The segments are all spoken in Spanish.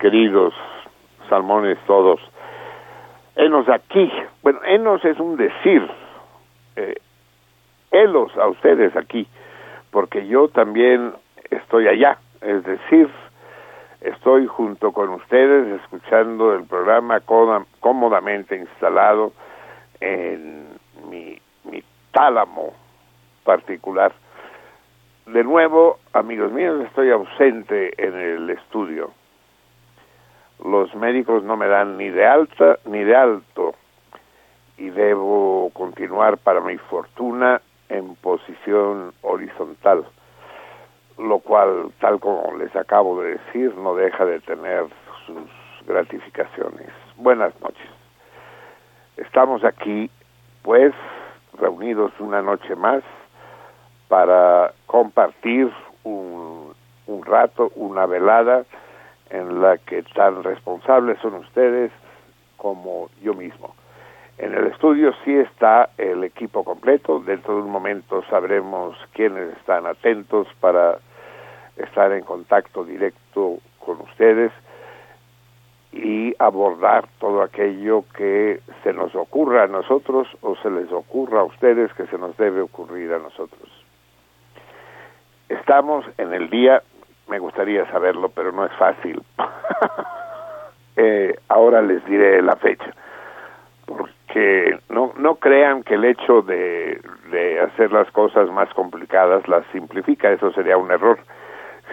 Queridos, salmones todos. Enos aquí, bueno, enos es un decir, eh, helos a ustedes aquí, porque yo también estoy allá, es decir, estoy junto con ustedes escuchando el programa cómodamente instalado en mi, mi tálamo particular. De nuevo, amigos míos, estoy ausente en el estudio. Los médicos no me dan ni de alta ni de alto y debo continuar para mi fortuna en posición horizontal, lo cual, tal como les acabo de decir, no deja de tener sus gratificaciones. Buenas noches. Estamos aquí, pues, reunidos una noche más para compartir un, un, rato, una velada en la que tan responsables son ustedes como yo mismo. En el estudio sí está el equipo completo, dentro de un momento sabremos quiénes están atentos para estar en contacto directo con ustedes y abordar todo aquello que se nos ocurra a nosotros o se les ocurra a ustedes que se nos debe ocurrir a nosotros. Estamos en el día, me gustaría saberlo, pero no es fácil. eh, ahora les diré la fecha, porque no, no crean que el hecho de, de hacer las cosas más complicadas las simplifica, eso sería un error.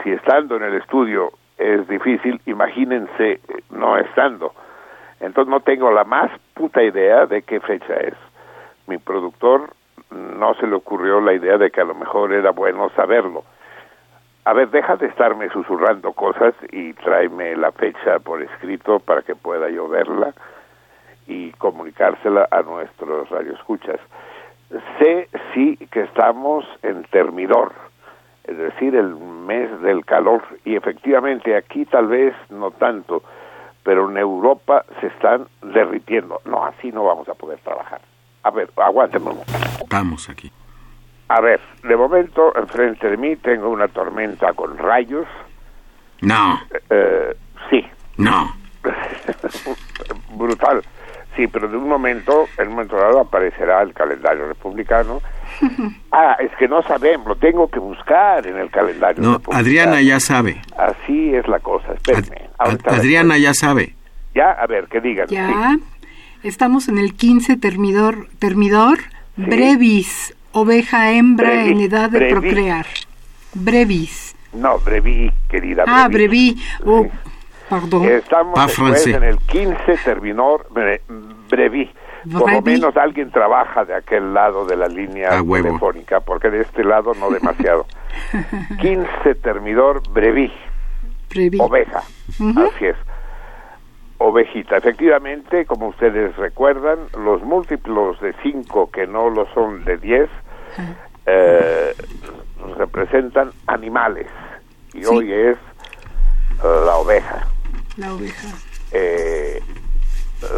Si estando en el estudio es difícil, imagínense no estando. Entonces no tengo la más puta idea de qué fecha es. Mi productor no se le ocurrió la idea de que a lo mejor era bueno saberlo. A ver, deja de estarme susurrando cosas y tráeme la fecha por escrito para que pueda yo verla y comunicársela a nuestros radioescuchas. Sé sí que estamos en termidor, es decir, el mes del calor, y efectivamente aquí tal vez no tanto, pero en Europa se están derritiendo. No, así no vamos a poder trabajar. A ver, aguánteme un momento. Estamos aquí. A ver, de momento, enfrente de mí tengo una tormenta con rayos. No. Eh, sí. No. Brutal. Sí, pero de un momento, en un momento dado aparecerá el calendario republicano. Ah, es que no sabemos, lo tengo que buscar en el calendario No, republicano. Adriana ya sabe. Así es la cosa, espérenme. Ad- Adriana ya sabe. Ya, a ver, que digan. Ya. sí. Estamos en el 15 termidor, termidor brevis, oveja hembra Brevi, en edad de brevi. procrear. Brevis. No, breví, querida. Ah, brevi. Oh, perdón. Estamos después francés. en el 15 terminor bre- breví. Por lo menos alguien trabaja de aquel lado de la línea telefónica, porque de este lado no demasiado. 15 termidor breví, Brevi. oveja. Así es. ovejita. Efectivamente, como ustedes recuerdan, los múltiplos de 5 que no lo son de 10 eh, representan animales. Y Sí. hoy es eh, la oveja. La oveja. Eh,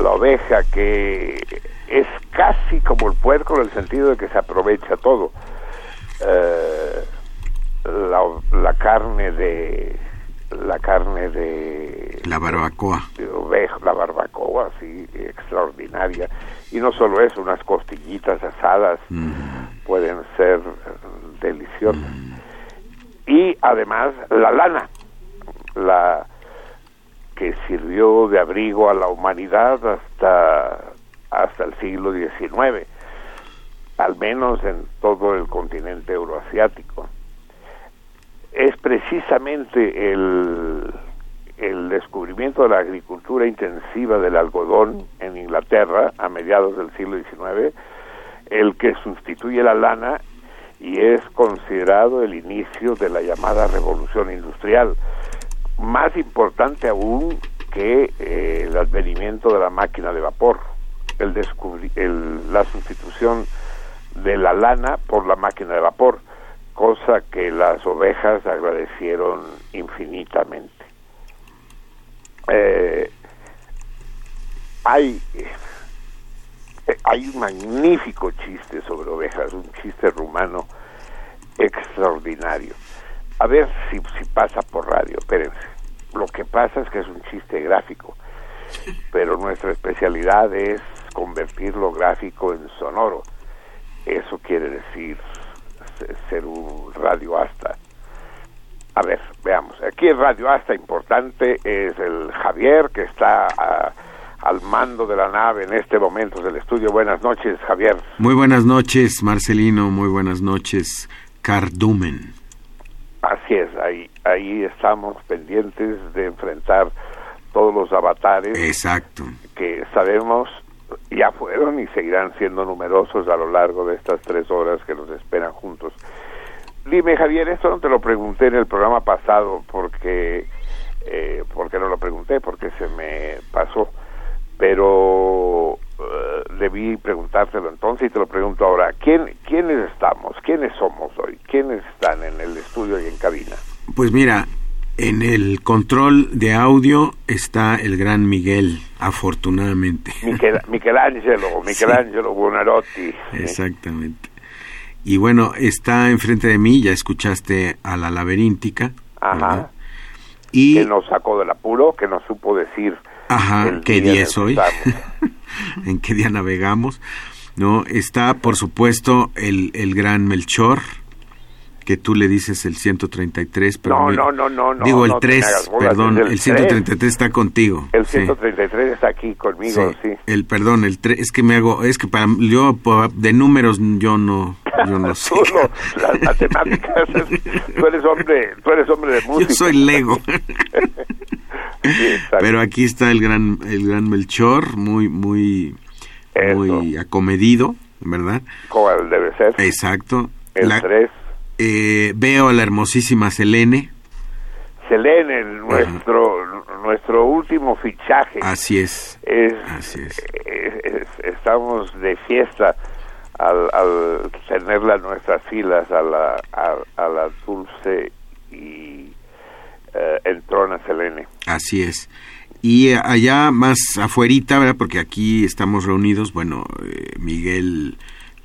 la oveja que es casi como el puerco en el sentido de que se aprovecha todo. Eh, la, la carne de la carne de La barbacoa. de oveja, la barbacoa, así, extraordinaria. Y no solo eso, unas costillitas asadas pueden ser eh, deliciosas. Y además la lana, la que sirvió de abrigo a la humanidad hasta, hasta el siglo XIX, al menos en todo el continente euroasiático es precisamente el, el descubrimiento de la agricultura intensiva del algodón en Inglaterra a mediados del siglo XIX el que sustituye la lana y es considerado el inicio de la llamada revolución industrial. Más importante aún que eh, el advenimiento de la máquina de vapor, el la sustitución de la lana por la máquina de vapor, cosa que las ovejas agradecieron infinitamente. Eh, hay, hay un magnífico chiste sobre ovejas, un chiste rumano extraordinario. A ver si, si pasa por radio, espérense. Lo que pasa es que es un chiste gráfico, pero nuestra especialidad es convertir lo gráfico en sonoro. Eso quiere decir se- ser un radioasta. A ver, veamos. Aquí el radioasta importante es el Javier, que está ah, al mando de la nave en este momento del estudio. Buenas noches, Javier. Muy buenas noches, Marcelino. Muy buenas noches, Cardumen. Así es, ahí, ahí estamos pendientes de enfrentar todos los avatares Exacto. que sabemos ya fueron y seguirán siendo numerosos a lo largo de estas tres horas que nos esperan juntos. Dime, Javier, esto no te lo pregunté en el programa pasado porque, eh, porque no lo pregunté, porque se me pasó, pero eh, debí preguntártelo entonces y te lo pregunto ahora. ¿Quién, ¿Quiénes estamos? ¿Quiénes somos hoy? ¿Quiénes están en el estudio y en cabina? Pues mira, en el control de audio está el gran Miguel, afortunadamente. Michel- Michelangelo, Michelangelo Buonarroti. Exactamente. Y bueno, está enfrente de mí, ya escuchaste a la laberíntica. Ajá. ¿verdad? Y, que nos sacó del apuro, que nos supo decir ajá, ¿qué día es hoy? ¿En qué día navegamos? No, está, por supuesto, el, el gran Melchor, que tú le dices el 133, pero No, me- no, no, no, no, digo el no te me 3, hagas bolas, perdón, el, el 133 está contigo. El sí. 133 está aquí conmigo, sí. El perdón, el 3, es que me hago, es que para yo de números yo no yo no sé. Tú no, las matemáticas, tú eres hombre, tú eres hombre de música. Yo soy Lego. Sí. Pero aquí está el gran el gran Melchor, muy muy Eso. muy acomedido, ¿verdad? ¿Cuál debe ser? Exacto. El La- 3. Eh, veo a la hermosísima Selene, Selene, nuestro, nuestro último fichaje. así es. es, Así es. es- es- estamos de fiesta al, al tenerla en nuestras filas a la, a, a la dulce y eh, entrona Selene. Así es. Y eh, allá más afuerita, ¿verdad? Porque aquí estamos reunidos, bueno, eh, Miguel,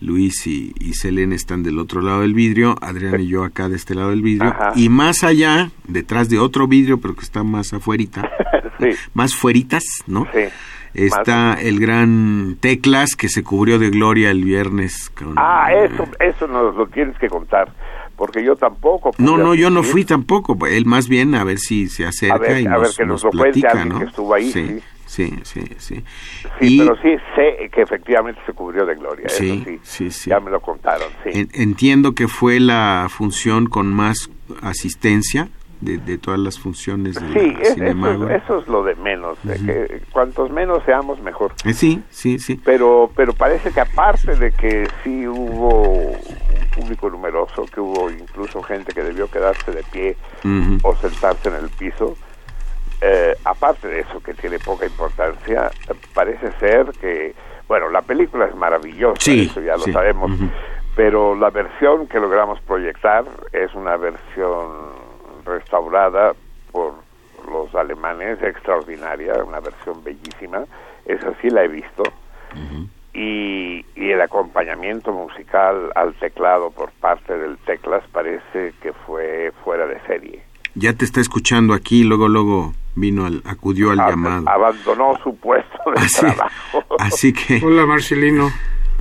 Luis y, y Selene están del otro lado del vidrio, Adrián y yo acá de este lado del vidrio, Ajá. y más allá, detrás de otro vidrio, pero que está más afuerita, sí, más fueritas, ¿no? sí. Está el gran Teclas que se cubrió de gloria el viernes. Con, Ah, eso, eso nos lo tienes que contar, porque yo tampoco. No, no, yo no fui tampoco. Él más bien a ver si se acerca A ver, y a nos, ver, que nos platica, ¿no? que estuvo ahí, Sí, sí, sí, sí. Sí, Y pero sí sé que efectivamente se cubrió de gloria. Sí, eso sí, sí, sí. Ya me lo contaron, sí. en- entiendo que fue la función con más asistencia de, de todas las funciones de Sí, la es- eso, es, eso es lo de menos. de que cuantos menos seamos, mejor. Eh, sí, sí, sí. Pero, pero parece que aparte de que sí hubo un público numeroso, que hubo incluso gente que debió quedarse de pie o sentarse en el piso, eh, aparte de eso, que tiene poca importancia, parece ser que, bueno, la película es maravillosa, eso ya lo sabemos, pero la versión que logramos proyectar es una versión restaurada por los alemanes, extraordinaria, una versión bellísima, esa sí la he visto, y, y, el acompañamiento musical al teclado por parte del Teclas parece que fue fuera de serie. Ya te está escuchando aquí, luego, luego vino al, acudió al llamado. Abandonó su puesto de trabajo. Así que... Hola Marcelino.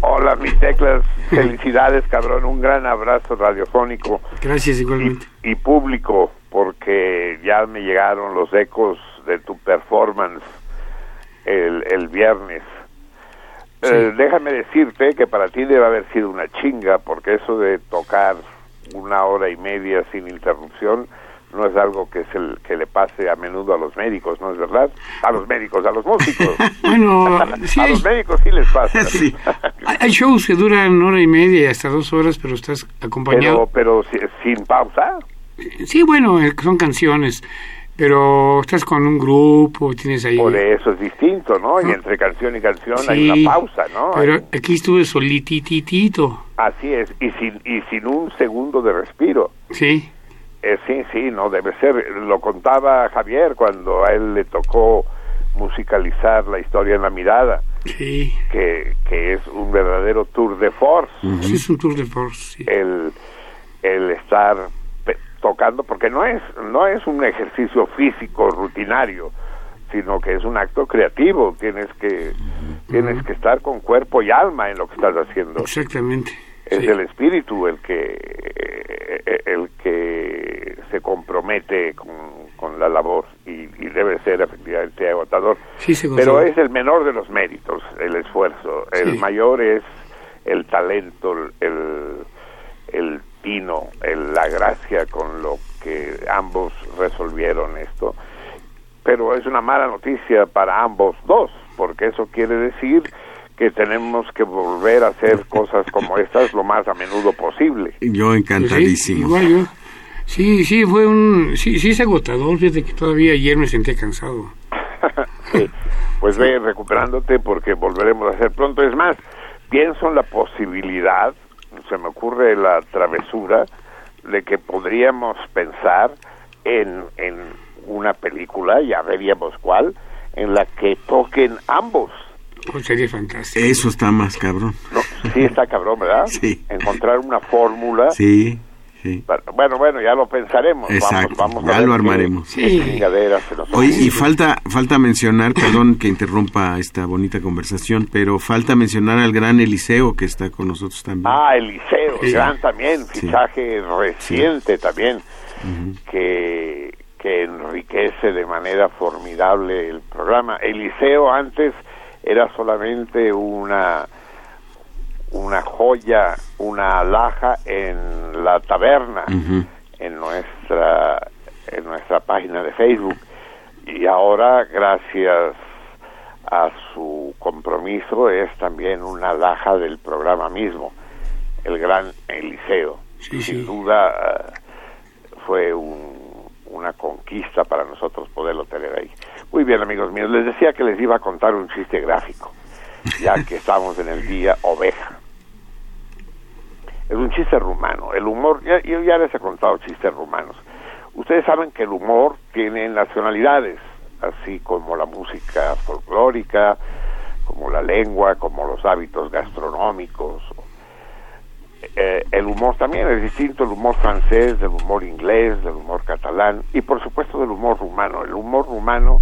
Hola, mi teclas. Felicidades, cabrón. Un gran abrazo radiofónico. Gracias, igualmente. Y, público, porque ya me llegaron los ecos de tu performance el, el viernes. Eh, déjame decirte que para ti debe haber sido una chinga, porque eso de tocar una hora y media sin interrupción no es algo que es el que le pase a menudo a los médicos, ¿no es verdad? A los médicos, a los músicos. bueno, a los médicos sí les pasa. Hay shows que duran hora y media hasta dos horas, pero estás acompañado. Pero, pero sin pausa. Sí, bueno, eh, son canciones. Pero estás con un grupo, tienes ahí... Por eso es distinto, ¿no? Y entre canción y canción hay una pausa, ¿no? Pero aquí estuve solititito. Así es, y sin, y sin un segundo de respiro. Sí. Eh, sí, sí, no debe ser. Lo contaba Javier cuando a él le tocó musicalizar la historia en la mirada. Sí. Que, que es un verdadero tour de force. Sí, es un tour de force. Sí. El, el estar tocando, porque no es, no es un ejercicio físico rutinario, sino que es un acto creativo. Tienes que, tienes que estar con cuerpo y alma en lo que estás haciendo. Exactamente es el espíritu el que el que se compromete con, la labor y, debe ser efectivamente agotador. Pero es el menor de los méritos el esfuerzo. El mayor es el talento el el tino el, la gracia con lo que ambos resolvieron esto. Pero es una mala noticia para ambos dos porque eso quiere decir que tenemos que volver a hacer cosas como estas lo más a menudo posible. Yo encantadísimo. Sí, igual yo. Sí, sí, fue un... Sí, sí es agotador, desde que todavía ayer me sentí cansado. sí, pues ve recuperándote porque volveremos a hacer pronto. Es más, pienso en la posibilidad, se me ocurre la travesura, de que podríamos pensar en, en una película, ya veríamos cuál, en la que toquen ambos pues sería fantástico. Eso está más cabrón. sí, está cabrón, ¿verdad? Sí. Encontrar una fórmula. Sí, sí. Bueno, bueno, ya lo pensaremos. Exacto, vamos, ya lo armaremos. sí. Oye, y falta, falta mencionar, perdón que interrumpa esta bonita conversación, pero falta mencionar al gran Eliseo que está con nosotros también. Ah, Eliseo, gran también, fichaje reciente también, que, que enriquece de manera formidable el programa. Eliseo antes era solamente una una joya, una alhaja en la taberna, en nuestra en nuestra página de Facebook. Y ahora gracias a su compromiso es también una alhaja del programa mismo, el gran Eliseo. Sin duda eh, fue una conquista para nosotros poderlo tener ahí. Muy bien, amigos míos. Les decía que les iba a contar un chiste gráfico, ya que estamos en el día oveja. Es un chiste rumano. El humor, ya, yo ya les he contado chistes rumanos. Ustedes saben que el humor tiene nacionalidades, así como la música folclórica, como la lengua, como los hábitos gastronómicos, eh, el humor también es distinto, el humor francés, del humor inglés, del humor catalán y por supuesto del humor rumano. El humor rumano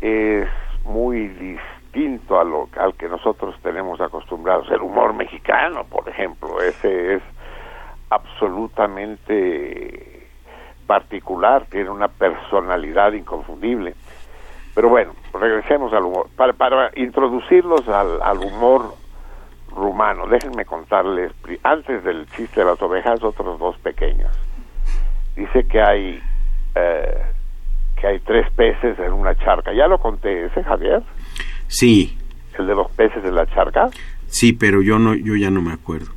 es muy distinto a lo, al que nosotros tenemos acostumbrados. El humor mexicano, por ejemplo, ese es absolutamente particular, tiene una personalidad inconfundible. Pero bueno, regresemos al humor. Para, para introducirlos al, al humor rumano. Déjenme contarles, antes del chiste de las ovejas, otros dos pequeños. Dice que hay eh, que hay tres peces en una charca. ¿Ya lo conté ese, Javier? Sí. ¿El de los peces en la charca? Sí, pero yo no, yo ya no me acuerdo.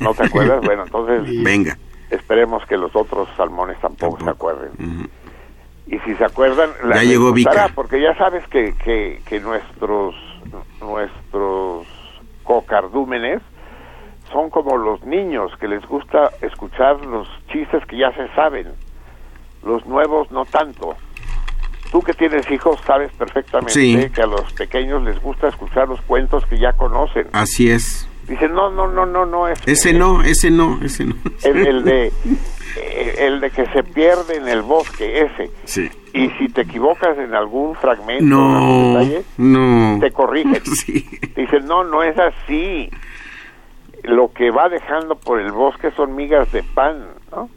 ¿No te acuerdas? bueno, entonces... Venga. Esperemos que los otros salmones tampoco, se acuerden. Y si se acuerdan, la ya llegó Vika. Porque ya sabes que, que, que nuestros, nuestros cocardúmenes son como los niños que les gusta escuchar los chistes que ya se saben. Los nuevos no tanto. Tú que tienes hijos sabes perfectamente que a los pequeños les gusta escuchar los cuentos que ya conocen. Así es. Dicen, no, no, no, no, no. Es, ese no, ese no, ese no. El, de, el de que se pierde en el bosque, ese. Sí. Y si te equivocas en algún fragmento, no, no. te corrigen. Dicen, no, no es así. Lo que va dejando por el bosque son migas de pan, ¿no?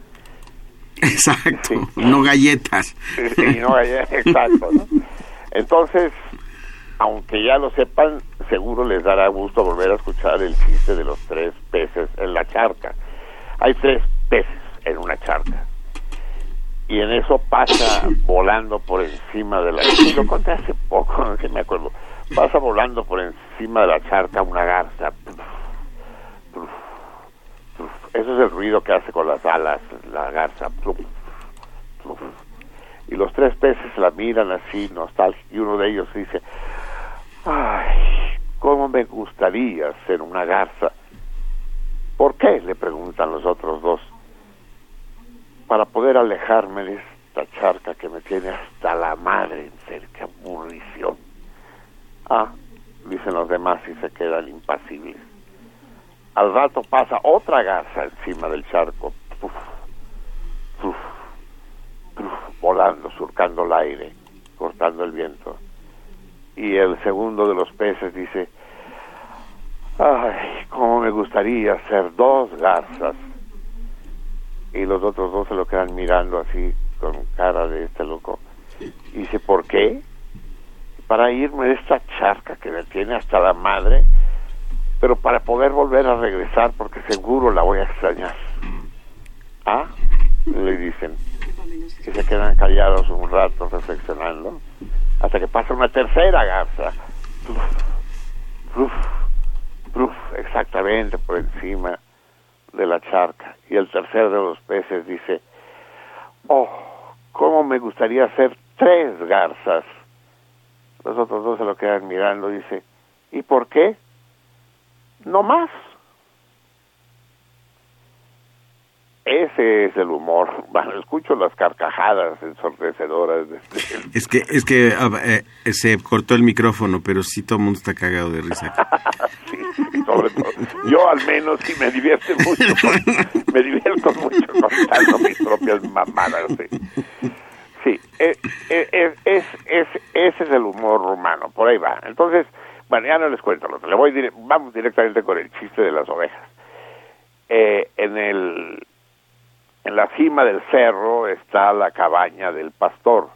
Exacto, no galletas. Sí, no galletas, exacto. ¿no? Entonces, aunque ya lo sepan, seguro les dará gusto volver a escuchar el chiste de los tres peces en la charca. Hay tres peces en una charca. Y en eso pasa volando por encima de la... Y lo conté hace poco, no sé me acuerdo. Pasa volando por encima de la charca una garza. Eso es el ruido que hace con las alas la garza. Y los tres peces la miran así, nostálgicos, y uno de ellos dice, ay, cómo me gustaría ser una garza. ¿Por qué? le preguntan los otros dos. Para poder alejarme de esta charca que me tiene hasta la madre en cerca. Ah, dicen los demás y se quedan impasibles. Al rato pasa otra garza encima del charco, volando, surcando el aire, cortando el viento. Y el segundo de los peces dice, ay, cómo me gustaría ser dos garzas. Y los otros dos se lo quedan mirando así, con cara de este loco. Y dice, ¿por qué? Para irme de esta charca que me tiene hasta la madre pero para poder volver a regresar porque seguro la voy a extrañar. ¿Ah? Le dicen. Y se quedan callados un rato reflexionando hasta que pasa una tercera garza. exactamente por encima de la charca. Y el tercer de los peces dice, oh, cómo me gustaría ser tres garzas. Los otros dos se lo quedan mirando, dice, ¿y por qué? no más. Ese es el humor. Bueno, escucho las carcajadas ensordecedoras. De este es que, es que eh, se cortó el micrófono, pero sí todo el mundo está cagado de risa. sí, sobre todo. Yo al menos sí me divierte mucho. me divierto mucho contando mis propias mamadas. Sí, eh, eh, es, es, es, ese es el humor rumano. Por ahí va. Entonces, bueno, ya no les cuento lo Le voy vamos directamente con el chiste de las ovejas. Eh, en el en la cima del cerro está la cabaña del pastor,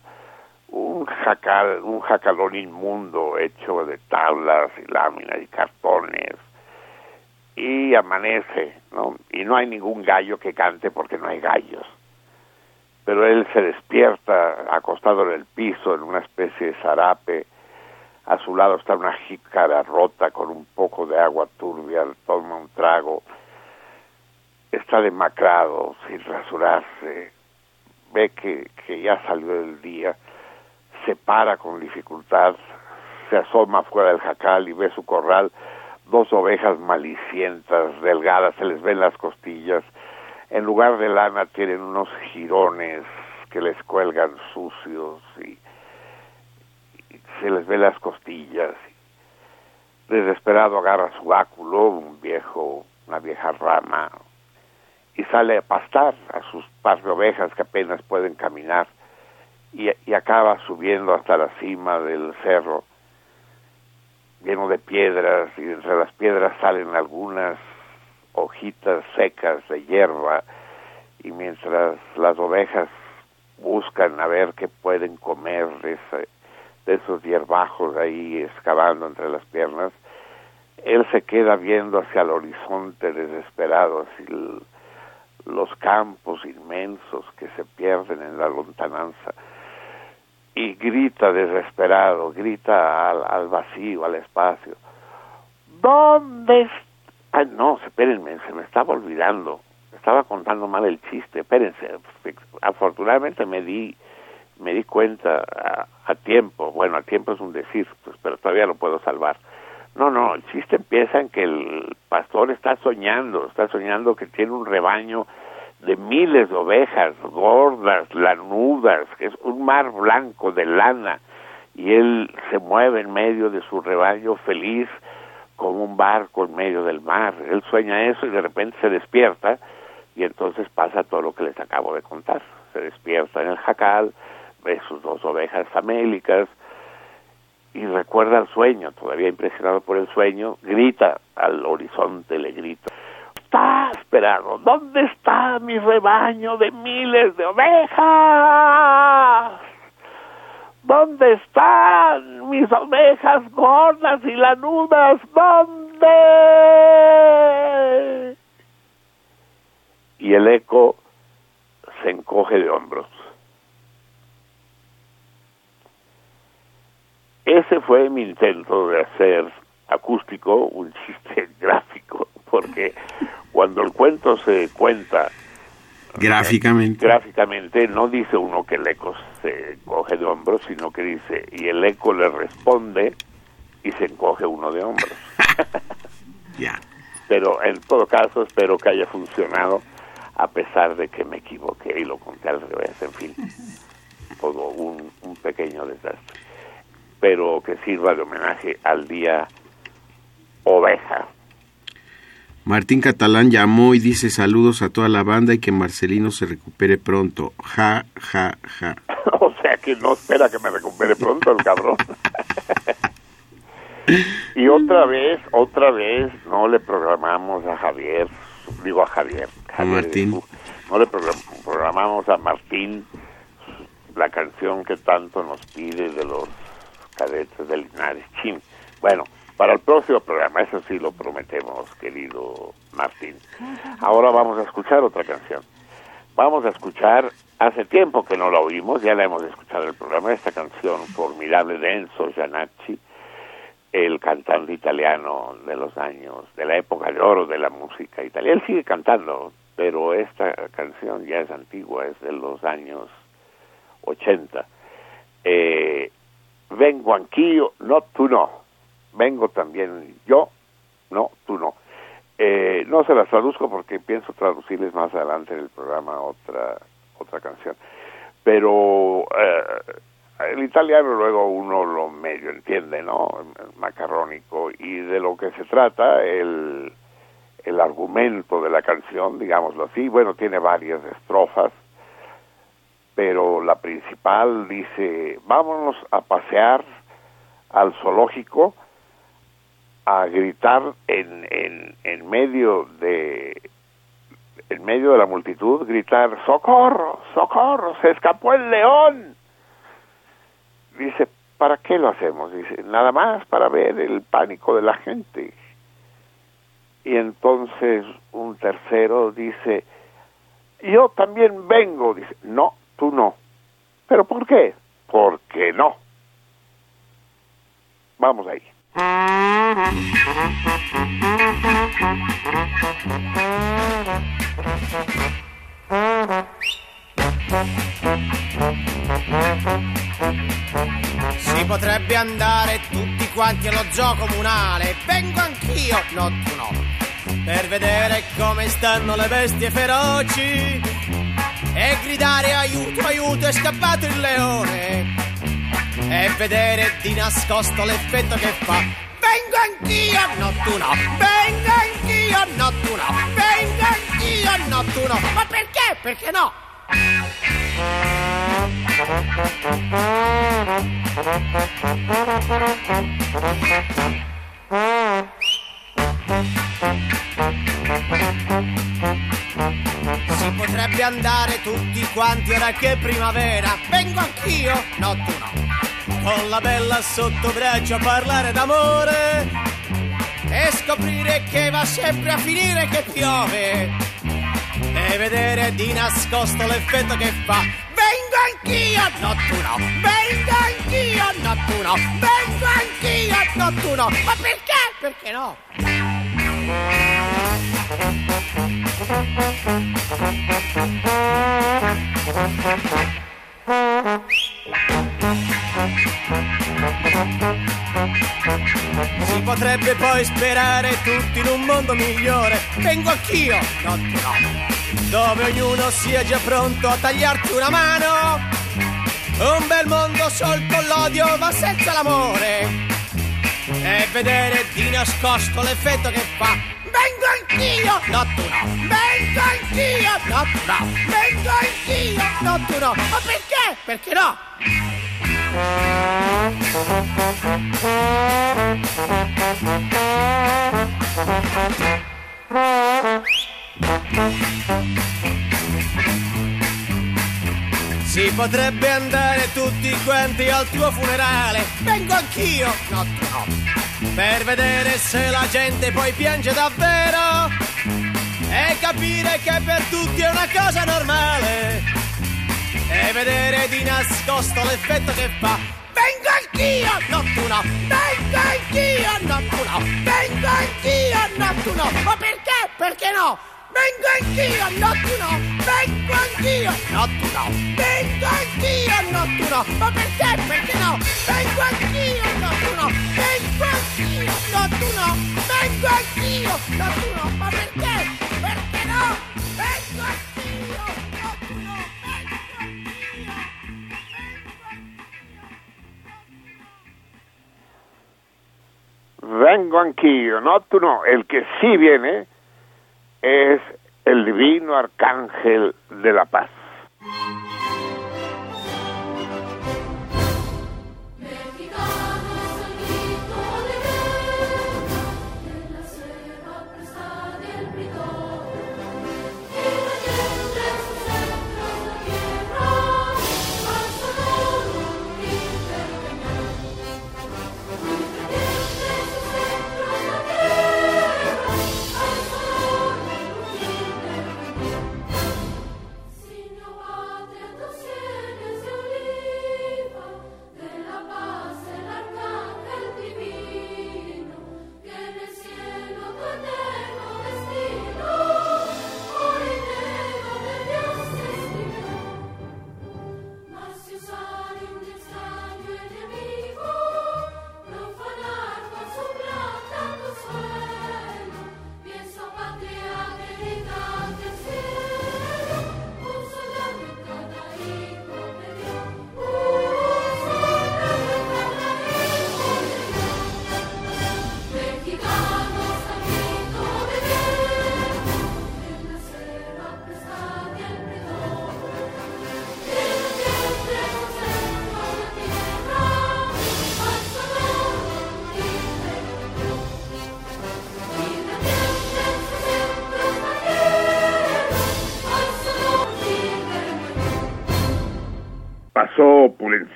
un jacal, un jacalón inmundo hecho de tablas y láminas y cartones. Y amanece, ¿no? Y no hay ningún gallo que cante porque no hay gallos. Pero él se despierta acostado en el piso en una especie de zarape a su lado está una jícara rota con un poco de agua turbia, toma un trago, está demacrado, sin rasurarse, ve que, que ya salió el día, se para con dificultad, se asoma fuera del jacal y ve su corral, dos ovejas malicientas, delgadas, se les ven las costillas, en lugar de lana tienen unos jirones que les cuelgan sucios y se les ve las costillas. Desesperado agarra su báculo, un viejo, una vieja rama, y sale a pastar a sus par de ovejas que apenas pueden caminar, y, acaba subiendo hasta la cima del cerro, lleno de piedras, y entre las piedras salen algunas hojitas secas de hierba, y mientras las ovejas buscan a ver qué pueden comer ese, de esos hierbajos ahí excavando entre las piernas, él se queda viendo hacia el horizonte desesperado, los campos inmensos que se pierden en la lontananza, y grita desesperado, grita al, vacío, al espacio, ¿dónde? Ay, no, espérenme, se me estaba olvidando, estaba contando mal el chiste, espérense, afortunadamente me di me di cuenta a, tiempo, bueno, a tiempo es un decir, pues, pero todavía lo puedo salvar. No, no, el chiste empieza en que el pastor está soñando, está soñando que tiene un rebaño de miles de ovejas gordas, lanudas, que es un mar blanco de lana, y él se mueve en medio de su rebaño feliz como un barco en medio del mar. Él sueña eso y de repente se despierta y entonces pasa todo lo que les acabo de contar. Se despierta en el jacal, ve sus dos ovejas famélicas y recuerda el sueño, todavía impresionado por el sueño, grita al horizonte, le grita, está esperando? ¿Dónde está mi rebaño de miles de ovejas? ¿Dónde están mis ovejas gordas y lanudas? ¿Dónde? Y el eco se encoge de hombros. Ese fue mi intento de hacer acústico un chiste gráfico, porque cuando el cuento se cuenta gráficamente gráficamente no dice uno que el eco se encoge de hombros, sino que dice y el eco le responde y se encoge uno de hombros. ya. Pero en todo caso espero que haya funcionado a pesar de que me equivoqué y lo conté al revés, en fin, todo un, un pequeño desastre pero que sirva de homenaje al día oveja. Martín Catalán llamó y dice saludos a toda la banda y que Marcelino se recupere pronto. Ja, ja, ja. o sea que no espera que me recupere pronto el cabrón. y otra vez, otra vez, no le programamos a Javier, digo a Javier. a Martín. No le programamos a Martín la canción que tanto nos pide de los cadetes del Linares. Chin. Bueno, para el próximo programa, eso sí lo prometemos, querido Martín. Ahora vamos a escuchar otra canción. Vamos a escuchar, hace tiempo que no la oímos, ya la hemos escuchado en el programa, esta canción formidable de Enzo Giannacci, el cantante italiano de los años, de la época de oro de la música italiana. Él sigue cantando, pero esta canción ya es antigua, es de los años 80. Eh, vengo anch'io, no tú no, vengo también yo, no tú no. Eh, no se las traduzco porque pienso traducirles más adelante en el programa otra otra canción, pero eh, el italiano luego uno lo medio entiende, ¿no? Macarrónico y de lo que se trata el el argumento de la canción, digámoslo así, bueno, tiene varias estrofas pero la principal dice, vámonos a pasear al zoológico, a gritar en, en, en medio de en medio de la multitud, gritar, socorro, socorro, se escapó el león. Dice, ¿para qué lo hacemos? Dice, nada más para ver el pánico de la gente. Y entonces un tercero dice, yo también vengo. Dice, no, tú no. ¿Pero por qué? Porque no. Vamos ahí. Si potrebbe andare tutti quanti allo zoo comunale, vengo anch'io, no tu no, per vedere come stanno le bestie feroci e gridare aiuto, aiuto, è scappato il leone e vedere di nascosto l'effetto che fa. Vengo anch'io, no tu no, vengo anch'io, no tu no, vengo anch'io, no tu no. Ma perché? Perché no? Si potrebbe andare tutti quanti ora che è primavera. Vengo anch'io, no tu no. Con la bella sotto braccio a parlare d'amore e scoprire che va sempre a finire che piove e vedere di nascosto l'effetto che fa. Vengo anch'io, no tu no. Vengo anch'io, no tu no. Vengo anch'io, no tu no. Ma perché? Perché no? Si potrebbe poi sperare tutti in un mondo migliore. Vengo anch'io, no, no. Dove ognuno sia già pronto a tagliarti una mano. Un bel mondo sol con l'odio ma senza l'amore. E vedere di nascosto l'effetto che fa Vengo anch'io, no tu no. Vengo anch'io, no tu no. Vengo anch'io, no tu no. Ma perché? Perché no? Si potrebbe andare tutti quanti al tuo funerale. Vengo anch'io, no, no. Per vedere se la gente poi piange davvero. E capire che per tutti è una cosa normale. E vedere di nascosto l'effetto che fa. Vengo anch'io, no tu no. Vengo anch'io, no tu no. Vengo anch'io, no tu no. Ma perché? Perché no? Vengo anch'io, no tu no. Vengo anch'io, no tu no. Vengo anch'io, no tu no. Ma perché? Perché no? Vengo anch'io, no tu no. Vengo anch'io, no tu no. Vengo anch'io, no tu no. Ma perché? Perché no? Vengo anch'io. Vengo anch'io. Vengo anch'io, no tú no. El que sí viene es el divino arcángel de la paz.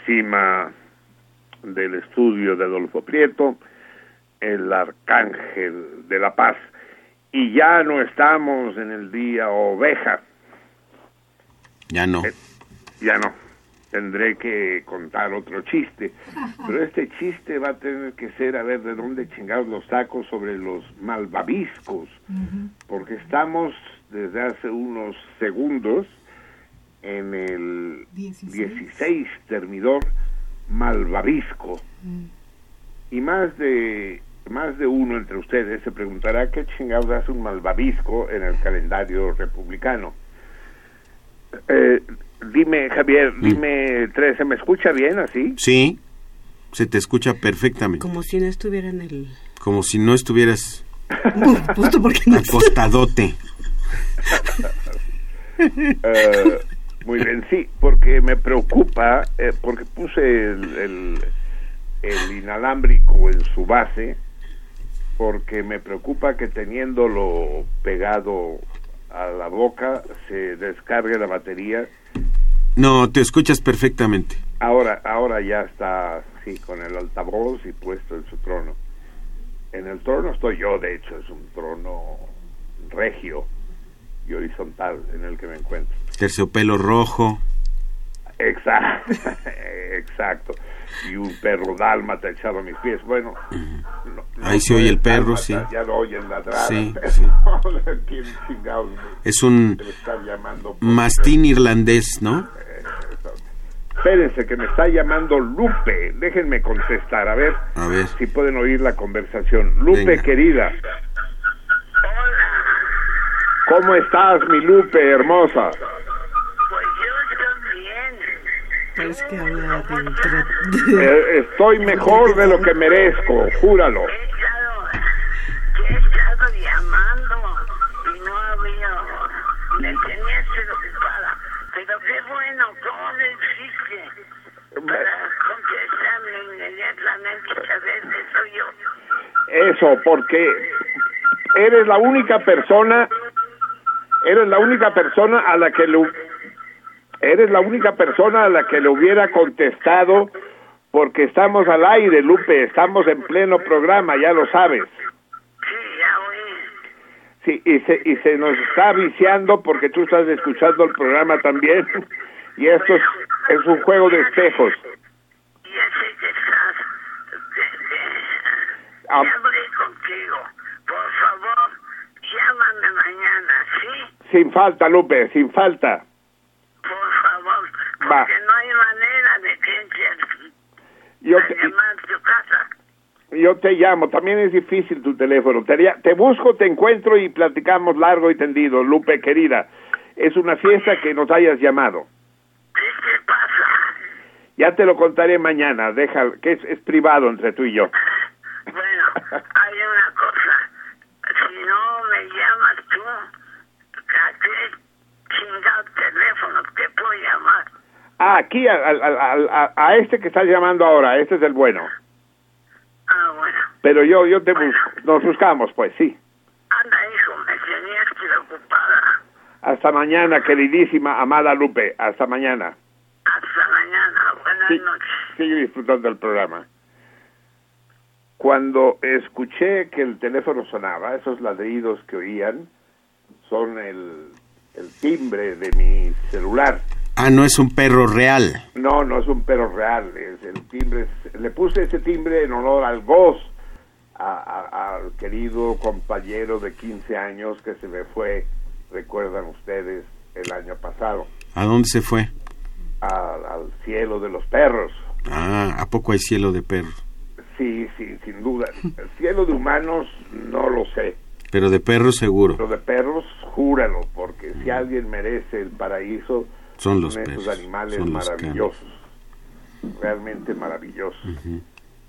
Encima del estudio de Adolfo Prieto el arcángel de la paz. Y ya no estamos en el día oveja, Ya no. ya no. Tendré que contar otro chiste, pero este chiste va a tener que ser a ver de dónde chingados los tacos sobre los malvaviscos, porque estamos desde hace unos segundos en el 16. 16 termidor malvavisco. Y más de más de uno entre ustedes se preguntará qué chingados hace un malvavisco en el calendario republicano. Eh, dime, Javier, dime, tres, ¿se me escucha bien así? Sí, se te escucha perfectamente. Como si no estuviera en el... Como si no estuvieras Justo porque no acostadote. Eh, muy bien, sí, porque me preocupa, eh, porque puse el, el, el inalámbrico en su base, porque me preocupa que teniéndolo pegado a la boca se descargue la batería. No, te escuchas perfectamente. Ahora, ahora ya está sí con el altavoz y puesto en su trono. En el trono estoy yo, de hecho, es un trono regio y horizontal en el que me encuentro. Terciopelo rojo. Exacto, exacto. Y un perro dálmata echado a mis pies. Bueno, no- no Ahí se oye el perro, dálmata, sí. Ya lo oyen ladrar. Sí, sí. ¿quién chingados Es un mastín irlandés, ¿no? Espérense que me está llamando Lupe. Déjenme contestar, a ver, A ver. si pueden oír la conversación. Lupe, Venga. querida. ¿Cómo estás, mi Lupe, hermosa? Parece que habla dentro. Eh, estoy mejor de lo que merezco, júralo. He estado, llamando y no había, me tenías preocupada. Pero qué bueno, ¿cómo le hiciste para contestarme inmediatamente saber que soy yo? Eso, porque eres la única persona, eres la única persona a la que le, eres la única persona a la que le hubiera contestado porque estamos al aire, Lupe, estamos en pleno programa, ya lo sabes. Sí, ya oí. Sí, y se, y se nos está viciando porque tú estás escuchando el programa también. Y esto es, es un juego de espejos. Ah. ya hablé contigo. Por favor, llámame mañana, ¿sí? Sin falta, Lupe, sin falta. Por favor, Va. porque no hay manera de que entre Yo a te, llamar tu casa. yo te llamo, también es difícil tu teléfono. Te, busco, te encuentro y platicamos largo y tendido, Lupe, querida. Es una fiesta que nos hayas llamado. ¿Qué te pasa? Ya te lo contaré mañana, deja, que es, es privado entre tú y yo. Bueno, hay una cosa. Si no me llamas tú, ¿a qué chingado teléfono te puedo llamar? Ah, aquí, al- al- al- a, a este que estás llamando ahora, este es el bueno. Ah, bueno. Pero yo, yo te busco, nos buscamos, pues sí. Anda, hijo, me tenías preocupada. Hasta mañana, queridísima, amada Lupe. Hasta mañana. Hasta mañana. Buenas Sí, noches. sigue disfrutando del programa. Cuando escuché que el teléfono sonaba, esos ladridos que oían son el, el timbre de mi celular. Ah, no es un perro real. No, no es un perro real, es el timbre. es- le puse ese timbre en honor al Goz, al querido compañero de 15 años que se me fue, recuerdan ustedes, el año pasado, ¿A dónde se fue? al, al cielo de los perros. Ah, ¿a poco hay cielo de perros? Sí, sí, sin duda. El cielo de humanos no lo sé, Pero de perros seguro. pero de perros, júralo, porque si alguien merece el paraíso, Son los son esos perros, animales son los maravillosos, realmente maravillosos.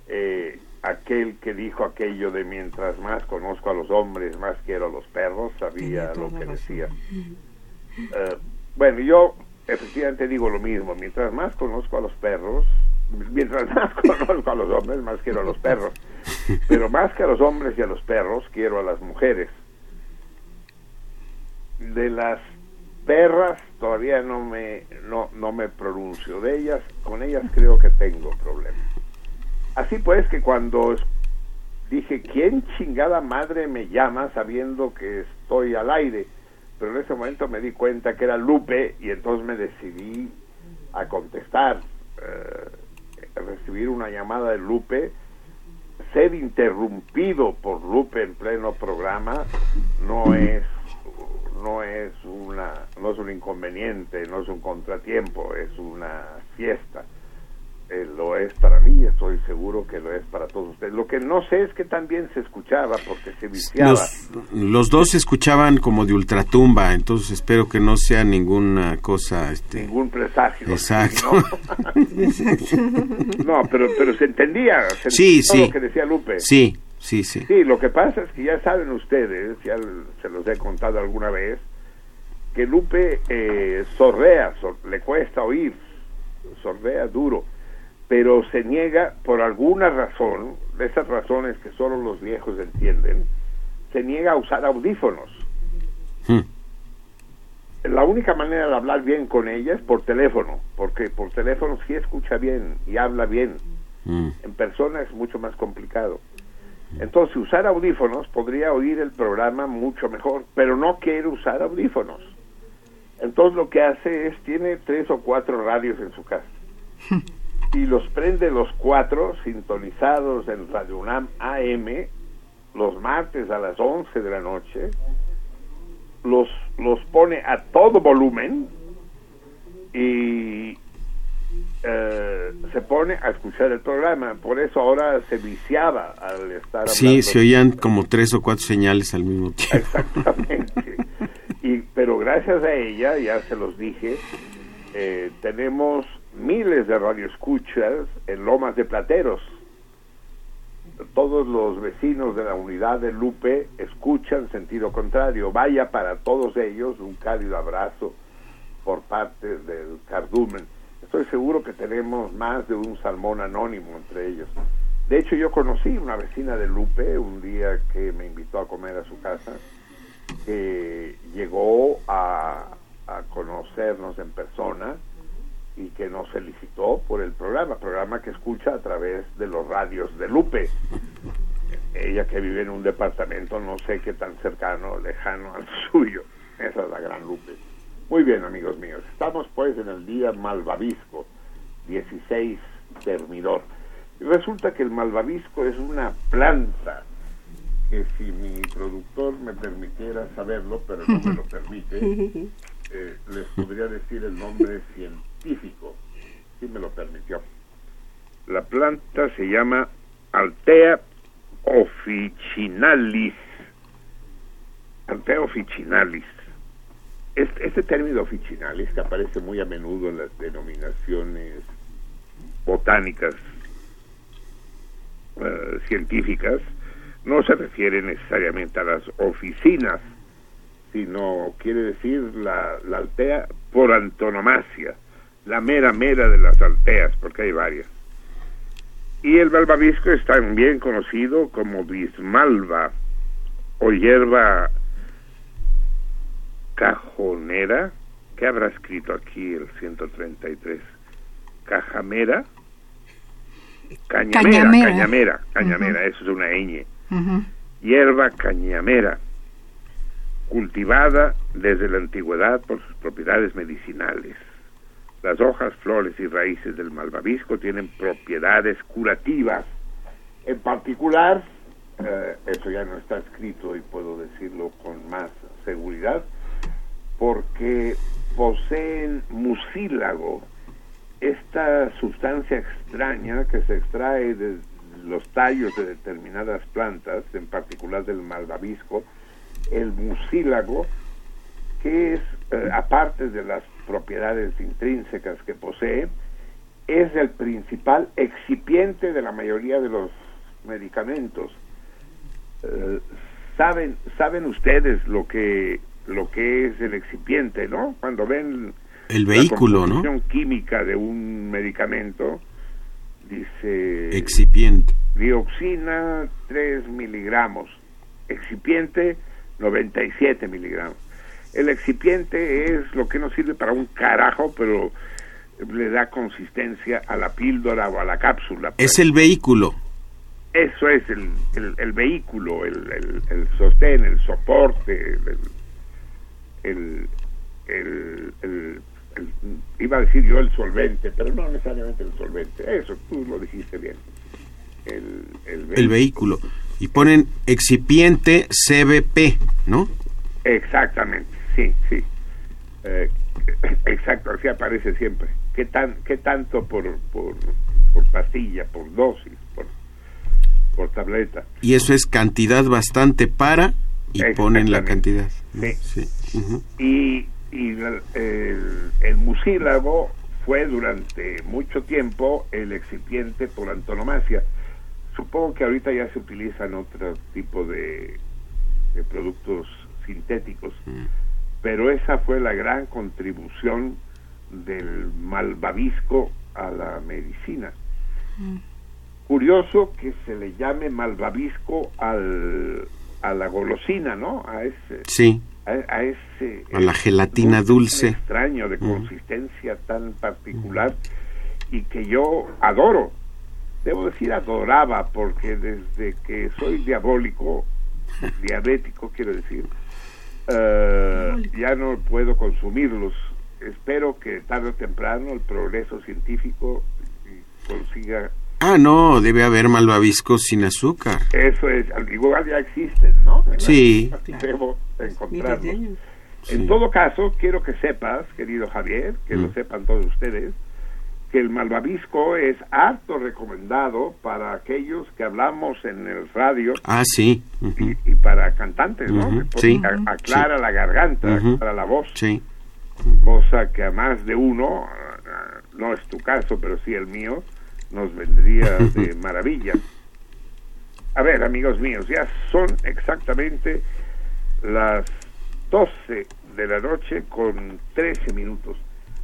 Eh, aquel que dijo aquello de mientras más conozco a los hombres, más quiero a los perros, sabía lo que decía. Eh, bueno, yo efectivamente digo lo mismo, mientras más conozco a los perros, mientras más conozco a los hombres, más quiero a los perros. Pero más que a los hombres y a los perros, quiero a las mujeres. De las perras todavía no me no, no me pronuncio de ellas, con ellas creo que tengo problemas. Así pues que cuando dije, ¿quién chingada madre me llama sabiendo que estoy al aire? Pero en ese momento me di cuenta que era Lupe y entonces me decidí a contestar, eh, recibir una llamada de Lupe, ser interrumpido por Lupe en pleno programa no es no es una no es un inconveniente, no es un contratiempo, es una fiesta. Eh, lo es para mí, estoy seguro que lo es para todos ustedes. Lo que no sé es que también se escuchaba porque se viciaba. Los, los dos se escuchaban como de ultratumba, entonces espero que no sea ninguna cosa... Este, ningún presagio. Exacto. No, No, pero, pero se entendía. se Sí, entendía todo sí. lo que decía Lupe. Sí, sí, sí. Sí, lo que pasa es que ya saben ustedes, ya se los he contado alguna vez, que Lupe eh, sorrea, sor- le cuesta oír, sordea duro, pero se niega por alguna razón, de esas razones que solo los viejos entienden, se niega a usar audífonos. Hmm. La única manera de hablar bien con ella es por teléfono, porque por teléfono sí escucha bien y habla bien. Mm. En persona es mucho más complicado. Entonces, usar audífonos podría oír el programa mucho mejor, pero no quiere usar audífonos. Entonces, lo que hace es, tiene tres o cuatro radios en su casa. Y los prende los cuatro sintonizados en Radio UNAM AM los martes a las 11 de la noche. Los, los pone a todo volumen y eh, pone a escuchar el programa. Por eso ahora se viciaba al estar hablando. Sí, se oían como tres o cuatro señales al mismo tiempo. Exactamente. y, pero gracias a ella, ya se los dije, eh, tenemos miles de radioescuchas en Lomas de Plateros. Todos los vecinos de la unidad de Lupe escuchan sentido contrario. Vaya para todos ellos un cálido abrazo por parte del cardumen. Estoy seguro que tenemos más de un salmón anónimo entre ellos. De hecho, yo conocí una vecina de Lupe un día que me invitó a comer a su casa, que llegó a, a conocernos en persona y que nos felicitó por el programa, programa que escucha a través de los radios de Lupe. Ella que vive en un departamento, no sé qué tan cercano, lejano al suyo. Esa es la gran Lupe. Muy bien, amigos míos. Estamos pues en el día Malvavisco, 16 termidor. Y resulta que el malvavisco es una planta que si mi productor me permitiera saberlo, pero no me lo permite, eh, les podría decir el nombre científico, si me lo permitió. La planta se llama Altea officinalis. Altea officinalis. Este, este término officinalis, que aparece muy a menudo en las denominaciones botánicas eh, científicas, no se refiere necesariamente a las oficinas, sino quiere decir la altea por antonomasia, la mera mera de las alteas, porque hay varias. Y el malvavisco es también conocido como bismalva o hierba cajonera. ¿Qué habrá escrito aquí el 133? Cajamera. Cañamera, Cañamera. cañamera, cañamera, eso es una ñ. Hierba cañamera, cultivada desde la antigüedad por sus propiedades medicinales. Las hojas, flores y raíces del malvavisco tienen propiedades curativas. En particular, eh, eso ya no está escrito y puedo decirlo con más seguridad, porque poseen mucílago, esta sustancia extraña que se extrae de los tallos de determinadas plantas, en particular del malvavisco, el mucílago, que es, eh, aparte de las propiedades intrínsecas que posee, es el principal excipiente de la mayoría de los medicamentos. Eh, saben saben ustedes lo que lo que es el excipiente, ¿no? Cuando ven El vehículo, la ¿no? química de un medicamento, dice Excipiente. dioxina 3 miligramos, excipiente 97 miligramos. El excipiente es lo que no sirve para un carajo, pero le da consistencia a la píldora o a la cápsula. pues. Es el vehículo. Eso es el, el, el vehículo, el, el, el sostén, el soporte, el, iba a decir yo el solvente, pero no necesariamente el solvente. Eso, tú lo dijiste bien. El, el El vehículo. Y ponen excipiente CBP, ¿no? Exactamente, sí, sí. Eh, exacto, así aparece siempre. ¿Qué, tan, qué tanto por, por, por pastilla, por dosis, por, por tableta? Y eso es cantidad bastante para y ponen la cantidad. Sí. Sí. Y, y la- el, el mucílago fue durante mucho tiempo el excipiente por antonomasia. Supongo que ahorita ya se utilizan otro tipo de, de productos sintéticos, pero esa fue la gran contribución del malvavisco a la medicina. Curioso que se le llame malvavisco al, a la golosina, ¿no? A ese, Sí, a, a ese a la gelatina dulce. extraño de Ujú. consistencia tan particular y que yo adoro. Debo decir adoraba porque desde que soy diabólico, diabético quiero decir, eh, ya no puedo consumirlos. Espero que tarde o temprano el progreso científico consiga Ah, no, debe haber malvavisco sin azúcar. eso es, al igual ya existen, ¿no? Sí. Debo encontrarlos. En todo caso, quiero que sepas, querido Javier, que lo Mm. sepan todos ustedes, que el malvavisco es harto recomendado para aquellos que hablamos en el radio Ah, sí. y, y para cantantes, ¿no? Sí. aclara la garganta, Ujú. aclara la voz, Sí. cosa que a más de uno, no es tu caso, pero sí el mío, nos vendría de maravilla. A ver, amigos míos, ya son exactamente las 12 de la noche con 13 minutos.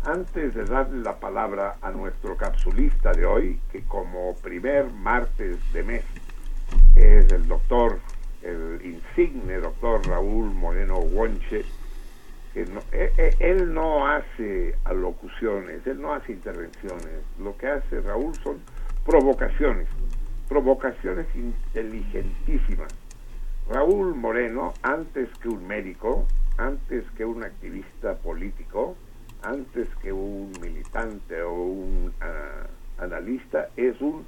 Antes de darle la palabra a nuestro capsulista de hoy, que como primer martes de mes es el doctor, el insigne doctor Raúl Moreno Wonche, que no- e- e- él no hace alocuciones, él no hace intervenciones, lo que hace Raúl son provocaciones, provocaciones inteligentísimas. Raúl Moreno, antes que un médico, antes que un activista político, antes que un militante o un ah, analista, es un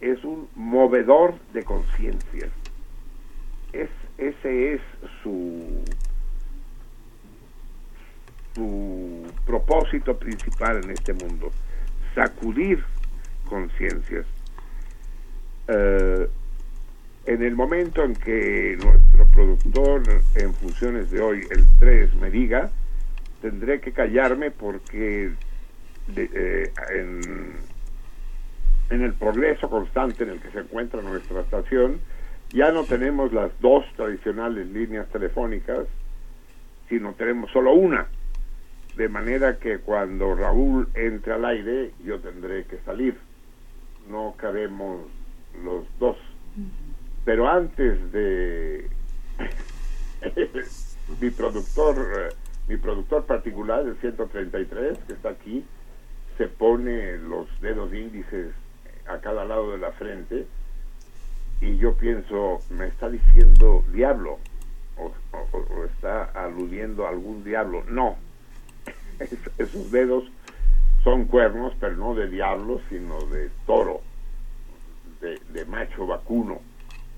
es un movedor de conciencias. Es, ese es su su propósito principal en este mundo, sacudir conciencias. Eh, en el momento en que nuestro productor en funciones de hoy, el 3, me diga, tendré que callarme porque eh, en, en el progreso constante en el que se encuentra nuestra estación, ya no tenemos las dos tradicionales líneas telefónicas, sino tenemos solo una. De manera que cuando Raúl entre al aire, yo tendré que salir. No cabemos los dos. Pero antes de mi productor, eh, mi productor particular, el 133, que está aquí, se pone los dedos índices a cada lado de la frente y yo pienso, me está diciendo diablo o, está aludiendo a algún diablo. No, Es- esos dedos son cuernos, pero no de diablo, sino de toro, de, de macho vacuno.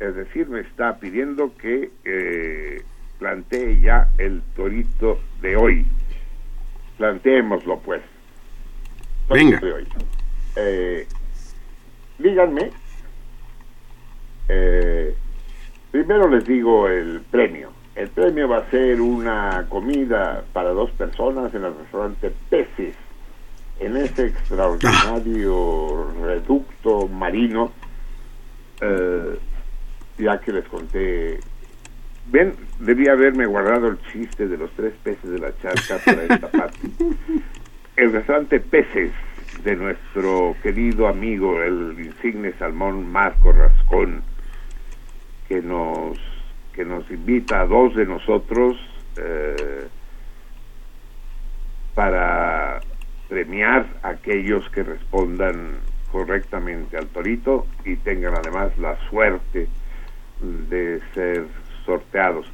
Es decir, me está pidiendo que eh, plantee ya el torito de hoy. Planteémoslo, pues. Torito Venga. de hoy. Eh, díganme, eh, primero les digo el premio. El premio va a ser una comida para dos personas en el restaurante Peces, en ese extraordinario reducto marino, eh, ya que les conté. Ven, debía haberme guardado el chiste de los tres peces de la charca para esta parte. El restaurante Peces de nuestro querido amigo, el insigne salmón Marco Rascón, que nos que nos invita a dos de nosotros eh, para premiar a aquellos que respondan correctamente al torito y tengan además la suerte de ser sorteados.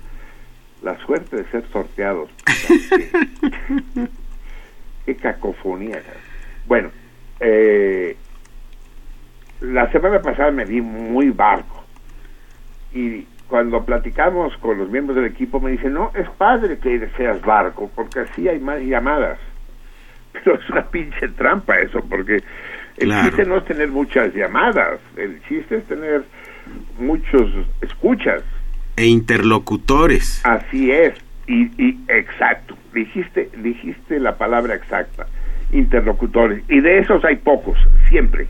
La suerte de ser sorteados. qué, qué cacofonía. Bueno, eh, la semana pasada me di muy barco y cuando platicamos con los miembros del equipo me dicen, no, es padre que seas barco, porque así hay más llamadas. Pero es una pinche trampa eso, porque el Claro. chiste no es tener muchas llamadas, el chiste es tener muchos escuchas. E interlocutores. Así es, y, y exacto, dijiste, dijiste la palabra exacta, interlocutores, y de esos hay pocos, siempre.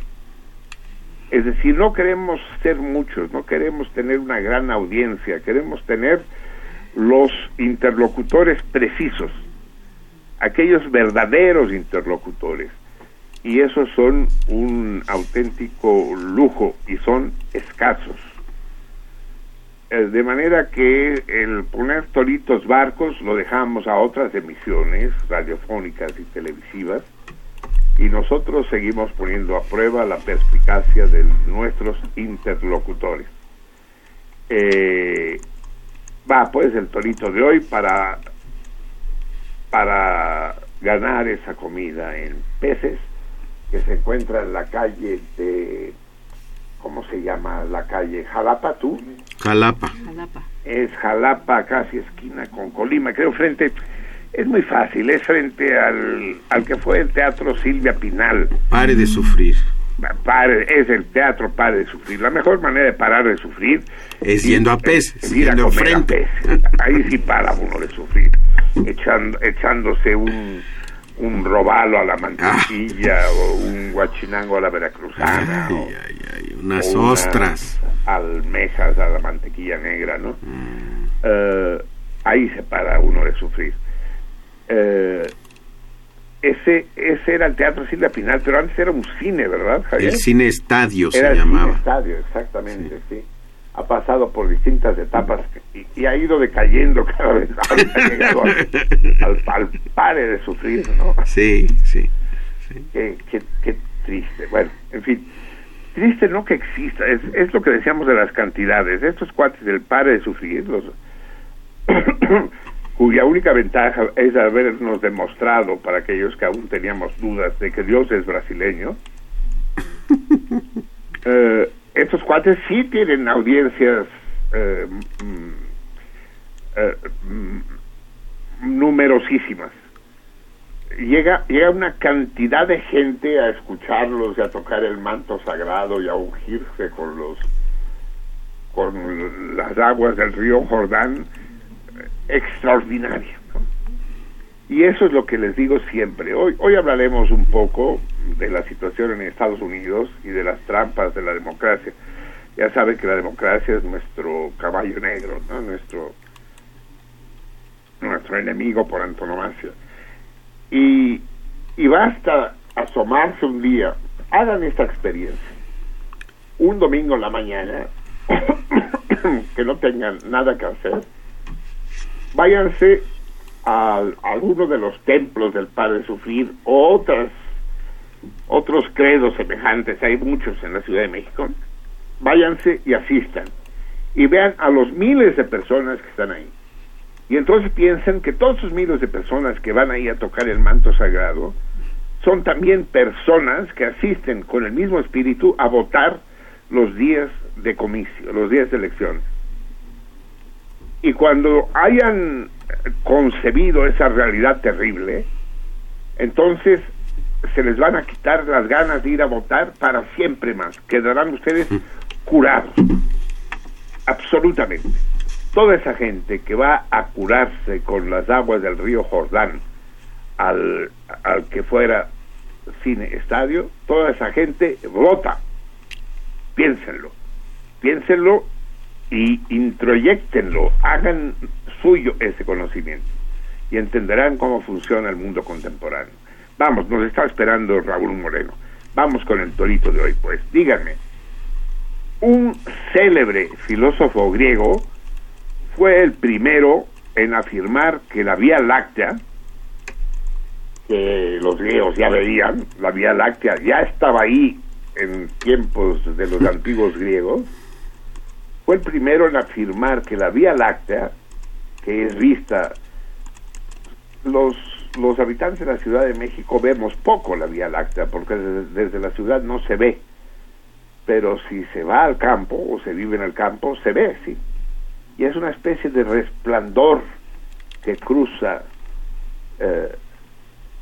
Es decir, no queremos ser muchos, no queremos tener una gran audiencia, queremos tener los interlocutores precisos, aquellos verdaderos interlocutores. Y esos son un auténtico lujo y son escasos. Eh, De manera que el poner toritos barcos lo dejamos a otras emisiones radiofónicas y televisivas y nosotros seguimos poniendo a prueba la perspicacia de nuestros interlocutores. Eh, va pues el torito de hoy para para ganar esa comida en peces que se encuentra en la calle de ¿cómo se llama la calle? Jalapa tú Jalapa. Jalapa. es Jalapa, casi esquina con Colima, creo frente, Es muy fácil, es frente al, al que fue el Teatro Silvia Pinal. Pare de sufrir. Pare, es el teatro Pare de Sufrir. La mejor manera de parar de sufrir Es yendo a peces, es ir a yendo a frente. Ahí sí para uno de sufrir. Echando, echándose un, un robalo a la mantequilla o un guachinango a la veracruzana. Ay, o- ay, ay, unas o unas ostras. almejas a la mantequilla negra, ¿no? Mm. Eh, ahí se para uno de sufrir. Eh, ese, ese era el Teatro Silvia Pinal, pero antes era un cine, ¿verdad, Javier? El cine estadio era se el llamaba. cine estadio, exactamente, sí. Ha pasado por distintas etapas y, y ha ido decayendo cada vez más. Ha llegado al, al, al pare de sufrir, ¿no? Sí, sí. Qué, qué, qué triste. Bueno, en fin, triste no que exista, es, es lo que decíamos de las cantidades. Estos cuates del pare de sufrir, los, cuya única ventaja es habernos demostrado, para aquellos que aún teníamos dudas de que Dios es brasileño, estos cuates sí tienen audiencias eh, mm, eh, mm, numerosísimas llega llega una cantidad de gente a escucharlos y a tocar el manto sagrado y a ungirse con los con las aguas del río Jordán eh, extraordinaria. Y eso es lo que les digo siempre hoy hoy hablaremos un poco de la situación en Estados Unidos y de las trampas de la democracia ya saben que la democracia es nuestro caballo negro ¿no? nuestro nuestro enemigo por antonomasia y, y basta asomarse un día, hagan esta experiencia. Un domingo en la mañana, que no tengan nada que hacer, váyanse a, alguno de los templos del Padre Sufrir o otras, otros credos semejantes, hay muchos en la Ciudad de México, váyanse y asistan y vean a los miles de personas que están ahí. Y entonces piensan que todos esos miles de personas que van ahí a tocar el manto sagrado son también personas que asisten con el mismo espíritu a votar los días de comicio, los días de elección. Y cuando hayan concebido esa realidad terrible, entonces se les van a quitar las ganas de ir a votar para siempre más. Quedarán ustedes curados. Absolutamente toda esa gente que va a curarse con las aguas del río Jordán al, al que fuera cine estadio, toda esa gente vota. Piénsenlo, piénsenlo y introyectenlo, hagan suyo ese conocimiento y entenderán cómo funciona el mundo contemporáneo. Vamos, nos está esperando Raúl Moreno. Vamos con el torito de hoy, pues. Díganme, un célebre filósofo griego fue el primero en afirmar que la Vía Láctea, que los griegos ya veían, la Vía Láctea ya estaba ahí en tiempos de los antiguos griegos, fue el primero en afirmar que la Vía Láctea, que es vista, los, los habitantes de la Ciudad de México vemos poco la Vía Láctea, porque desde, la ciudad no se ve, pero si se va al campo o se vive en el campo, se ve, sí. Y es una especie de resplandor que cruza eh,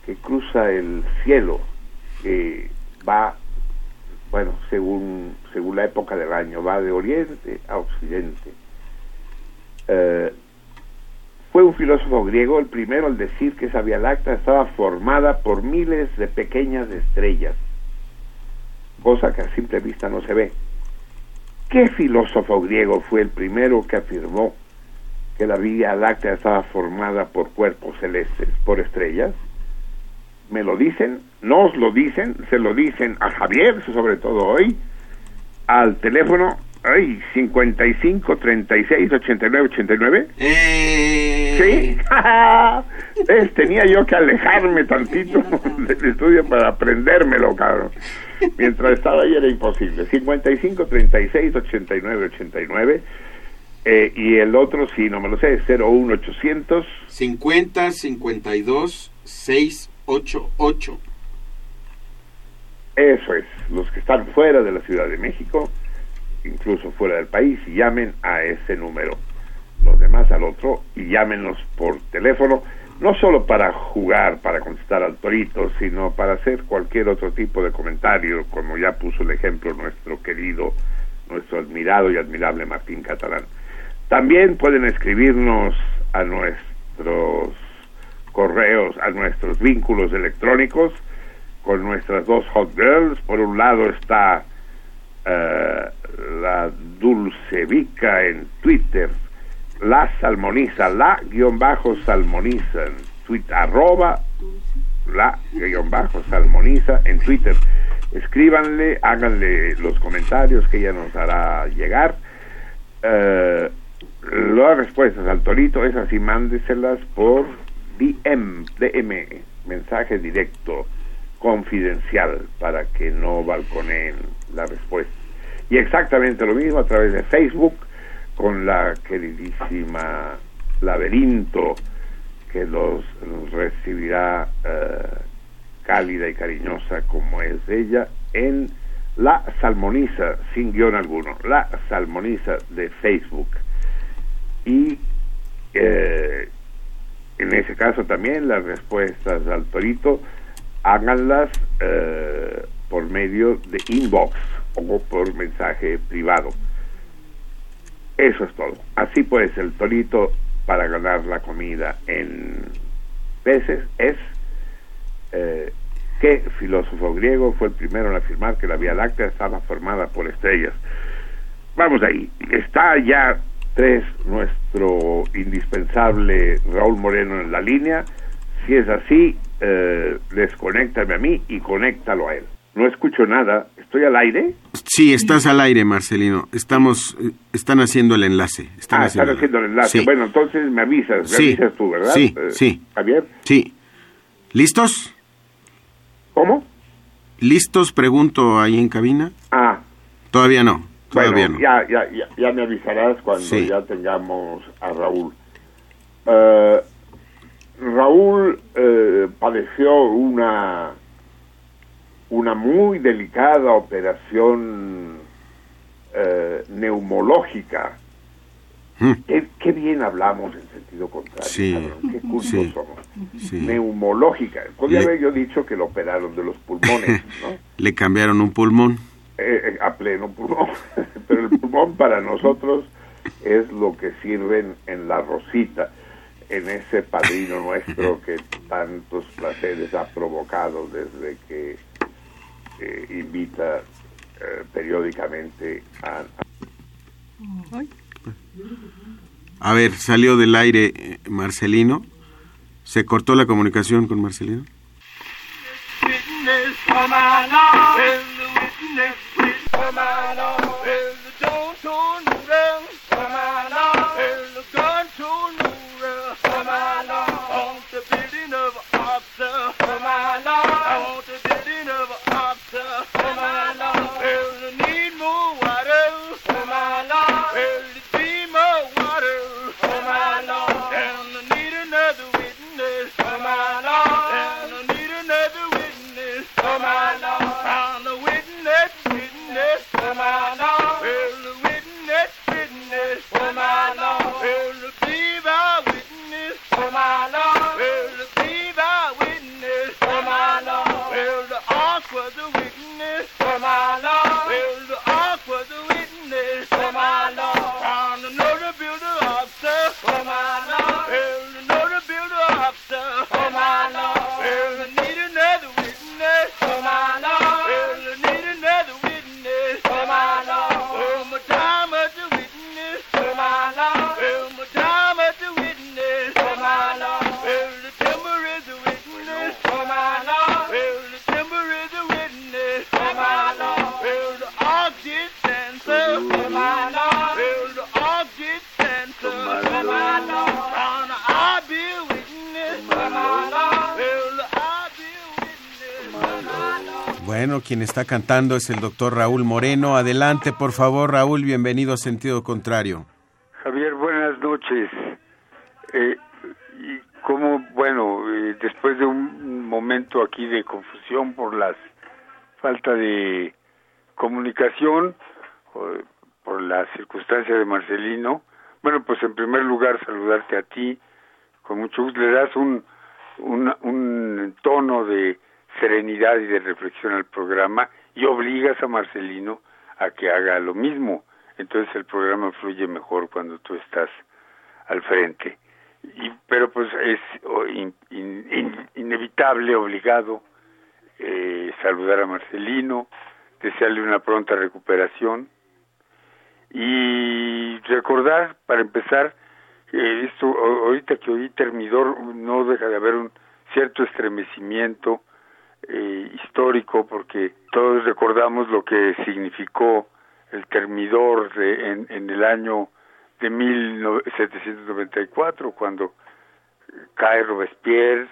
que cruza el cielo que va bueno según según la época del año va de oriente a occidente Eh, fue un filósofo griego el primero al decir que esa Vía Láctea estaba formada por miles de pequeñas estrellas cosa que a simple vista no se ve ¿Qué filósofo griego fue el primero que afirmó que la Vía Láctea estaba formada por cuerpos celestes, por estrellas? ¿Me lo dicen? ¿No os lo dicen? ¿Se lo dicen a Javier, sobre todo hoy? Al teléfono, ay, 55 36 89 89. Sí. ¿Ves? Tenía yo que alejarme tantito del estudio para aprendérmelo, cabrón. Mientras estaba ahí era imposible. 55 36 89 89. Eh, y el otro, sí, no me lo sé, 01 800 50 52 688. Eso es, los que están fuera de la Ciudad de México, incluso fuera del país, llamen a ese número. Los demás al otro y llámenos por teléfono no solo para jugar, para contestar al torito, sino para hacer cualquier otro tipo de comentario, como ya puso el ejemplo nuestro querido, nuestro admirado y admirable Martín Catalán. También pueden escribirnos a nuestros correos, a nuestros vínculos electrónicos con nuestras dos hot girls. Por un lado está eh, la Dulcevica en Twitter, la salmoniza, la guion bajo salmoniza en Twitter, arroba la guion bajo salmoniza en Twitter. Escríbanle, háganle los comentarios que ella nos hará llegar. Eh, las respuestas al torito, esas sí mándeselas por DM, DM, mensaje directo, confidencial, para que no balconeen la respuesta. Y exactamente lo mismo a través de Facebook, con la queridísima Laberinto, que los, recibirá eh, cálida y cariñosa como es ella, en la salmoniza, sin guion alguno, la salmoniza de Facebook. Y eh, en ese caso también las respuestas al torito háganlas eh, por medio de inbox o por mensaje privado. Eso es todo. Así pues, el torito para ganar la comida en peces es eh, ¿Qué filósofo griego fue el primero en afirmar que la Vía Láctea estaba formada por estrellas? Vamos ahí. Está ya tres nuestro indispensable Raúl Moreno en la línea. Si es así, eh, desconéctame a mí y conéctalo a él. No escucho nada. ¿Estoy al aire? Sí, estás al aire, Marcelino. Estamos, eh, están haciendo el enlace. Están ah, están haciendo el enlace. Sí. Bueno, entonces me avisas, me Sí. avisas tú, ¿verdad? Sí, Eh, sí. Javier, Sí. ¿Listos? ¿cómo? ¿Listos? Pregunto ahí en cabina. Ah, Todavía no. Todavía bueno, no. ya, ya, ya, ya me avisarás cuando Sí. ya tengamos a Raúl. Eh, Raúl eh, padeció una una muy delicada operación eh, neumológica. Mm. Qué, qué bien hablamos en sentido contrario. Sí, cabrón, Qué cultos sí. somos. Sí. Neumológica. Podría Le- haber yo dicho que lo operaron de los pulmones, ¿no? Le cambiaron un pulmón. Eh, a pleno pulmón. Pero el pulmón para nosotros es lo que sirven en la rosita, en ese padrino nuestro que tantos placeres ha provocado desde que eh, invita eh, periódicamente a, A ver, salió del aire Marcelino. ¿Se cortó la comunicación con Marcelino? Come on on, there's around. Come on on. Oh my Lord. Bueno, quien está cantando es el doctor Raúl Moreno. Adelante, por favor, Raúl, bienvenido a Sentido Contrario. Javier, buenas noches. Eh, y como, bueno, eh, después de un momento aquí de confusión por la falta de comunicación, o- por la circunstancia de Marcelino, bueno, pues en primer lugar saludarte a ti con mucho gusto le das un, un, un tono de serenidad y de reflexión al programa y obligas a Marcelino a que haga lo mismo. Entonces el programa fluye mejor cuando tú estás al frente. Y, pero pues es in- in- in- inevitable, obligado, eh, saludar a Marcelino, desearle una pronta recuperación y recordar, para empezar, eh, esto ahorita que oí Termidor no deja de haber un cierto estremecimiento eh, histórico porque todos recordamos lo que significó el Termidor de- en, en el año de 1794 cuando cae Robespierre,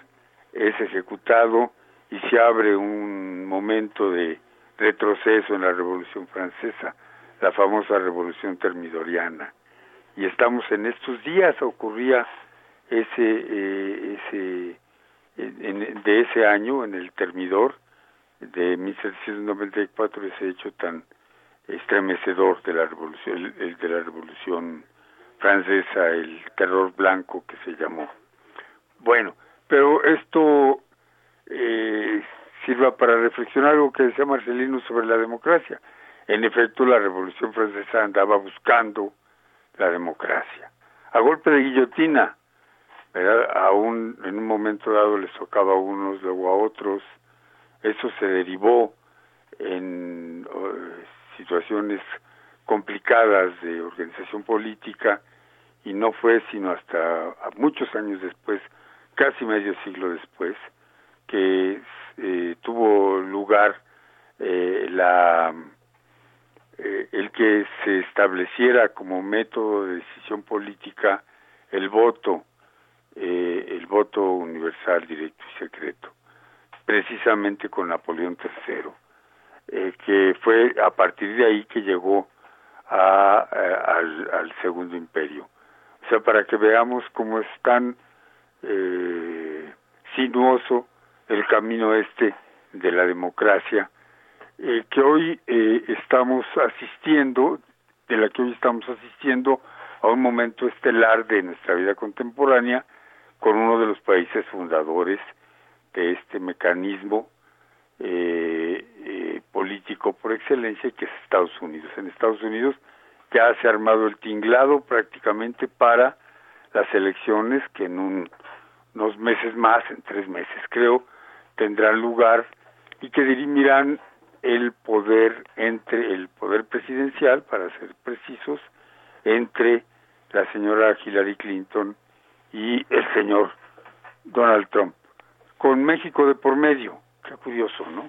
es ejecutado y se abre un momento de retroceso en la Revolución Francesa, la famosa Revolución Termidoriana. Y estamos en estos días, ocurría ese, eh, ese en- de ese año, en el Termidor, de 1794, ese hecho tan estremecedor de la revolución, el, de la revolución francesa, el terror blanco que se llamó. Bueno, pero esto eh, sirva para reflexionar lo que decía Marcelino sobre la democracia. En efecto, la Revolución Francesa andaba buscando la democracia. A golpe de guillotina, ¿verdad? En un momento dado les tocaba a unos, luego a otros. Eso se derivó en situaciones complicadas de organización política y no fue sino hasta muchos años después, casi medio siglo después, que eh, tuvo lugar eh, la eh, el que se estableciera como método de decisión política el voto, eh, el voto universal, directo y secreto, precisamente con Napoleón III, eh, que fue a partir de ahí que llegó a, a- al, Segundo Imperio. O sea, para que veamos cómo es tan eh, sinuoso el camino este de la democracia eh, que hoy eh, estamos asistiendo, de la que hoy estamos asistiendo a un momento estelar de nuestra vida contemporánea con uno de los países fundadores de este mecanismo eh, eh, político por excelencia que es Estados Unidos. En Estados Unidos ya se ha armado el tinglado prácticamente para las elecciones que en un- unos meses más, en tres meses creo, tendrán lugar y que dirimirán el poder entre el poder presidencial, para ser precisos, entre la señora Hillary Clinton y el señor Donald Trump, con México de por medio. Qué curioso, ¿no?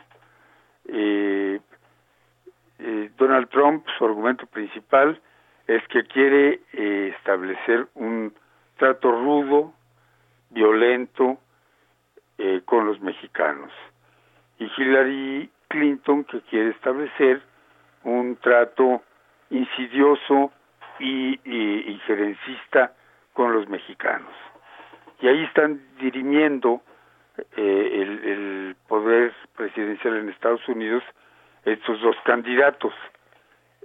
Eh, eh, Donald Trump, su argumento principal es que quiere eh, establecer un trato rudo, violento eh, con los mexicanos. Y Hillary Clinton que quiere establecer un trato insidioso y, y injerencista con los mexicanos. Y ahí están dirimiendo eh, el, poder presidencial en Estados Unidos estos dos candidatos.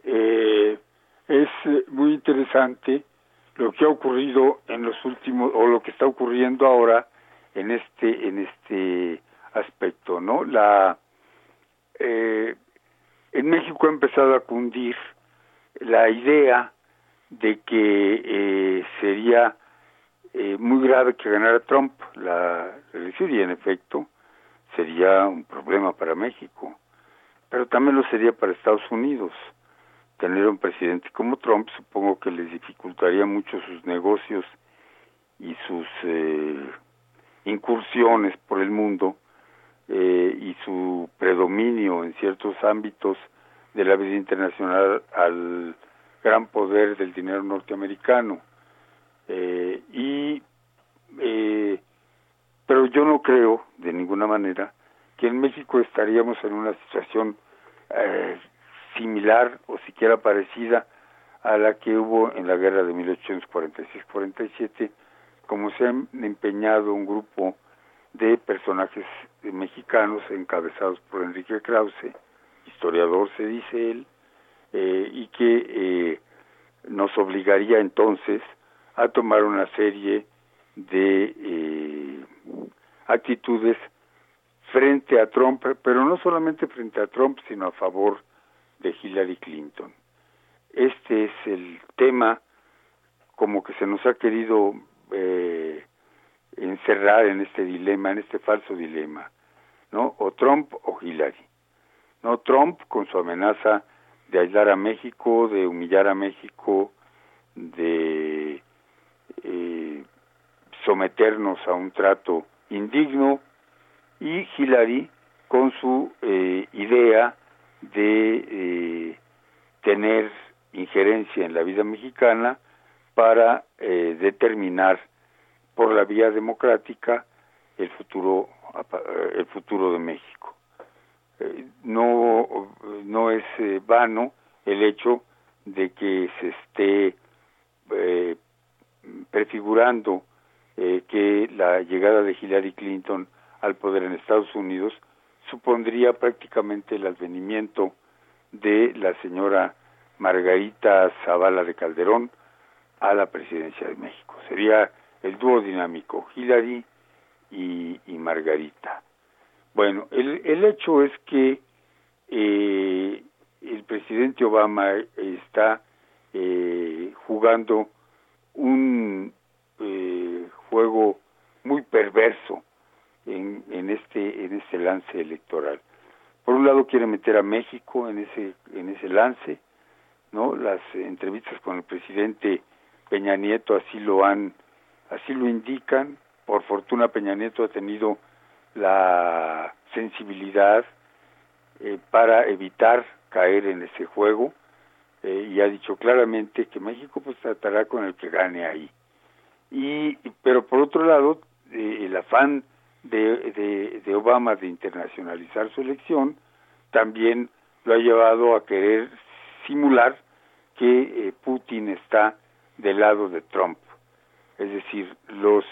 Eh, es eh, muy interesante lo que ha ocurrido en los últimos o lo que está ocurriendo ahora en este en este aspecto, ¿no? La eh, en México ha empezado a cundir la idea de que eh, sería eh, muy grave que ganara Trump la elección y en efecto sería un problema para México, pero también lo sería para Estados Unidos. Tener un presidente como Trump supongo que les dificultaría mucho sus negocios y sus eh, incursiones por el mundo eh, y su predominio en ciertos ámbitos de la vida internacional al gran poder del dinero norteamericano. Eh, y eh, pero yo no creo de ninguna manera que en México estaríamos en una situación eh, similar o siquiera parecida a la que hubo en la guerra de 1846-47, como se han empeñado un grupo de personajes mexicanos encabezados por Enrique Krause, historiador se dice él, eh, y que eh, nos obligaría entonces a tomar una serie de eh, actitudes frente a Trump, pero no solamente frente a Trump, sino a favor de Hillary Clinton. Este es el tema como que se nos ha querido eh, encerrar en este dilema, en este falso dilema, ¿no? O Trump o Hillary. No Trump con su amenaza de aislar a México, de humillar a México, de eh, someternos a un trato indigno. Y Hillary con su eh, idea de eh, tener injerencia en la vida mexicana para eh, determinar por la vía democrática el futuro el futuro de México no no es vano el hecho de que se esté prefigurando que la llegada de Hillary Clinton al poder en Estados Unidos supondría prácticamente el advenimiento de la señora Margarita Zavala de Calderón a la presidencia de México. Sería el dúo dinámico Hillary y, Margarita. Bueno, el, el, hecho es que eh, el presidente Obama está eh, jugando un eh, juego muy perverso en, en este en este lance electoral. Por un lado quiere meter a México en ese en ese lance, ¿no? Las entrevistas con el presidente Peña Nieto así lo han así lo indican. Por fortuna Peña Nieto ha tenido la sensibilidad eh, para evitar caer en ese juego eh, y ha dicho claramente que México pues tratará con el que gane ahí. Y pero por otro lado eh, el afán de, de, Obama de internacionalizar su elección también lo ha llevado a querer simular que eh, Putin está del lado de Trump. Es decir, los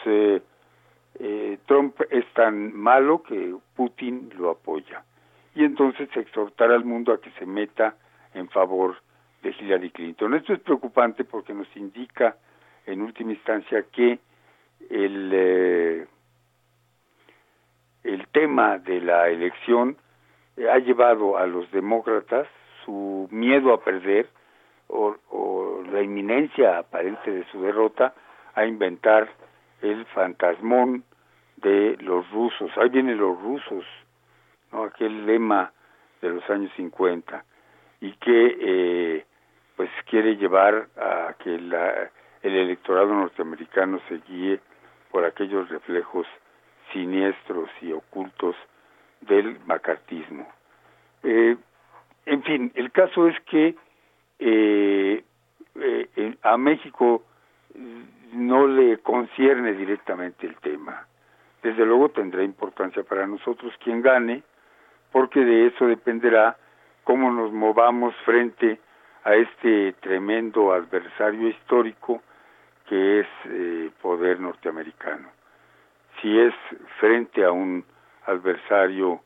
eh, eh, Trump es tan malo que Putin lo apoya. Y entonces exhortar al mundo a que se meta en favor de Hillary Clinton. Esto es preocupante porque nos indica en última instancia que el el tema de la elección eh, ha llevado a los demócratas su miedo a perder o, la inminencia aparente de su derrota a inventar el fantasmón de los rusos. Ahí vienen los rusos, ¿no? aquel lema de los años 50 y que eh, pues quiere llevar a que la, el electorado norteamericano se guíe por aquellos reflejos siniestros y ocultos del macartismo. Eh, en fin, el caso es que eh, eh, a México no le concierne directamente el tema. Desde luego tendrá importancia para nosotros quien gane, porque de eso dependerá cómo nos movamos frente a este tremendo adversario histórico que es el poder norteamericano si es frente a un adversario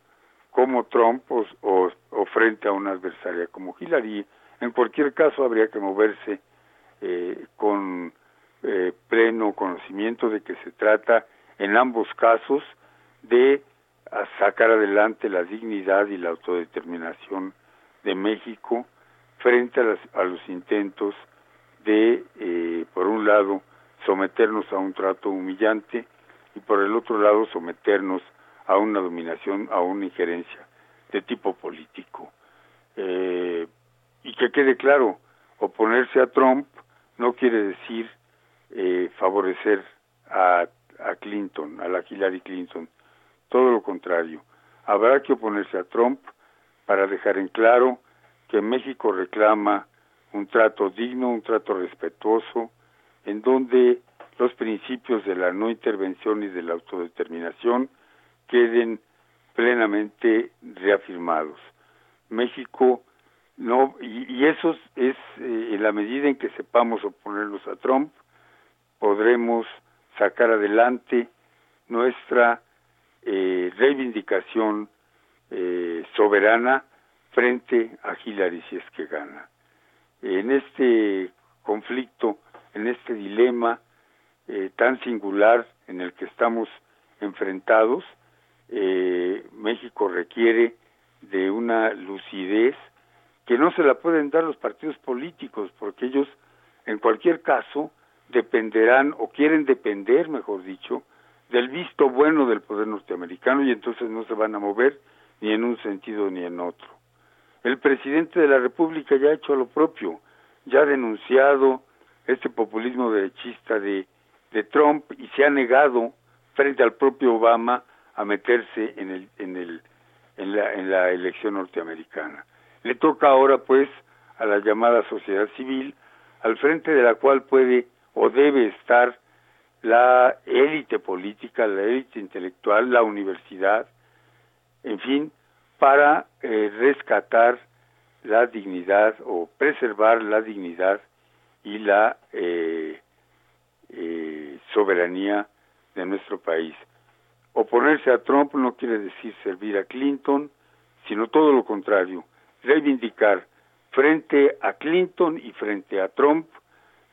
como Trump o, frente a una adversaria como Hillary. En cualquier caso habría que moverse eh, con eh, pleno conocimiento de que se trata en ambos casos de sacar adelante la dignidad y la autodeterminación de México frente a, los intentos de, eh, por un lado, someternos a un trato humillante y por el otro lado someternos a una dominación, a una injerencia de tipo político. Eh, y que quede claro, oponerse a Trump no quiere decir eh, favorecer a, a Clinton, a la Hillary Clinton, todo lo contrario. Habrá que oponerse a Trump para dejar en claro que México reclama un trato digno, un trato respetuoso, en donde los principios de la no intervención y de la autodeterminación queden plenamente reafirmados. México no y, eso es eh, en la medida en que sepamos oponernos a Trump podremos sacar adelante nuestra eh, reivindicación eh, soberana frente a Hillary si es que gana. En este conflicto, en este dilema, eh, tan singular en el que estamos enfrentados, eh, México requiere de una lucidez que no se la pueden dar los partidos políticos, porque ellos, en cualquier caso, dependerán o quieren depender, mejor dicho, del visto bueno del poder norteamericano y entonces no se van a mover ni en un sentido ni en otro. El presidente de la República ya ha hecho lo propio, ya ha denunciado este populismo derechista de, Trump y se ha negado frente al propio Obama a meterse en el en el en la, en la elección norteamericana. Le toca ahora pues a la llamada sociedad civil al frente de la cual puede o debe estar la élite política, la élite intelectual, la universidad, en fin, para eh, rescatar la dignidad o preservar la dignidad y la eh, eh, soberanía de nuestro país. Oponerse a Trump no quiere decir servir a Clinton, sino todo lo contrario, reivindicar frente a Clinton y frente a Trump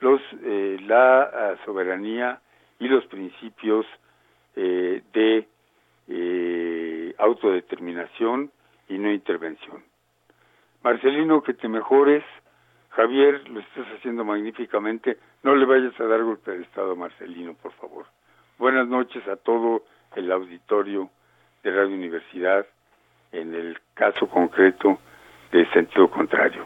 los, eh, la ah, soberanía y los principios eh, de eh, autodeterminación y no intervención. Marcelino, que te mejores. Javier, lo estás haciendo magníficamente. No le vayas a dar golpe de Estado a Marcelino, por favor. Buenas noches a todo el auditorio de Radio Universidad, en el caso concreto de sentido contrario.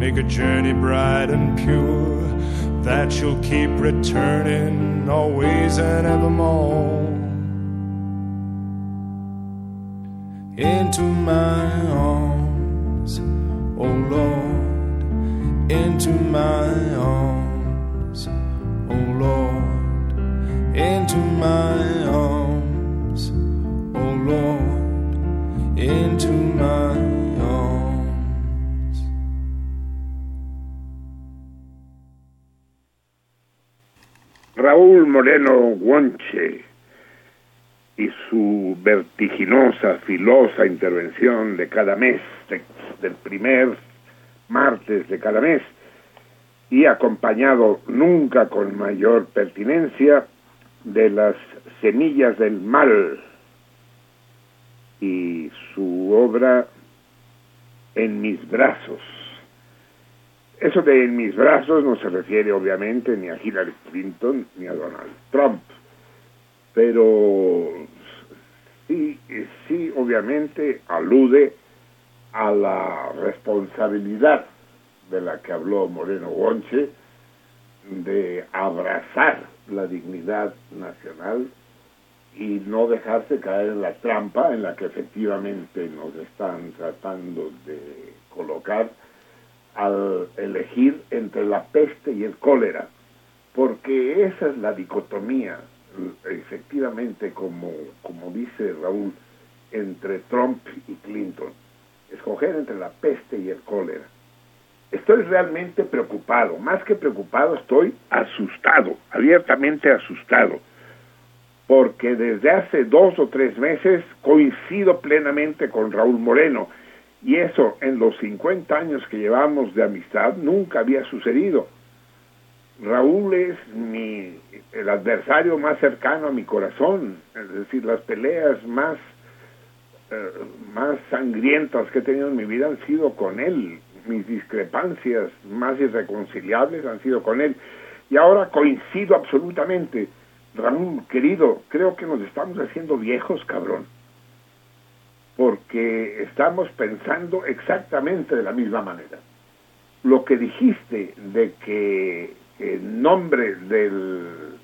make a journey bright and pure, that you'll keep returning always and evermore. Into my arms, oh Lord, into my arms, oh Lord, into my arms, Moreno Guanche y su vertiginosa, filosa intervención de cada mes, de- del primer martes de cada mes, y acompañado nunca con mayor pertinencia de las semillas del mal y su obra en mis brazos. Eso de en mis brazos no se refiere obviamente ni a Hillary Clinton ni a Donald Trump, pero sí, sí obviamente alude a la responsabilidad de la que habló Moreno Gonche de abrazar la dignidad nacional y no dejarse caer en la trampa en la que efectivamente nos están tratando de colocar al elegir entre la peste y el cólera, porque esa es la dicotomía, efectivamente, como, como dice Raúl, entre Trump y Clinton, escoger entre la peste y el cólera. Estoy realmente preocupado, más que preocupado, estoy asustado, abiertamente asustado, porque desde hace dos o tres meses coincido plenamente con Raúl Moreno, y eso en los 50 años que llevamos de amistad nunca había sucedido. Raúl es mi, el adversario más cercano a mi corazón, es decir, las peleas más, eh, más sangrientas que he tenido en mi vida han sido con él, mis discrepancias más irreconciliables han sido con él, y ahora coincido absolutamente. Raúl, querido, creo que nos estamos haciendo viejos, cabrón porque estamos pensando exactamente de la misma manera. Lo que dijiste de que en nombre del,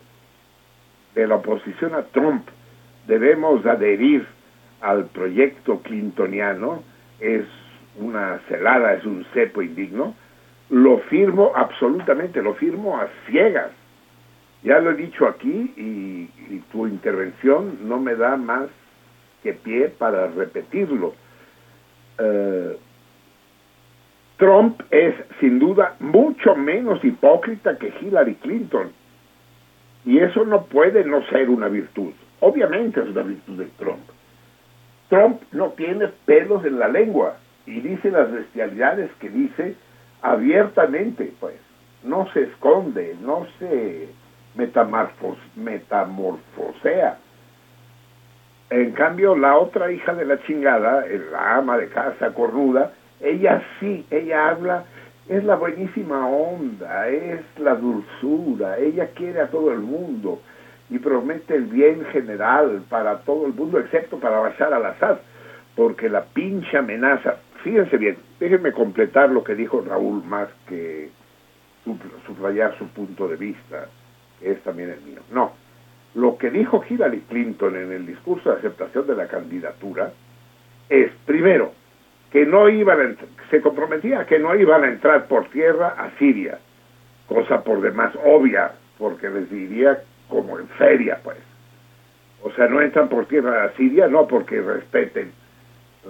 de la oposición a Trump debemos adherir al proyecto clintoniano es una celada, es un cepo indigno, lo firmo absolutamente, lo firmo a ciegas. Ya lo he dicho aquí y, y tu intervención no me da más que pie para repetirlo. Eh, Trump es sin duda mucho menos hipócrita que Hillary Clinton. Y eso no puede no ser una virtud. Obviamente es una virtud de Trump. Trump no tiene pelos en la lengua y dice las bestialidades que dice abiertamente, pues. No se esconde, no se metamorfos, metamorfosea. En cambio, la otra hija de la chingada, la ama de casa cornuda, ella sí, ella habla, es la buenísima onda, es la dulzura, ella quiere a todo el mundo y promete el bien general para todo el mundo, excepto para Bashar al-Assad, porque la pinche amenaza, fíjense bien, déjenme completar lo que dijo Raúl más que subrayar su punto de vista, que es también el mío. No, lo que dijo Hillary Clinton en el discurso de aceptación de la candidatura es, primero, que no iban a se comprometía a que no iban a entrar por tierra a Siria, cosa por demás obvia, porque les diría como en feria, pues. O sea, no entran por tierra a Siria, no porque respeten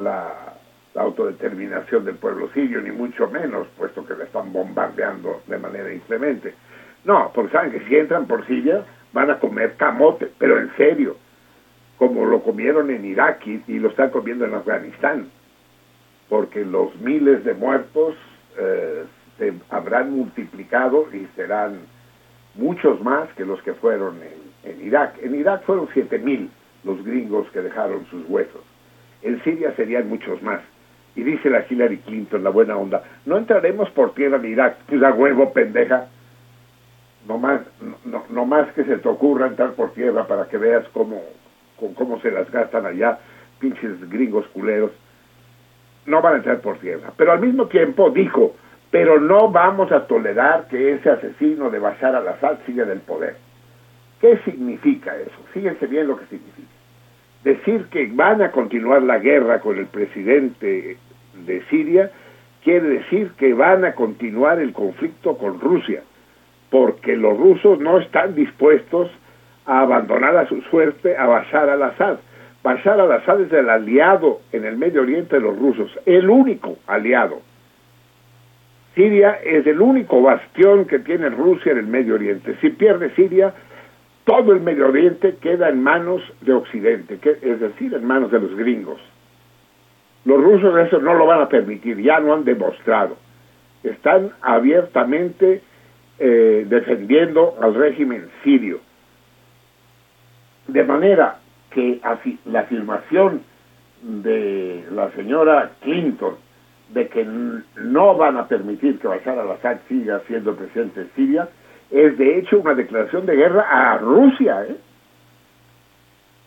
la, la autodeterminación del pueblo sirio, ni mucho menos, puesto que la están bombardeando de manera inclemente. No, porque saben que si entran por Siria van a comer camote, pero en serio, como lo comieron en Irak y, lo están comiendo en Afganistán, porque los miles de muertos eh, se habrán multiplicado y serán muchos más que los que fueron en, Irak. En Irak fueron siete mil los gringos que dejaron sus huesos. En Siria serían muchos más. Y dice la Hillary Clinton, la buena onda, no entraremos por tierra en Irak. Pues a huevo, pendeja. No más, no, no más que se te ocurra entrar por tierra para que veas cómo, con cómo se las gastan allá, pinches gringos culeros. No van a entrar por tierra. Pero al mismo tiempo dijo, pero no vamos a tolerar que ese asesino de Bashar al-Assad siga en el poder. ¿Qué significa eso? Fíjense bien lo que significa. Decir que van a continuar la guerra con el presidente de Siria quiere decir que van a continuar el conflicto con Rusia, porque los rusos no están dispuestos a abandonar a su suerte a Bashar al-Assad. Bashar al-Assad es el aliado en el Medio Oriente de los rusos, el único aliado. Siria es el único bastión que tiene Rusia en el Medio Oriente. Si pierde Siria, todo el Medio Oriente queda en manos de Occidente, que, es decir, en manos de los gringos. Los rusos eso no lo van a permitir, ya lo han demostrado. Están abiertamente eh, defendiendo al régimen sirio. De manera que la afirmación de la señora Clinton de que no van a permitir que Bashar al-Assad siga siendo presidente de Siria es de hecho una declaración de guerra a Rusia. ¿eh?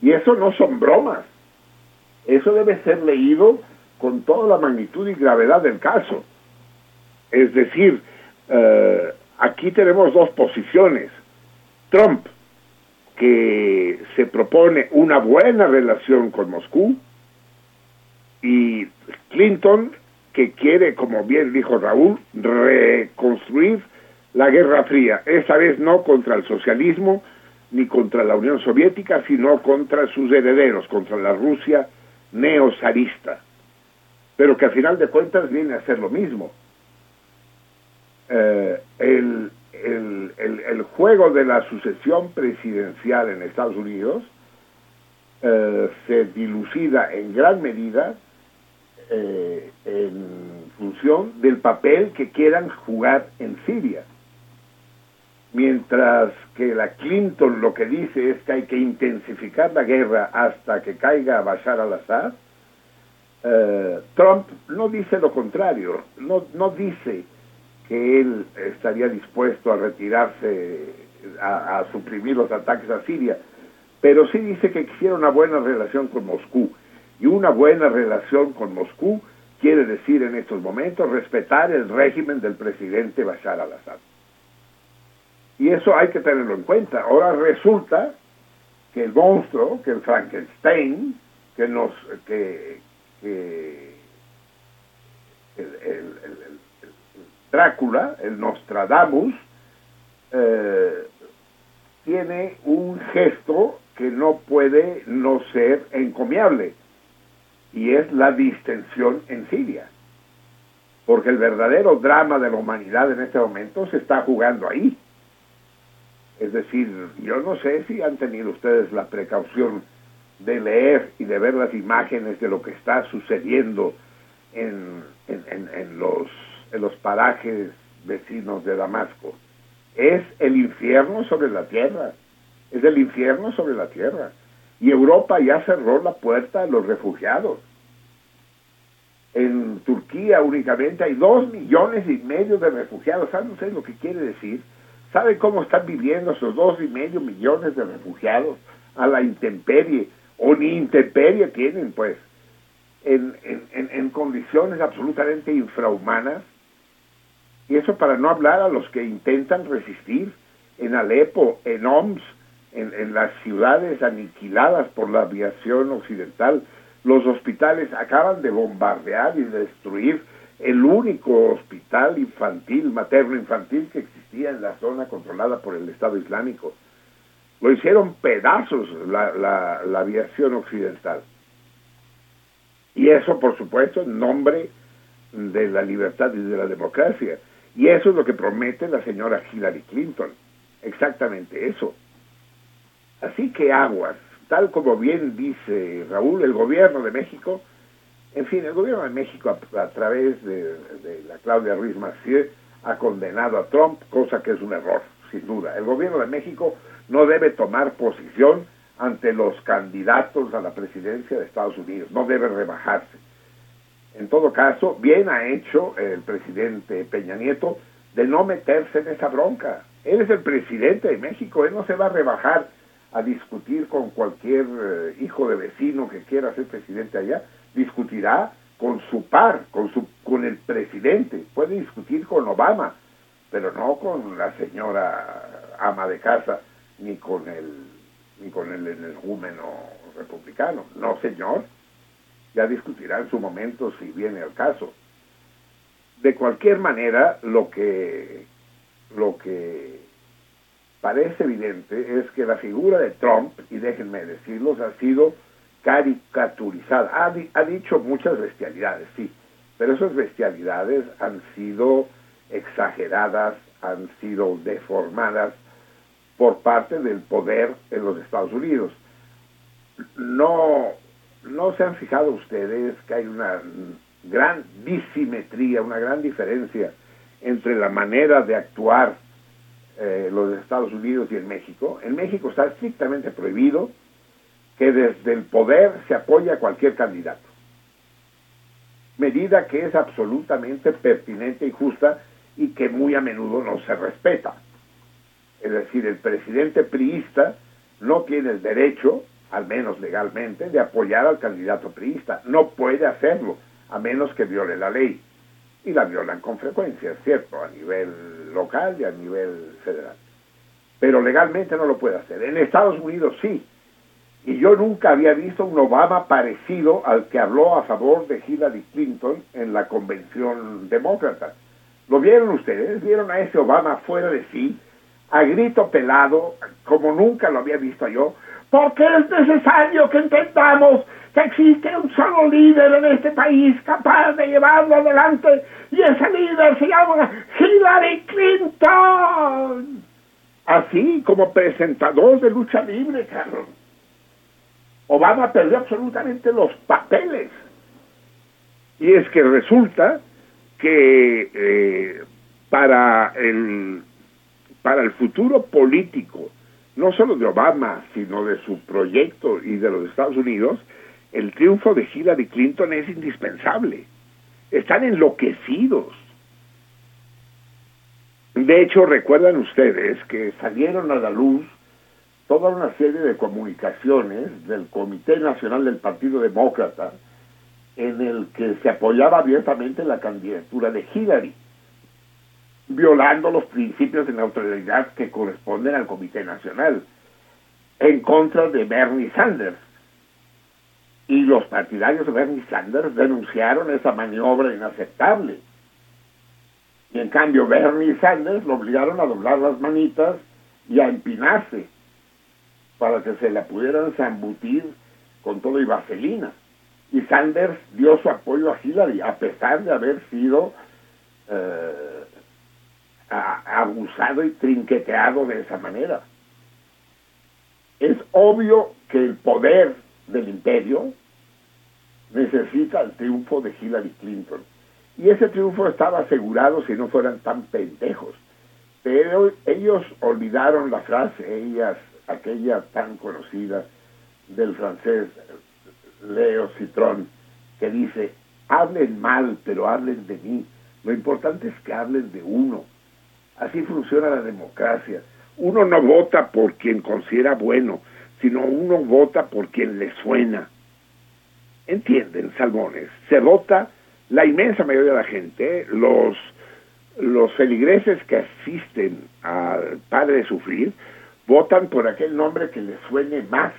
Y eso no son bromas. Eso debe ser leído con toda la magnitud y gravedad del caso. Es decir, eh, aquí tenemos dos posiciones. Trump, que se propone una buena relación con Moscú, y Clinton, que quiere, como bien dijo Raúl, reconstruir la Guerra Fría, esa vez no contra el socialismo ni contra la Unión Soviética, sino contra sus herederos, contra la Rusia neozarista, pero que a final de cuentas viene a ser lo mismo. Eh, el, el, el, el, juego de la sucesión presidencial en Estados Unidos eh, se dilucida en gran medida eh, en función del papel que quieran jugar en Siria. Mientras que la Clinton lo que dice es que hay que intensificar la guerra hasta que caiga Bashar al-Assad, eh, Trump no dice lo contrario, no, no dice que él estaría dispuesto a retirarse, a, suprimir los ataques a Siria, pero sí dice que quisiera una buena relación con Moscú. Y una buena relación con Moscú quiere decir en estos momentos respetar el régimen del presidente Bashar al-Assad. Y eso hay que tenerlo en cuenta. Ahora resulta que el monstruo, que el Frankenstein, que nos, que, que el, el, el, Drácula, el Nostradamus, eh, tiene un gesto que no puede no ser encomiable y es la distensión en Siria. Porque el verdadero drama de la humanidad en este momento se está jugando ahí. Es decir, yo no sé si han tenido ustedes la precaución de leer y de ver las imágenes de lo que está sucediendo en, en, en, los, en los parajes vecinos de Damasco. Es el infierno sobre la tierra. Es el infierno sobre la tierra y Europa ya cerró la puerta a los refugiados. En Turquía únicamente hay dos millones y medio de refugiados. ¿Saben ustedes lo que quiere decir? ¿Saben cómo están viviendo esos dos y medio millones de refugiados a la intemperie? O ni intemperie tienen, pues, en, en, en condiciones absolutamente infrahumanas. Y eso para no hablar a los que intentan resistir en Alepo, en Oms, en, en, las ciudades aniquiladas por la aviación occidental. Los hospitales acaban de bombardear y destruir el único hospital infantil, materno-infantil que existía en la zona controlada por el Estado Islámico. Lo hicieron pedazos la, la, la aviación occidental. Y eso, por supuesto, en nombre de la libertad y de la democracia. Y eso es lo que promete la señora Hillary Clinton. Exactamente eso. Así que aguas, tal como bien dice Raúl, el gobierno de México, en fin, el gobierno de México a, través de, de, la Claudia Ruiz Massieu ha condenado a Trump, cosa que es un error, sin duda. El gobierno de México no debe tomar posición ante los candidatos a la presidencia de Estados Unidos, no debe rebajarse. En todo caso, bien ha hecho el presidente Peña Nieto de no meterse en esa bronca. Él es el presidente de México, él no se va a rebajar a discutir con cualquier eh, hijo de vecino que quiera ser presidente allá, discutirá con su par, con su con el presidente, puede discutir con Obama, pero no con la señora ama de casa ni con el ni con el energúmeno republicano. No, señor. Ya discutirá en su momento si viene al caso. De cualquier manera, lo que lo que parece evidente es que la figura de Trump, y déjenme decirlo, ha sido caricaturizada. Ha, ha dicho muchas bestialidades, sí, pero esas bestialidades han sido exageradas, han sido deformadas por parte del poder en los Estados Unidos. No, no se han fijado ustedes que hay una gran disimetría, una gran diferencia entre la manera de actuar eh, los Estados Unidos y en México. En México está estrictamente prohibido que desde el poder se apoye a cualquier candidato. Medida que es absolutamente pertinente y justa y que muy a menudo no se respeta. Es decir, el presidente priista no tiene el derecho, al menos legalmente, de apoyar al candidato priista. No puede hacerlo, a menos que viole la ley. Y la violan con frecuencia, es cierto, a nivel local y a nivel federal. Pero legalmente no lo puede hacer. En Estados Unidos sí. Y yo nunca había visto un Obama parecido al que habló a favor de Hillary Clinton en la convención demócrata. ¿Lo vieron ustedes? ¿Vieron a ese Obama fuera de sí? a grito pelado, como nunca lo había visto yo, porque es necesario que entendamos que existe un solo líder en este país capaz de llevarlo adelante y ese líder se llama Hillary Clinton. Así como presentador de lucha libre, Carlos. Obama perdió absolutamente los papeles. Y es que resulta que eh, para el para el futuro político, no solo de Obama, sino de su proyecto y de los Estados Unidos, el triunfo de Hillary Clinton es indispensable. Están enloquecidos. De hecho, recuerdan ustedes que salieron a la luz toda una serie de comunicaciones del Comité Nacional del Partido Demócrata en el que se apoyaba abiertamente la candidatura de Hillary violando los principios de neutralidad que corresponden al Comité Nacional, en contra de Bernie Sanders. Y los partidarios de Bernie Sanders denunciaron esa maniobra inaceptable. Y en cambio Bernie Sanders lo obligaron a doblar las manitas y a empinarse para que se la pudieran zambutir con todo y vaselina. Y Sanders dio su apoyo a Hillary, a pesar de haber sido eh, abusado y trinqueteado de esa manera. Es obvio que el poder del imperio necesita el triunfo de Hillary Clinton. Y ese triunfo estaba asegurado si no fueran tan pendejos. Pero ellos olvidaron la frase, ellas, aquella tan conocida del francés Leo Citrón, que dice, hablen mal, pero hablen de mí. Lo importante es que hablen de uno. Así funciona la democracia. Uno no vota por quien considera bueno, sino uno vota por quien le suena. ¿Entienden, salmones? Se vota la inmensa mayoría de la gente, los, los feligreses que asisten al Padre de Sufrir, votan por aquel nombre que les suene más.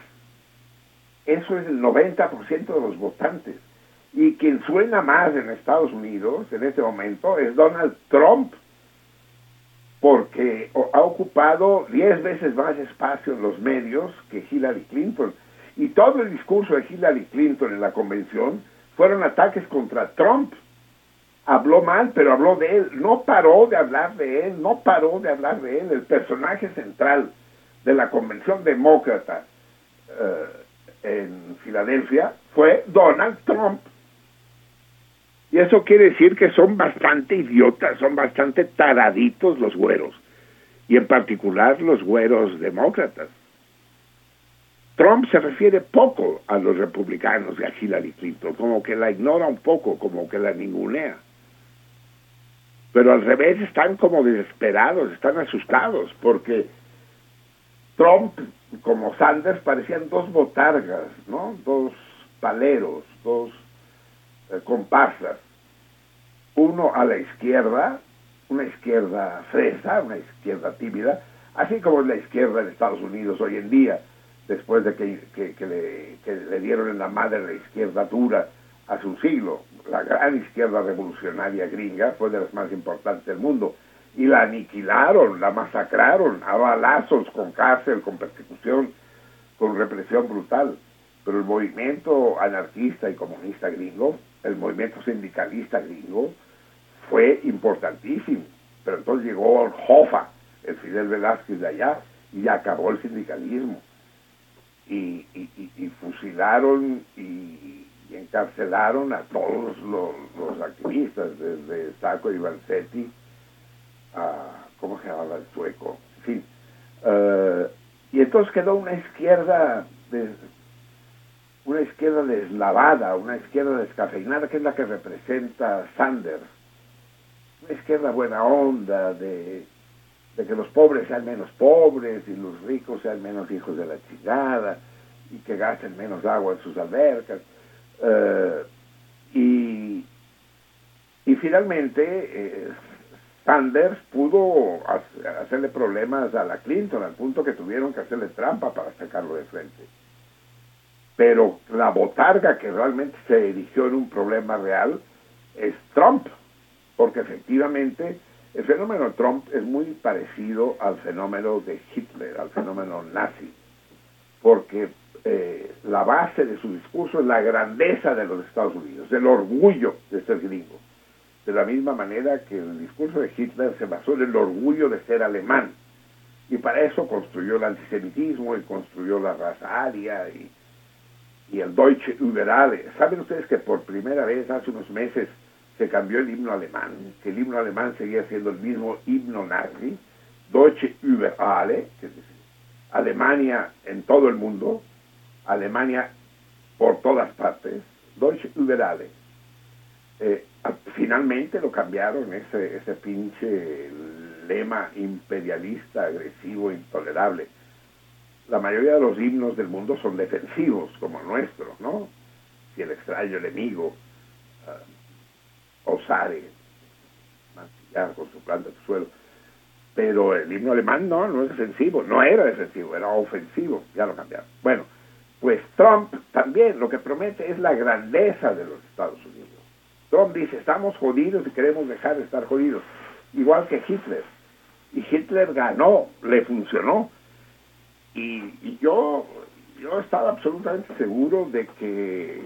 Eso es el 90% de los votantes. Y quien suena más en Estados Unidos en este momento es Donald Trump porque ha ocupado diez veces más espacio en los medios que Hillary Clinton. Y todo el discurso de Hillary Clinton en la convención fueron ataques contra Trump. Habló mal, pero habló de él. No paró de hablar de él, no paró de hablar de él. El personaje central de la convención demócrata eh, en Filadelfia fue Donald Trump. Y eso quiere decir que son bastante idiotas, son bastante taraditos los güeros, y en particular los güeros demócratas. Trump se refiere poco a los republicanos y a Hillary Clinton, como que la ignora un poco, como que la ningunea. Pero al revés están como desesperados, están asustados, porque Trump como Sanders parecían dos botargas, ¿no? Dos paleros, dos comparsas. Uno a la izquierda, una izquierda fresa, una izquierda tímida, así como es la izquierda en Estados Unidos hoy en día, después de que, le, que le dieron en la madre la izquierda dura hace un siglo. La gran izquierda revolucionaria gringa fue de las más importantes del mundo y la aniquilaron, la masacraron a balazos, con cárcel, con persecución, con represión brutal. Pero el movimiento anarquista y comunista gringo, el movimiento sindicalista gringo, fue importantísimo. Pero entonces llegó Jofa, el Fidel Velázquez de allá, y acabó el sindicalismo. Y, fusilaron y, encarcelaron a todos los, activistas, desde Saco y Vanzetti ¿cómo se llamaba el sueco? Sí. Eh, y entonces quedó una izquierda, una izquierda deslavada, una izquierda descafeinada, que es la que representa Sanders. Una izquierda buena onda, de, que los pobres sean menos pobres y los ricos sean menos hijos de la chingada y que gasten menos agua en sus albercas. Eh, y, y finalmente eh, Sanders pudo hacerle problemas a la Clinton al punto que tuvieron que hacerle trampa para sacarlo de frente. Pero la botarga que realmente se erigió en un problema real es Trump, porque efectivamente el fenómeno Trump es muy parecido al fenómeno de Hitler, al fenómeno nazi, porque eh, la base de su discurso es la grandeza de los Estados Unidos, el orgullo de ser gringo de la misma manera que el discurso de Hitler se basó en el orgullo de ser alemán. Y para eso construyó el antisemitismo y construyó la raza aria y, y el Deutsche Überale. ¿Saben ustedes que por primera vez hace unos meses se cambió el himno alemán? Que el himno alemán seguía siendo el mismo himno nazi, Deutsche Überale, que es decir, Alemania en todo el mundo, Alemania por todas partes, Deutsche Überale. Eh, finalmente lo cambiaron, ese, ese pinche lema imperialista, agresivo, intolerable. La mayoría de los himnos del mundo son defensivos, como el nuestro, ¿no? Si el extraño enemigo uh, osare mantillar con su planta de suelo. Pero el himno alemán no, no es defensivo, no era defensivo, era ofensivo, ya lo cambiaron. Bueno, pues Trump también lo que promete es la grandeza de los Estados Unidos Trump dice, estamos jodidos y queremos dejar de estar jodidos. Igual que Hitler. Y Hitler ganó, le funcionó. Y, yo, yo estaba absolutamente seguro de que,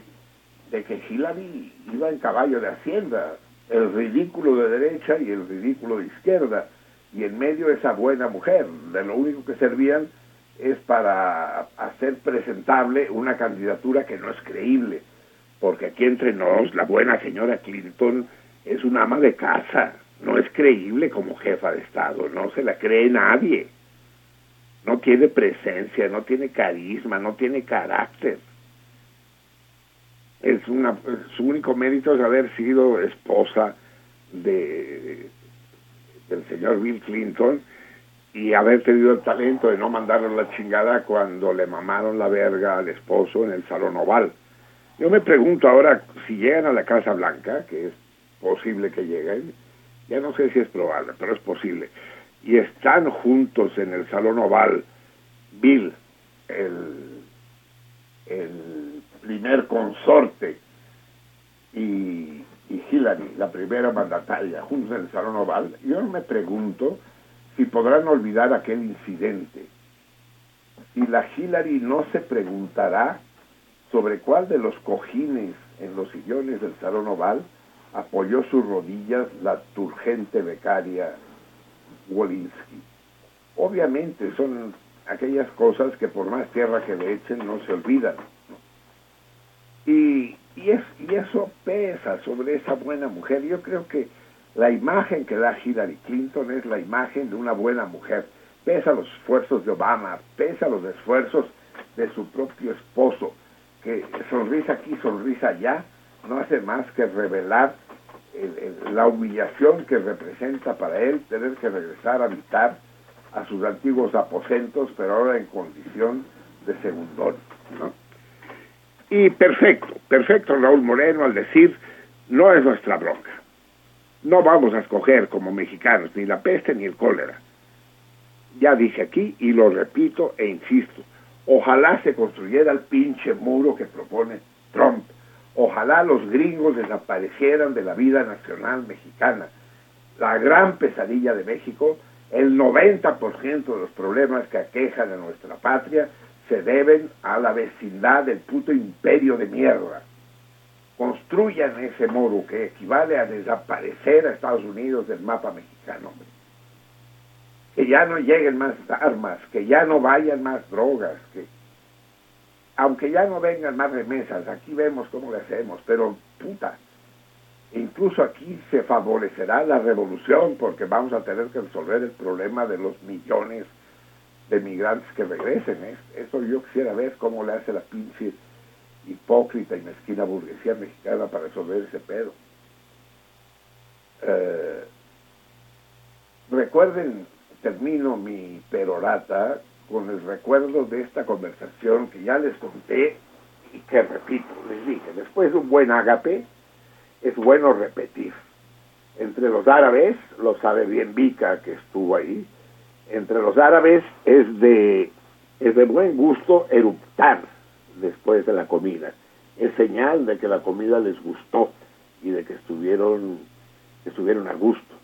de que Hillary iba en caballo de hacienda. El ridículo de derecha y el ridículo de izquierda. Y en medio esa buena mujer. De lo único que servían es para hacer presentable una candidatura que no es creíble porque aquí entre nos, la buena señora Clinton es una ama de casa, no es creíble como jefa de Estado, no se la cree nadie, no tiene presencia, no tiene carisma, no tiene carácter. Es una, su único mérito es haber sido esposa de, del señor Bill Clinton y haber tenido el talento de no mandarle la chingada cuando le mamaron la verga al esposo en el Salón Oval yo me pregunto ahora si llegan a la Casa Blanca, que es posible que lleguen, ya no sé si es probable, pero es posible, y están juntos en el Salón Oval Bill, el, primer consorte, y, y Hillary, la primera mandataria, juntos en el Salón Oval, yo me pregunto si podrán olvidar aquel incidente. Y la Hillary no se preguntará sobre cuál de los cojines en los sillones del salón oval apoyó sus rodillas la turgente becaria Wolinski. Obviamente son aquellas cosas que por más tierra que le echen no se olvidan. Y, y, es, y eso pesa sobre esa buena mujer. Yo creo que la imagen que da Hillary Clinton es la imagen de una buena mujer. Pesa los esfuerzos de Obama, pesa los esfuerzos de su propio esposo, que sonrisa aquí, sonrisa allá, no hace más que revelar la humillación que representa para él tener que regresar a habitar a sus antiguos aposentos, pero ahora en condición de segundón. ¿no? Y perfecto, perfecto Raúl Moreno al decir, no es nuestra bronca. No vamos a escoger como mexicanos ni la peste ni el cólera. Ya dije aquí y lo repito e insisto, ojalá se construyera el pinche muro que propone Trump. Ojalá los gringos desaparecieran de la vida nacional mexicana. La gran pesadilla de México, el 90% de los problemas que aquejan a nuestra patria se deben a la vecindad del puto imperio de mierda. Construyan ese muro que equivale a desaparecer a Estados Unidos del mapa mexicano. Que ya no lleguen más armas, que ya no vayan más drogas, que aunque ya no vengan más remesas, aquí vemos cómo le hacemos, pero puta, incluso aquí se favorecerá la revolución porque vamos a tener que resolver el problema de los millones de migrantes que regresen. ¿eh? Eso yo quisiera ver cómo le hace la pinche hipócrita y mezquina burguesía mexicana para resolver ese pedo. Eh, recuerden, termino mi perorata con el recuerdo de esta conversación que ya les conté y que repito, les dije, después de un buen ágape, es bueno repetir. Entre los árabes, lo sabe bien Vika que estuvo ahí, entre los árabes es de, es de buen gusto eruptar después de la comida. Es señal de que la comida les gustó y de que estuvieron, estuvieron a gusto.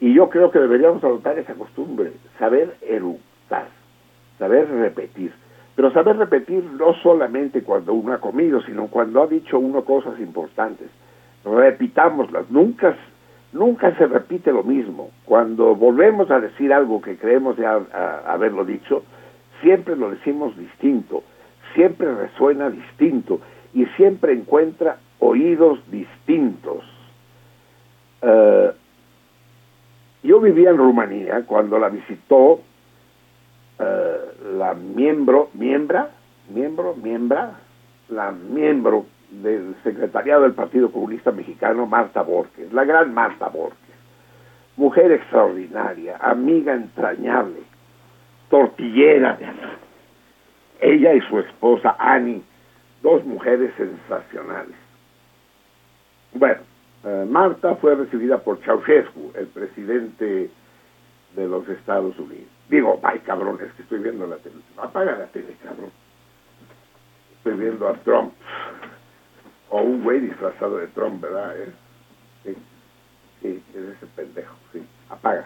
Y yo creo que deberíamos adoptar esa costumbre, saber eructar, saber repetir. Pero saber repetir no solamente cuando uno ha comido, sino cuando ha dicho uno cosas importantes. Repitámoslas, nunca, nunca se repite lo mismo. Cuando volvemos a decir algo que creemos ya haberlo dicho, siempre lo decimos distinto, siempre resuena distinto y siempre encuentra oídos distintos. Eh, yo vivía en Rumanía cuando la visitó eh, la miembro, miembra, miembro, miembra, la miembro del secretariado del Partido Comunista Mexicano, Marta Borges, la gran Marta Borges, mujer extraordinaria, amiga entrañable, tortillera de. Ella y su esposa Annie, dos mujeres sensacionales. Bueno, eh, Marta fue recibida por Ceausescu, el presidente de los Estados Unidos. Digo, ay cabrón, es que estoy viendo la tele. Apaga la tele, cabrón. Estoy viendo a Trump. O un güey disfrazado de Trump, ¿verdad? eh? Sí, sí, es ese pendejo, sí. Apaga.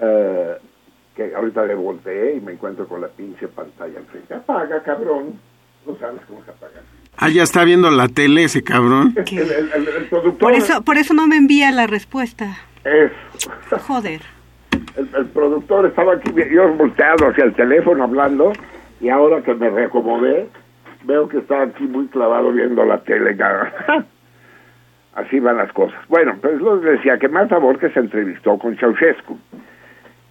Eh, que ahorita le volteé y me encuentro con la pinche pantalla enfrente. Apaga, cabrón. No sabes cómo se apaga. Ah, ya está viendo la tele ese cabrón. El, el- el- el productor Por eso, por eso no me envía la respuesta. es... Joder. El, productor estaba aquí, yo volteado hacia el teléfono hablando, y ahora que me reacomodé, veo que está aquí muy clavado viendo la tele. Así van las cosas. Bueno, pues lo decía que Marta Borges se entrevistó con Ceausescu.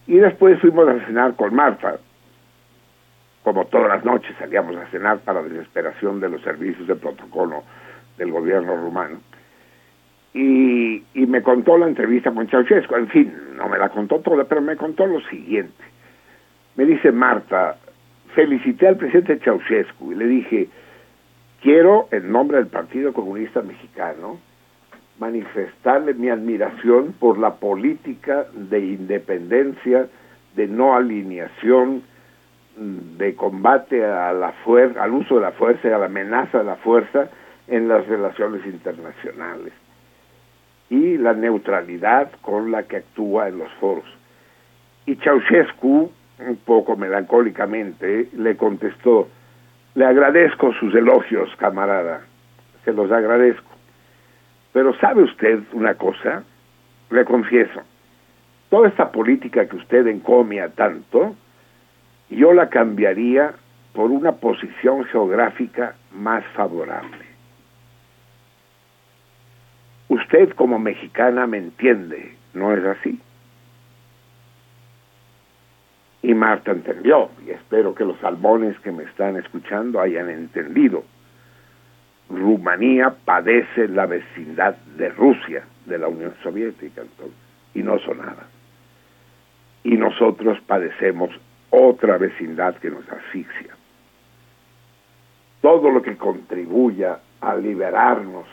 Y después fuimos a cenar con Marta. Como todas las noches salíamos a cenar para desesperación de los servicios de protocolo del gobierno rumano y, y me contó la entrevista con Ceausescu. En fin, no me la contó toda, pero me contó lo siguiente. Me dice Marta, felicité al presidente Ceausescu y le dije, quiero, en nombre del Partido Comunista Mexicano, manifestarle mi admiración por la política de independencia, de no alineación, de combate a la fuer- al uso de la fuerza y a la amenaza de la fuerza en las relaciones internacionales y la neutralidad con la que actúa en los foros. Y Ceausescu, un poco melancólicamente, le contestó, le agradezco sus elogios, camarada, se los agradezco. Pero ¿sabe usted una cosa? Le confieso, toda esta política que usted encomia tanto, yo la cambiaría por una posición geográfica más favorable. Usted como mexicana me entiende, ¿no es así? Y Marta entendió y espero que los salmones que me están escuchando hayan entendido. Rumanía padece la vecindad de Rusia, de la Unión Soviética, entonces, y no son nada. Y nosotros padecemos otra vecindad que nos asfixia. Todo lo que contribuya a liberarnos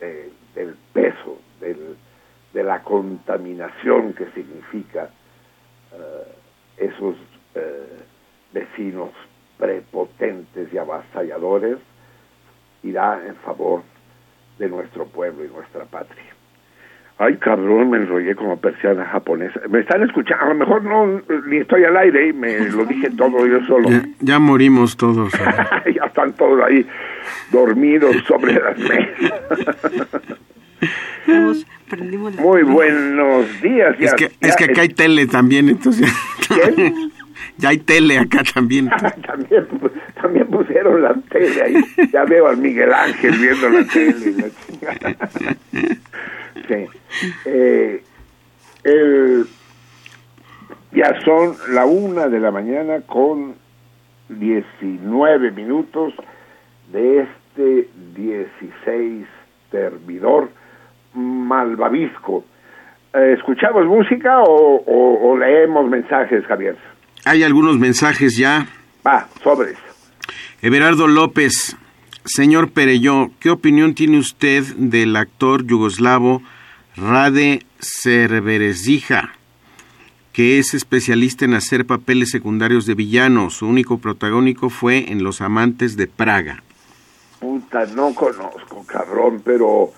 de- del peso, del- de la contaminación que significa eh, esos eh, vecinos prepotentes y avasalladores, irá en favor de nuestro pueblo y nuestra patria. Ay, cabrón, me enrollé como persiana japonesa. ¿Me están escuchando? A lo mejor no, ni estoy al aire y me lo dije todo yo solo. Ya, ya morimos todos. ya están todos ahí dormidos sobre las mesas. Muy buenos días. Es ya- que, ya- es que acá hay tele también, entonces. ya hay tele acá también. también, pu- también pusieron la tele ahí. Ya veo al Miguel Ángel viendo la tele. y la chingada. Sí. Eh, el- ya son la una de la mañana con 19 minutos de este 16 servidor malvavisco. Eh, ¿Escuchamos música o, o- o leemos mensajes, Javier? Hay algunos mensajes ya. Va, sobres. Everardo López, señor Perelló, ¿qué opinión tiene usted del actor yugoslavo Rade Cerverezija, que es especialista en hacer papeles secundarios de villano? Su único protagónico fue en Los Amantes de Praga. Puta, no conozco, cabrón, pero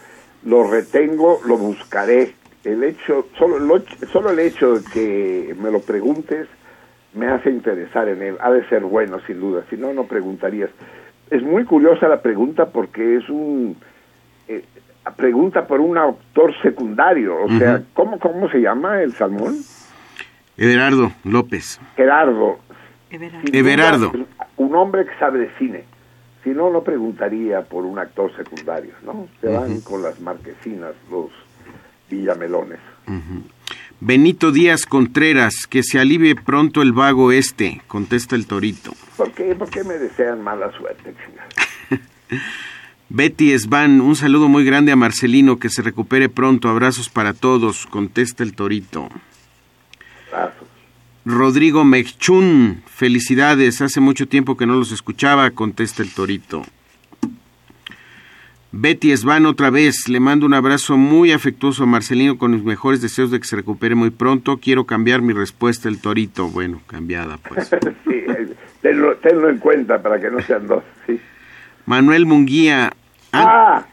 lo retengo, lo buscaré. El hecho, solo, lo- solo el hecho de que me lo preguntes me hace interesar en él. Ha de ser bueno, sin duda. Si no, no preguntarías. Es muy curiosa la pregunta porque es un eh, pregunta por un autor secundario. O sea. ¿cómo, ¿cómo se llama el salmón? Everardo López. Gerardo. Everardo. un hombre que sabe de cine. Si no, no preguntaría por un actor secundario, ¿no? Se van con las marquesinas, los villamelones. Ujú. Benito Díaz Contreras, que se alivie pronto el vago este, contesta el torito. ¿Por qué, ¿Por qué me desean mala suerte? Betty Esban, un saludo muy grande a Marcelino, que se recupere pronto. Abrazos para todos, contesta el torito. Abrazos. Rodrigo Mechun, felicidades, hace mucho tiempo que no los escuchaba, contesta el torito. Betty Esban otra vez, le mando un abrazo muy afectuoso a Marcelino con mis mejores deseos de que se recupere muy pronto. Quiero cambiar mi respuesta, el torito. Bueno, cambiada pues. sí, tenlo, tenlo en cuenta para que no sean dos, sí. Manuel Munguía, Ah,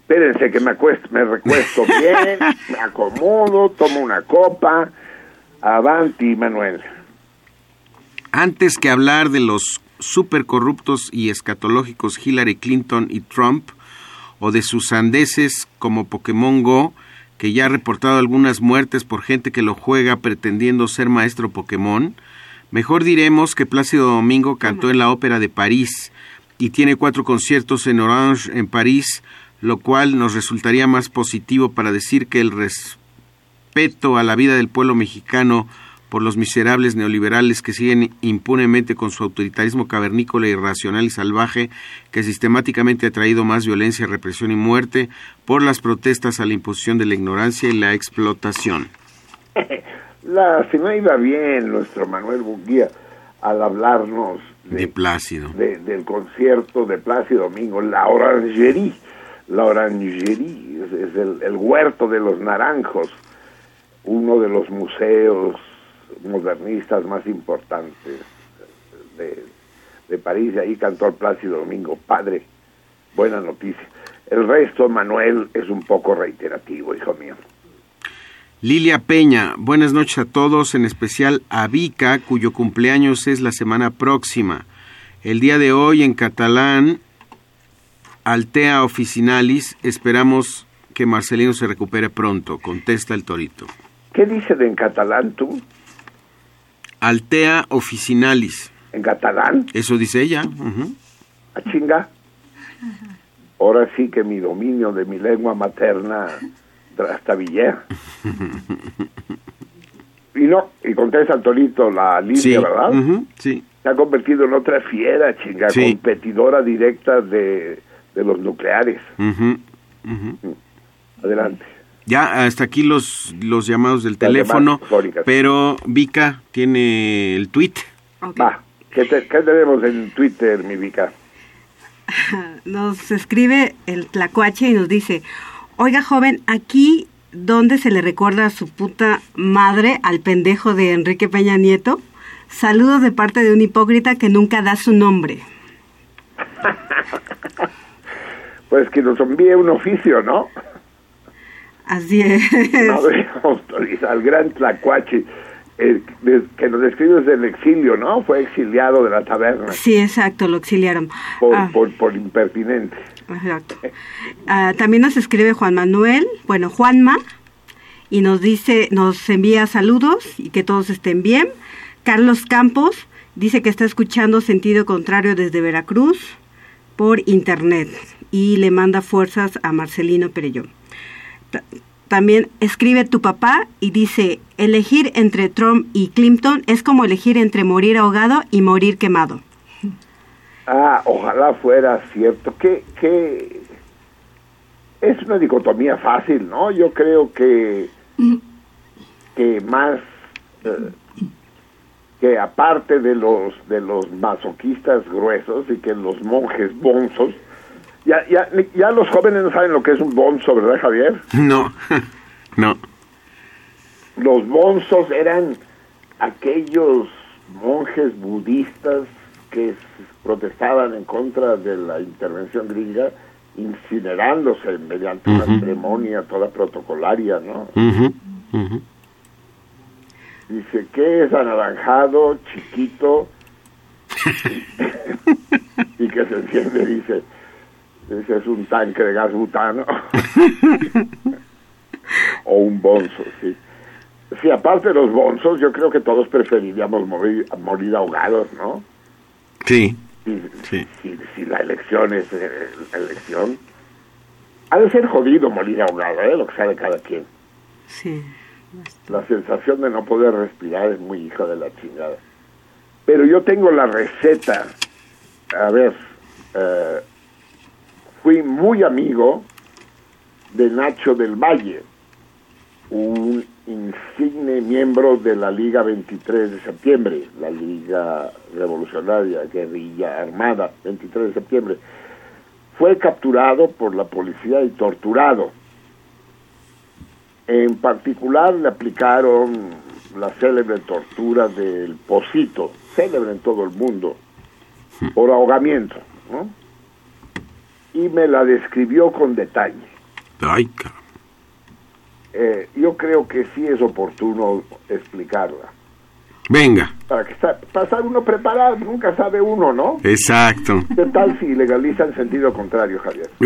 espérense que me, acuesto, me recuesto bien, me acomodo, tomo una copa. Avanti, Manuel. Antes que hablar de los supercorruptos y escatológicos Hillary Clinton y Trump, o de sus sandeces como Pokémon Go, que ya ha reportado algunas muertes por gente que lo juega pretendiendo ser maestro Pokémon, mejor diremos que Plácido Domingo cantó en la Ópera de París y tiene cuatro conciertos en Orange en París, lo cual nos resultaría más positivo para decir que el respeto a la vida del pueblo mexicano por los miserables neoliberales que siguen impunemente con su autoritarismo cavernícola, irracional y salvaje, que sistemáticamente ha traído más violencia, represión y muerte por las protestas a la imposición de la ignorancia y la explotación. La, si no iba bien nuestro Manuel Bunguía al hablarnos De Plácido. de- del concierto de Plácido Domingo, la Orangerie. La Orangerie es, es el, el huerto de los naranjos, uno de los museos modernistas más importantes de, de París. Y ahí cantó el Plácido Domingo, padre. Buena noticia. El resto, Manuel, es un poco reiterativo, hijo mío. Lilia Peña, buenas noches a todos, en especial a Vika, cuyo cumpleaños es la semana próxima. El día de hoy en catalán, Altea Officinalis, esperamos que Marcelino se recupere pronto, contesta el torito. ¿Qué dice de en catalán tú? Altea Officinalis. ¿En catalán? Eso dice ella. ujú. ¿A chinga? Ahora sí que mi dominio de mi lengua materna trastabillea. Y Y no, y contesta el Torito la línea, Sí, ¿verdad? sí. Se ha convertido en otra fiera, chinga, Sí. competidora directa de, de los nucleares. Adelante. Ya hasta aquí los, los llamados del teléfono, pero Vika tiene el tweet. Va, ¿qué, te- qué tenemos en Twitter, mi Vika? Nos escribe el tlacuache y nos dice, oiga joven, aquí donde se le recuerda a su puta madre al pendejo de Enrique Peña Nieto, saludos de parte de un hipócrita que nunca da su nombre. Pues que nos envíe un oficio, ¿no? Así es. No al gran Tlacuache, eh, que nos describe desde el exilio, ¿no? Fue exiliado de la taberna Sí, exacto, lo exiliaron. por, Ah, por, por impertinente. exacto. Ah, también nos escribe Juan Manuel, bueno, Juanma, y nos dice, nos envía saludos y que todos estén bien. Carlos Campos dice que está escuchando sentido contrario desde Veracruz por internet y le manda fuerzas a Marcelino Perelló. Ta- También escribe tu papá y dice, elegir entre Trump y Clinton es como elegir entre morir ahogado y morir quemado. Ah, ojalá fuera cierto. Que, que es una dicotomía fácil, ¿no? Yo creo que, que más eh, que aparte de los de los masoquistas gruesos y que los monjes bonzos, ya, ya, ya los jóvenes no saben lo que es un bonzo, ¿verdad, Javier? No, no. Los bonzos eran aquellos monjes budistas que protestaban en contra de la intervención gringa, incinerándose mediante una ceremonia toda protocolaria, ¿no? Dice que es anaranjado, chiquito, y que se enciende, dice, ese es un tanque de gas butano, o un bonzo, sí. Sí, aparte de los bonzos, yo creo que todos preferiríamos morir, morir ahogados, ¿no? Sí, Si, sí. si, si la elección es eh, la elección. Ha de ser jodido morir ahogado, ¿eh? Lo que sabe cada quien. Sí. La sensación de no poder respirar es muy hija de la chingada. Pero yo tengo la receta. A ver, eh, fui muy amigo de Nacho del Valle, un insigne miembro de la Liga 23 de septiembre, la Liga Revolucionaria, Guerrilla Armada, 23 de septiembre. Fue capturado por la policía y torturado. En particular le aplicaron la célebre tortura del pocito, célebre en todo el mundo, por ahogamiento, ¿no? Y me la describió con detalle. Ay. Eh, yo creo que sí es oportuno explicarla. Venga, Para que está, para estar uno preparado, nunca sabe uno, ¿no? exacto. ¿Qué tal si legalizan sentido contrario, Javier?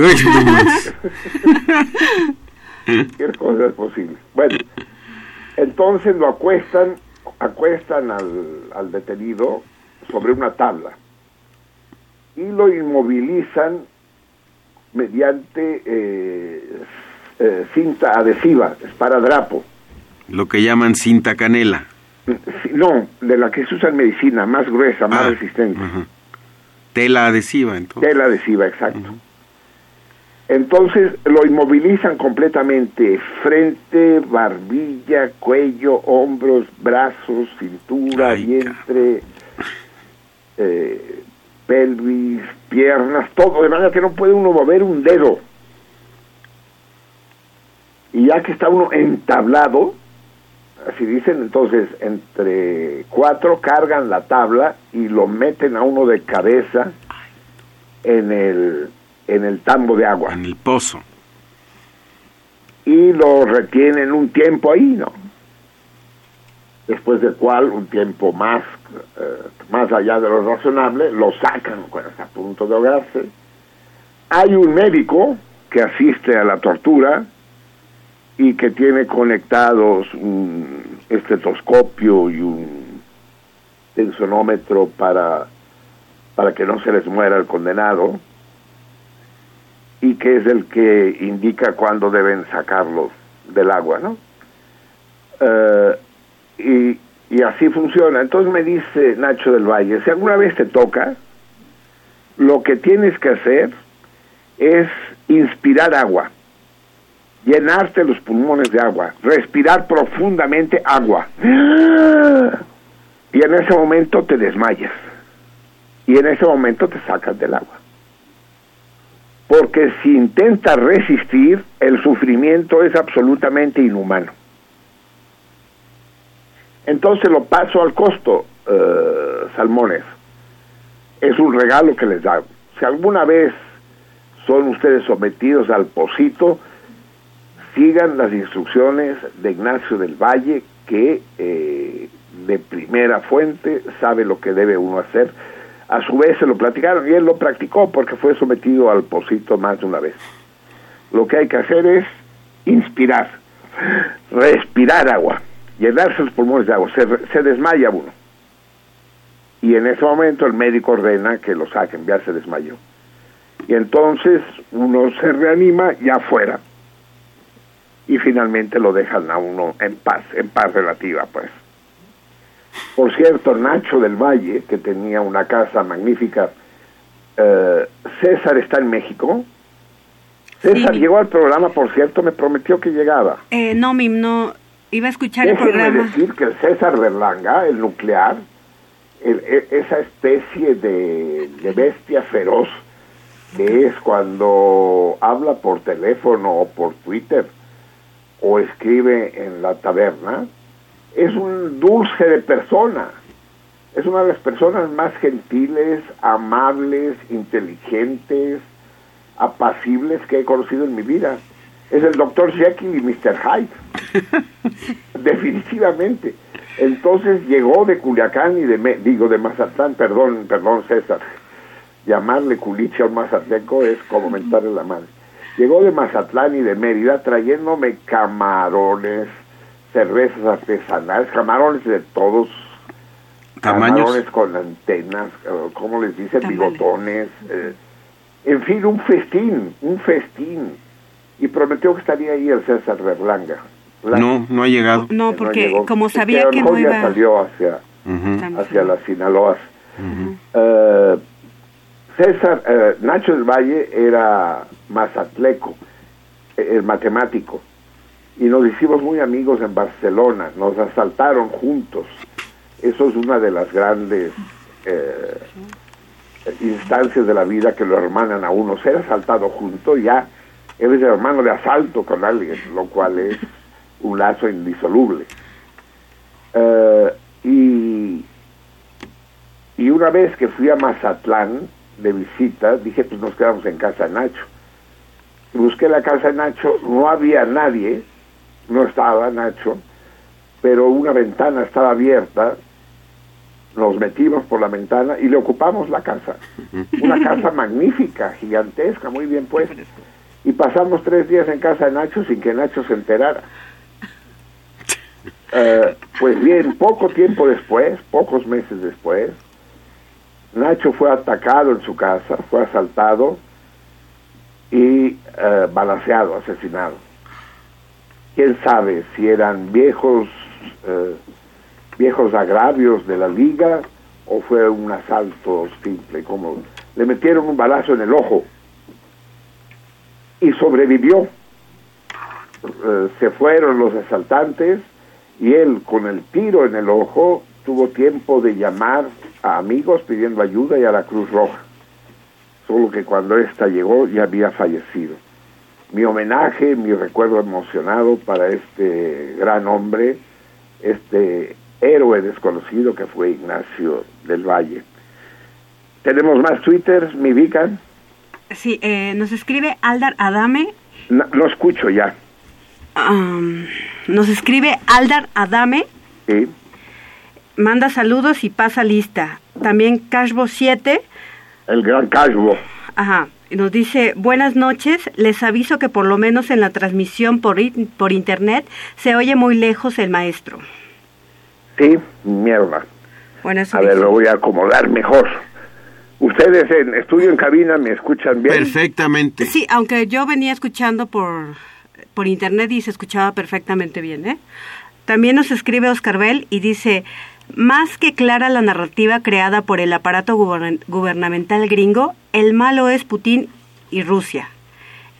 Cualquier cosa es posible. Bueno, entonces lo acuestan, acuestan al, al detenido sobre una tabla y lo inmovilizan mediante eh, eh, cinta adhesiva, esparadrapo. Lo que llaman cinta canela. No, de la que se usa en medicina, más gruesa, más Ah, resistente. Tela adhesiva, entonces. Tela adhesiva, exacto. Entonces lo inmovilizan completamente, frente, barbilla, cuello, hombros, brazos, cintura, Ay, vientre, eh, pelvis, piernas, todo, de manera que no puede uno mover un dedo. Y ya que está uno entablado, así dicen, entonces entre cuatro cargan la tabla y lo meten a uno de cabeza en el, en el tambo de agua En el pozo. y lo retienen un tiempo ahí, ¿no? Después del cual, un tiempo más, eh, más allá de lo razonable, lo sacan cuando está a punto de ahogarse. Hay un médico que asiste a la tortura y que tiene conectados un estetoscopio y un tensonómetro para, para que no se les muera el condenado y que es el que indica cuándo deben sacarlo del agua, ¿no? Eh, y, Y así funciona. Entonces me dice Nacho del Valle, si alguna vez te toca, lo que tienes que hacer es inspirar agua, llenarte los pulmones de agua, respirar profundamente agua. Y en ese momento te desmayas. Y en ese momento te sacas del agua. Porque si intentas resistir, el sufrimiento es absolutamente inhumano. Entonces lo paso al costo, eh, salmones. Es un regalo que les da. Si alguna vez son ustedes sometidos al pocito, sigan las instrucciones de Ignacio del Valle, que eh, de primera fuente sabe lo que debe uno hacer. A su vez se lo platicaron y él lo practicó porque fue sometido al pocito más de una vez. Lo que hay que hacer es inspirar, respirar agua, llenarse los pulmones de agua, se, se desmaya uno. Y en ese momento el médico ordena que lo saquen, ya se desmayó. Y entonces uno se reanima ya afuera. Y finalmente lo dejan a uno en paz, en paz relativa, pues. Por cierto, Nacho del Valle, que tenía una casa magnífica, eh, César está en México. César Sí. llegó al programa, por cierto, me prometió que llegaba. Eh, no, Mim, no. Iba a escuchar el Déjenme programa. decir que el César Berlanga, el nuclear, el- e- esa especie de, de bestia feroz que es cuando habla por teléfono o por Twitter o escribe en la taberna, es un dulce de persona. Es una de las personas más gentiles, amables, inteligentes, apacibles que he conocido en mi vida. Es el doctor Jekyll y Mr. Hyde. Definitivamente. Entonces llegó de Culiacán y de, digo, de Mazatlán, perdón, perdón César, llamarle culiche a un mazateco es como mentarle la madre. Llegó de Mazatlán y de Mérida trayéndome camarones, cervezas artesanales, camarones de todos, Tamaños. camarones con antenas, eh, ¿cómo les dice? Bigotones, eh, en fin, un festín, un festín. Y prometió que estaría ahí el César Berlanga. La- No, no ha llegado. No, que porque llegó. como sabía que no ya iba... salió hacia, Ujú. hacia las Sinaloas. Eh, César, eh, Nacho del Valle era mazatleco, eh, el matemático, y nos hicimos muy amigos en Barcelona, nos asaltaron juntos. Eso es una de las grandes eh, instancias de la vida que lo hermanan a uno. Ser asaltado junto ya eres hermano de asalto con alguien, lo cual es un lazo indisoluble. Eh, y y una vez que fui a Mazatlán de visita, dije, pues nos quedamos en casa de Nacho. Busqué la casa de Nacho, no había nadie, no estaba Nacho, pero una ventana estaba abierta, nos metimos por la ventana y le ocupamos la casa. Una casa magnífica, gigantesca, muy bien puesta. Y pasamos tres días en casa de Nacho sin que Nacho se enterara. Eh, pues bien, poco tiempo después, pocos meses después, Nacho fue atacado en su casa, fue asaltado y eh, balaceado, asesinado. Quién sabe si eran viejos eh, viejos agravios de la liga o fue un asalto simple, como le metieron un balazo en el ojo y sobrevivió. Eh, se fueron los asaltantes y él con el tiro en el ojo tuvo tiempo de llamar a amigos pidiendo ayuda y a la Cruz Roja. Solo que cuando ésta llegó ya había fallecido. Mi homenaje, mi recuerdo emocionado para este gran hombre, este héroe desconocido que fue Ignacio del Valle. Tenemos más twitters, mi Vican. Sí, eh, nos escribe Aldar Adame. No, no escucho ya. nos escribe Aldar Adame. Sí. Manda saludos y pasa lista. También Cashbo 7. El gran Cashbo. Ajá. Nos dice, buenas noches, les aviso que por lo menos en la transmisión por, por internet se oye muy lejos el maestro. Sí, mierda. Bueno, A ver, lo voy a acomodar mejor. Ustedes en estudio en cabina me escuchan bien. Perfectamente. Sí, aunque yo venía escuchando por, por internet y se escuchaba perfectamente bien, ¿eh? También nos escribe Oscar Bell y dice, más que clara la narrativa creada por el aparato gubern- gubernamental gringo, el malo es Putin y Rusia.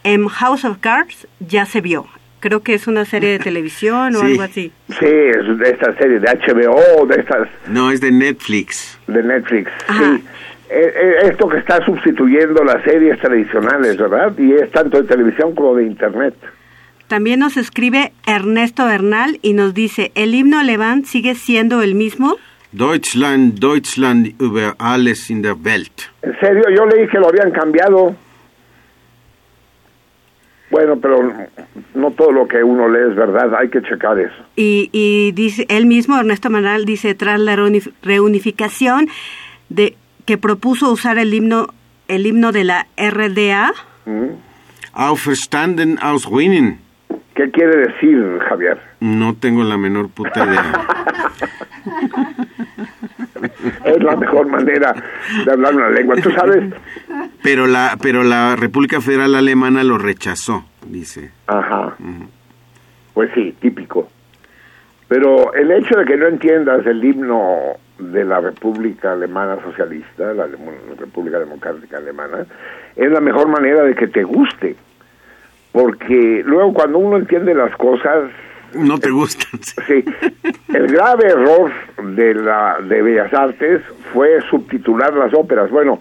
En House of Cards ya se vio. Creo que es una serie de televisión o Sí. algo así. Sí, es de esta serie de HBO, de estas No, es de Netflix. de Netflix. Ajá. Sí. Eh, eh, esto que está sustituyendo las series tradicionales, ¿verdad? Y es tanto de televisión como de internet. También nos escribe Ernesto Bernal y nos dice, ¿el himno alemán sigue siendo el mismo? Deutschland, Deutschland über alles in der Welt. En serio, yo leí que lo habían cambiado. Bueno, pero no todo lo que uno lee es verdad, hay que checar eso. Y, y dice él mismo, Ernesto Bernal, dice, tras la reunif- reunificación de que propuso usar el himno, el himno de la RDA, ¿Mm? Auferstanden aus Ruinen. ¿Qué quiere decir, Javier? No tengo la menor puta idea. Es la mejor manera de hablar una lengua. ¿Tú sabes? Pero la, pero la República Federal Alemana lo rechazó, dice. Ajá. Pues sí, típico. Pero el hecho de que no entiendas el himno de la República Alemana Socialista, la República Democrática Alemana, es la mejor manera de que te guste. Porque luego cuando uno entiende las cosas, No te gustan. sí, el grave error de la de Bellas Artes fue subtitular las óperas. Bueno,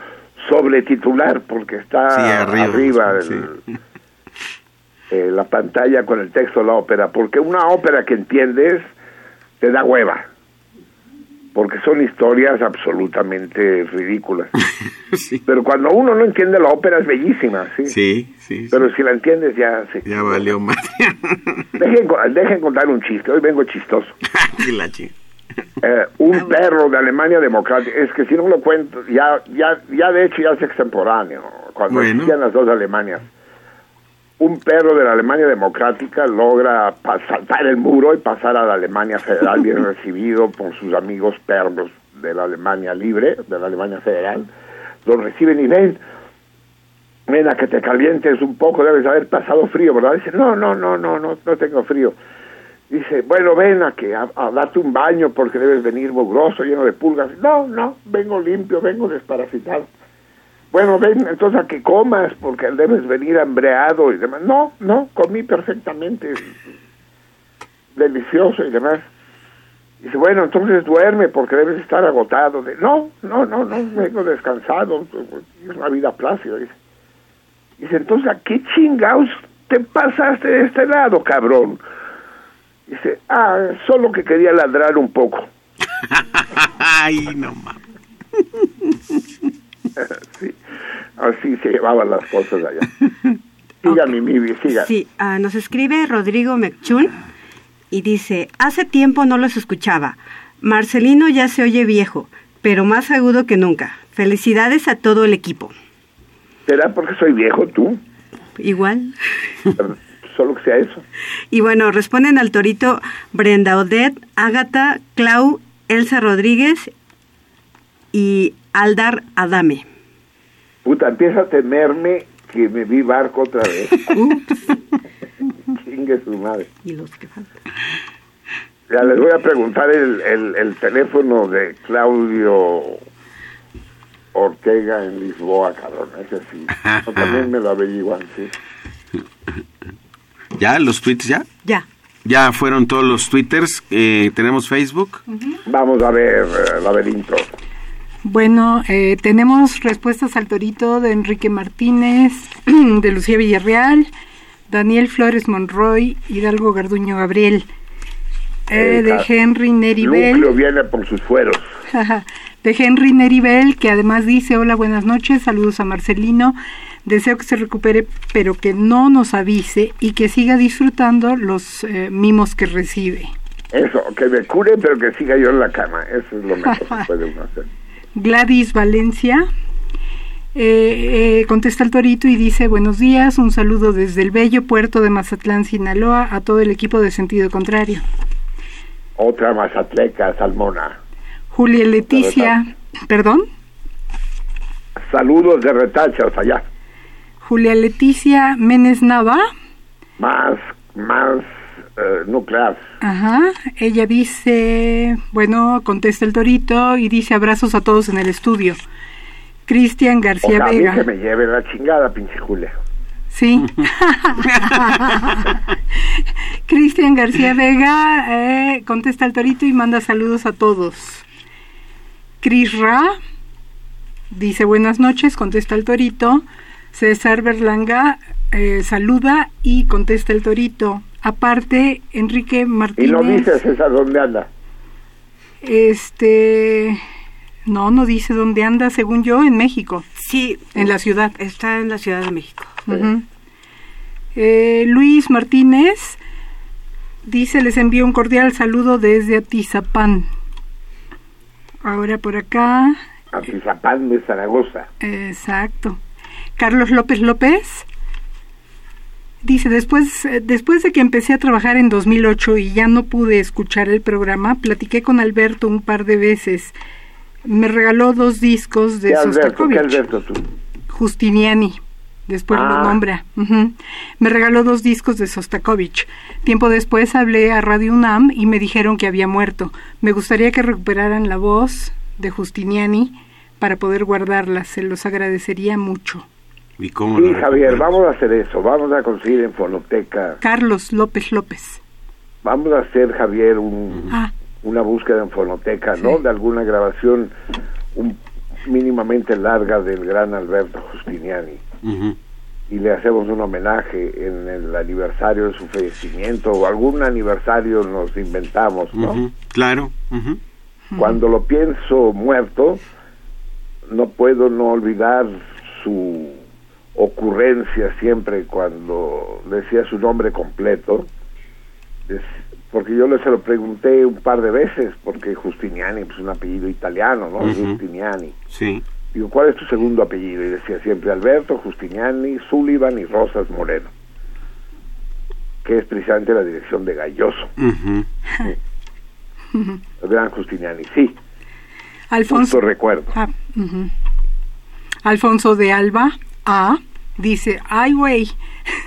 sobretitular porque está Sí, arriba, arriba, sí. el- eh, la pantalla con el texto de la ópera, porque una ópera que entiendes te da hueva, porque son historias absolutamente ridículas. Pero cuando uno no entiende la ópera es bellísima, sí. Sí, sí. Pero si la entiendes ya, sí. Ya valió más. Dejen, dejen contar un chiste, hoy vengo chistoso. La Eh, un perro de Alemania Democrática, es que si no lo cuento, ya, ya, ya de hecho ya es extemporáneo, cuando Bueno. existían las dos Alemanias. Un perro de la Alemania Democrática logra saltar el muro y pasar a la Alemania Federal bien recibido por sus amigos perros de la Alemania Libre, de la Alemania Federal. Lo reciben y ven, ven a que te calientes un poco, debes haber pasado frío, ¿verdad? Dice, no, no, no, no, no, no tengo frío. Dice, bueno, ven a que a, a darte un baño porque debes venir mugroso, lleno de pulgas. No, no, vengo limpio, vengo desparasitado. Bueno, ven entonces a que comas porque debes venir hambreado y demás. No, no, comí perfectamente, delicioso y demás. Dice, bueno, entonces duerme porque debes estar agotado. No, no, no, no, vengo descansado, es una vida plácida. Dice, dice entonces, ¿a qué chingados te pasaste de este lado, cabrón? Dice, ah, solo que quería ladrar un poco. Ay, no mames. sí, así se llevaban las cosas allá. Siga, mi Mibi, siga. Sí, ah, nos escribe Rodrigo Mechun y dice, hace tiempo no los escuchaba. Marcelino ya se oye viejo, pero más agudo que nunca. Felicidades a todo el equipo. ¿Será porque soy viejo tú? Igual. Solo que sea eso. Y bueno, responden al torito Brenda Odette, Ágata, Clau, Elsa Rodríguez y Aldar Adame. Puta, empieza a temerme que me vi barco otra vez. Chingue su madre. Y los que faltan. Ya les voy a preguntar el, el, el teléfono de Claudio Ortega en Lisboa, cabrón. Ese sí. No, también me lo averiguan, sí. ¿Ya? ¿Los tweets ya? Ya. Ya fueron todos los twitters. Eh, ¿Tenemos Facebook? Vamos a ver, eh, laberinto. Bueno, eh, tenemos respuestas al torito de Enrique Martínez, de Lucía Villarreal, Daniel Flores Monroy, Hidalgo Garduño Gabriel, eh, de Esa- Henry Neribel. Viene por sus fueros. de Henry Neribel, que además dice, hola, buenas noches, saludos a Marcelino, deseo que se recupere, pero que no nos avise y que siga disfrutando los eh, mimos que recibe. Eso, que me cure, pero que siga yo en la cama. Eso es lo mejor que puede uno hacer. Gladys Valencia eh, eh, contesta el torito y dice buenos días, un saludo desde el bello puerto de Mazatlán, Sinaloa, a todo el equipo de sentido contrario. Otra mazatleca, Salmona. Julia Leticia, perdón, Saludos de retachas allá. Julia Leticia Menes Nava, Más, más eh, nuclear. Ajá, ella dice, bueno, contesta el torito y dice abrazos a todos en el estudio. Cristian García Ojalá a mí Vega. que me lleve la chingada, pinche Julia. Sí. Cristian García Vega eh, contesta el torito y manda saludos a todos. Cris Ra dice buenas noches, contesta el torito. César Berlanga eh, saluda y contesta el torito. Aparte, Enrique Y Martínez. no dice César dónde anda. Este. No, no dice dónde anda, según yo, en México. Sí. En la ciudad. Está en la Ciudad de México. Eh, Luis Martínez dice, les envío un cordial saludo desde Atizapán. Ahora por acá, Atizapán de Zaragoza. exacto. Carlos López López dice, después, eh, después de que empecé a trabajar en 2008 y ya no pude escuchar el programa, platiqué con Alberto un par de veces. Me regaló dos discos de ¿Qué Alberto? ¿Qué. Alberto tú? Justiniani, después Ah. lo nombra. Ujú. Me regaló dos discos de Sostakovich. Tiempo después hablé a Radio UNAM y me dijeron que había muerto. Me gustaría que recuperaran la voz de Justiniani para poder guardarla. Se los agradecería mucho. ¿Y cómo Sí, Javier, vamos a hacer eso. Vamos a conseguir en Fonoteca. Carlos López López. Vamos a hacer, Javier, un, Ah, una búsqueda en Fonoteca, ¿no? De alguna grabación un- mínimamente larga del gran Alberto Justiniani. Y le hacemos un homenaje en el aniversario de su fallecimiento o algún aniversario nos inventamos, ¿no? Claro. Cuando lo pienso muerto, no puedo no olvidar su ocurrencia siempre cuando decía su nombre completo, Es- porque yo le se lo pregunté un par de veces, porque Justiniani, pues un apellido italiano, ¿no? Justiniani. Sí. Digo, ¿cuál es tu segundo apellido? Y decía siempre Alberto, Justiniani, Sullivan y Rosas Moreno, que es precisamente la dirección de Galloso, el gran Justiniani, sí, Alfonso. justo recuerdo. Ah. Alfonso de Alba A dice, ay güey,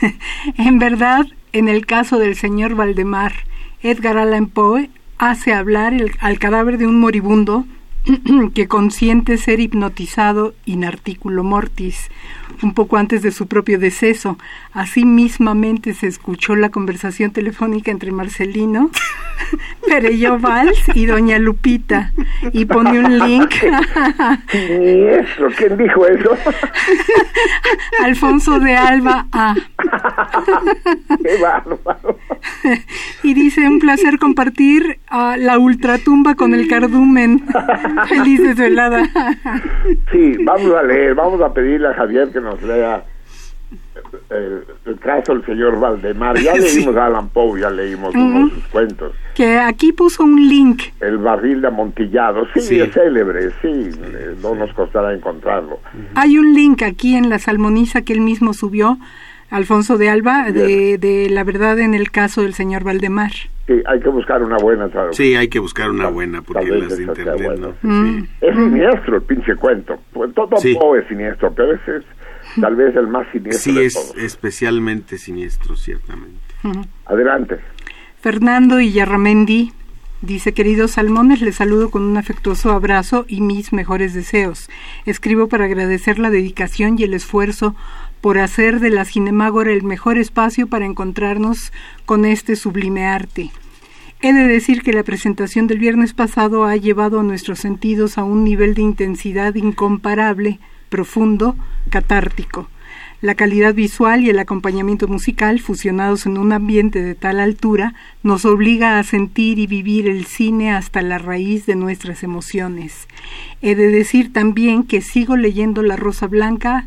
en verdad, en el caso del señor Valdemar, Edgar Allan Poe hace hablar al cadáver de un moribundo que consiente ser hipnotizado in articulo mortis, un poco antes de su propio deceso. Así mismamente se escuchó la conversación telefónica entre Marcelino, Perello Valls y Doña Lupita. Y pone un link. Siniestro, ¿quién dijo eso? Alfonso de Alba A. Qué bárbaro. Y dice, un placer compartir a la ultratumba con el cardumen. Feliz desvelada. Sí, vamos a leer, vamos a pedirle a Javier que nos lea el, el caso del señor Valdemar. Ya Sí. leímos a Alan Poe, ya leímos uno de sus cuentos. Que aquí puso un link. El barril de amontillado, sí, Sí. es célebre, sí, eh, no nos costará encontrarlo. Hay un link aquí en la salmoniza que él mismo subió, Alfonso de Alba, de, de la verdad en el caso del señor Valdemar. Sí, hay que buscar una buena traducción. Sí, hay que buscar una buena porque las de internet no. Mm. Sí. Es siniestro el pinche cuento. Pues todo Sí. Poe es siniestro, pero ese es tal vez el más siniestro Sí, de es todos. especialmente siniestro, ciertamente. Adelante. Fernando Illarramendi dice, queridos salmones, les saludo con un afectuoso abrazo y mis mejores deseos. Escribo para agradecer la dedicación y el esfuerzo por hacer de la Cinemágora el mejor espacio para encontrarnos con este sublime arte. He de decir que la presentación del viernes pasado ha llevado a nuestros sentidos a un nivel de intensidad incomparable, profundo, catártico. La calidad visual y el acompañamiento musical, fusionados en un ambiente de tal altura, nos obliga a sentir y vivir el cine hasta la raíz de nuestras emociones. He de decir también que sigo leyendo La Rosa Blanca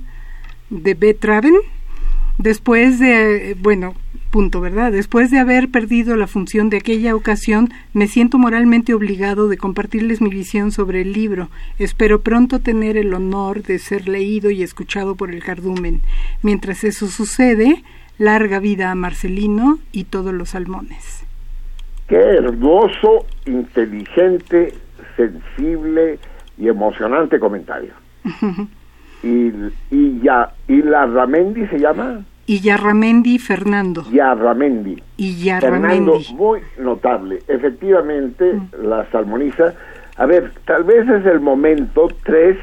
de Betraven, después de, bueno, punto, ¿verdad? Después de haber perdido la función de aquella ocasión, me siento moralmente obligado de compartirles mi visión sobre el libro. Espero pronto tener el honor de ser leído y escuchado por el cardumen. Mientras eso sucede, larga vida a Marcelino y todos los salmones. Qué hermoso, inteligente, sensible y emocionante comentario. y, y ya, ¿y la Ramendi se llama? Y Yarramendi Fernando. Yarramendi. Y Fernando, muy notable. Efectivamente, la salmoniza. A ver, tal vez es el momento, tres,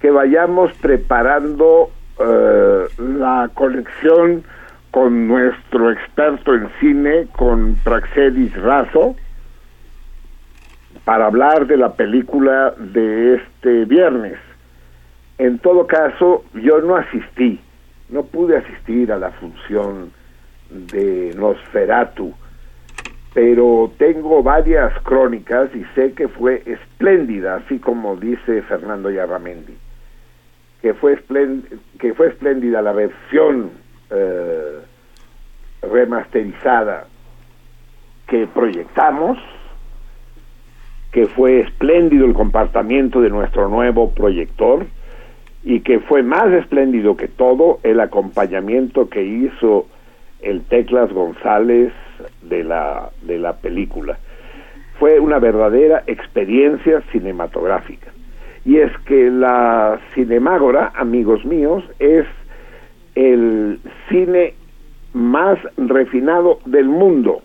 que vayamos preparando eh, la conexión con nuestro experto en cine, con Praxedis Razo, para hablar de la película de este viernes. En todo caso, yo no asistí, no pude asistir a la función de Nosferatu, pero tengo varias crónicas y sé que fue espléndida, así como dice Fernando Yarramendi, que fue, que fue espléndida la versión eh, remasterizada que proyectamos, que fue espléndido el comportamiento de nuestro nuevo proyector y que fue más espléndido que todo el acompañamiento que hizo el Teclas González de la, de la película. Fue una verdadera experiencia cinematográfica. Y es que la Cinemágora, amigos míos, es el cine más refinado del mundo.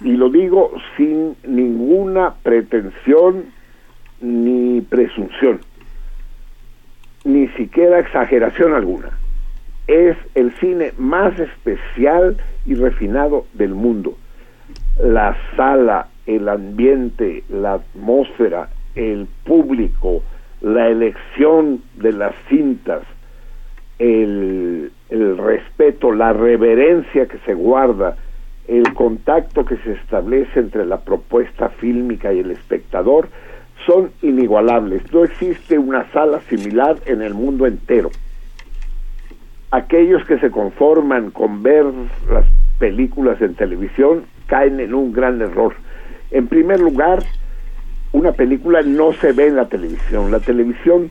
Y lo digo sin ninguna pretensión ni presunción, ni siquiera exageración alguna. Es el cine más especial y refinado del mundo. La sala, el ambiente, la atmósfera, el público, la elección de las cintas, el, respeto, la reverencia que se guarda, el contacto que se establece entre la propuesta fílmica y el espectador son inigualables. No existe una sala similar en el mundo entero. Aquellos que se conforman con ver las películas en televisión caen en un gran error. En primer lugar, una película no se ve en la televisión. La televisión,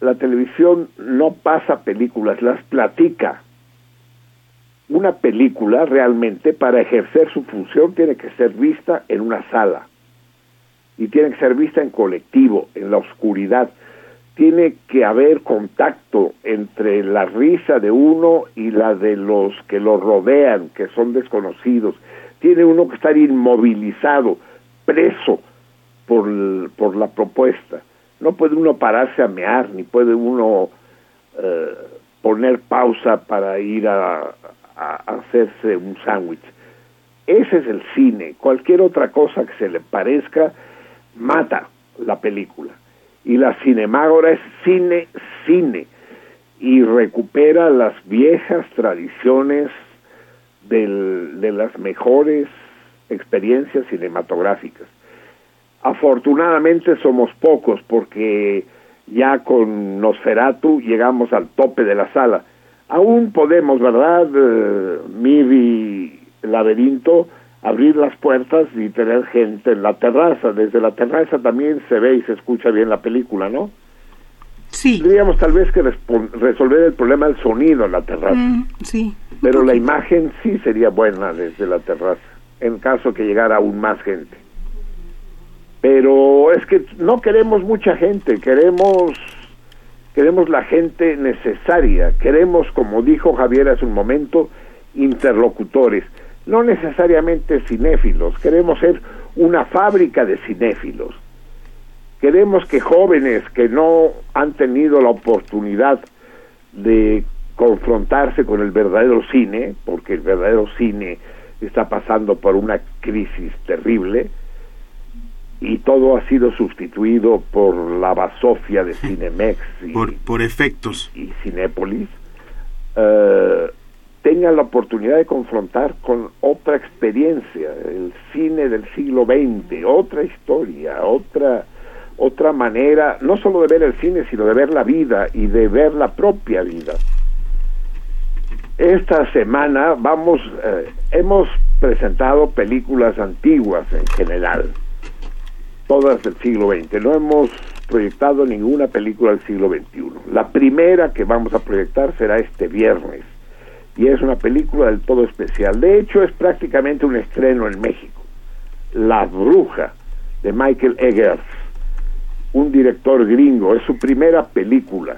la televisión no pasa películas, las platica. Una película realmente para ejercer su función tiene que ser vista en una sala y tiene que ser vista en colectivo, en la oscuridad. Tiene que haber contacto entre la risa de uno y la de los que lo rodean, que son desconocidos. Tiene uno que estar inmovilizado, preso por, por la propuesta. No puede uno pararse a mear, ni puede uno eh, poner pausa para ir a hacerse un sándwich. Ese es el cine. Cualquier otra cosa que se le parezca mata la película. Y la Cinemágora es cine, cine. Y recupera las viejas tradiciones del- de las mejores experiencias cinematográficas. Afortunadamente somos pocos porque ya con Nosferatu llegamos al tope de la sala. Aún podemos, ¿verdad, eh, Miri Laberinto, abrir las puertas y tener gente en la terraza? Desde la terraza también se ve y se escucha bien la película, ¿no? Sí. Tendríamos tal vez que resolver el problema del sonido en la terraza. Mm, sí. Pero la imagen sí sería buena desde la terraza, en caso que llegara aún más gente. Pero es que no queremos mucha gente, queremos queremos la gente necesaria, queremos, como dijo Javier hace un momento, interlocutores, no necesariamente cinéfilos, queremos ser una fábrica de cinéfilos. Queremos que jóvenes que no han tenido la oportunidad de confrontarse con el verdadero cine, porque el verdadero cine está pasando por una crisis terrible y todo ha sido sustituido por la basofia de Cinemex y, Por, por efectos. y Cinépolis, eh, tengan la oportunidad de confrontar con otra experiencia, el cine del siglo XX, otra historia, otra otra manera, no solo de ver el cine, sino de ver la vida y de ver la propia vida. Esta semana vamos, eh, hemos presentado películas antiguas en general, todas del siglo XX. No hemos proyectado ninguna película del siglo XXI. La primera que vamos a proyectar será este viernes y es una película del todo especial. De hecho, es prácticamente un estreno en México. La Bruja de Michael Eggers, un director gringo. Es su primera película.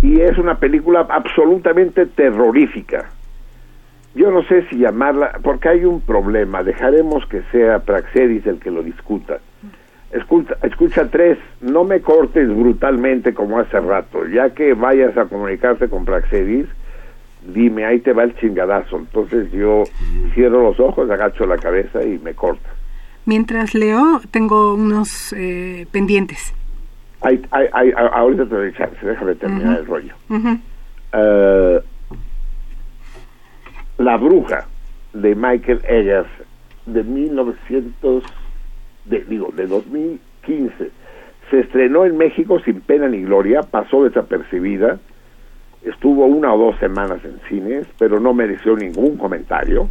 y es una película absolutamente terrorífica. Yo no sé si llamarla, porque hay un problema, dejaremos que sea Praxedis el que lo discuta. Escucha, escucha tres, no me cortes brutalmente como hace rato, ya que vayas a comunicarte con Praxedis, dime, ahí te va el chingadazo. Entonces yo cierro los ojos, agacho la cabeza y me corta. Mientras leo, tengo unos eh, pendientes. Ay, ay, ay, a- ahorita te doy chance, déjame terminar el rollo. Eh, la bruja de Michael Eggers de 1900, de, digo, de 2015, se estrenó en México sin pena ni gloria, pasó desapercibida, estuvo una o dos semanas en cines, pero no mereció ningún comentario,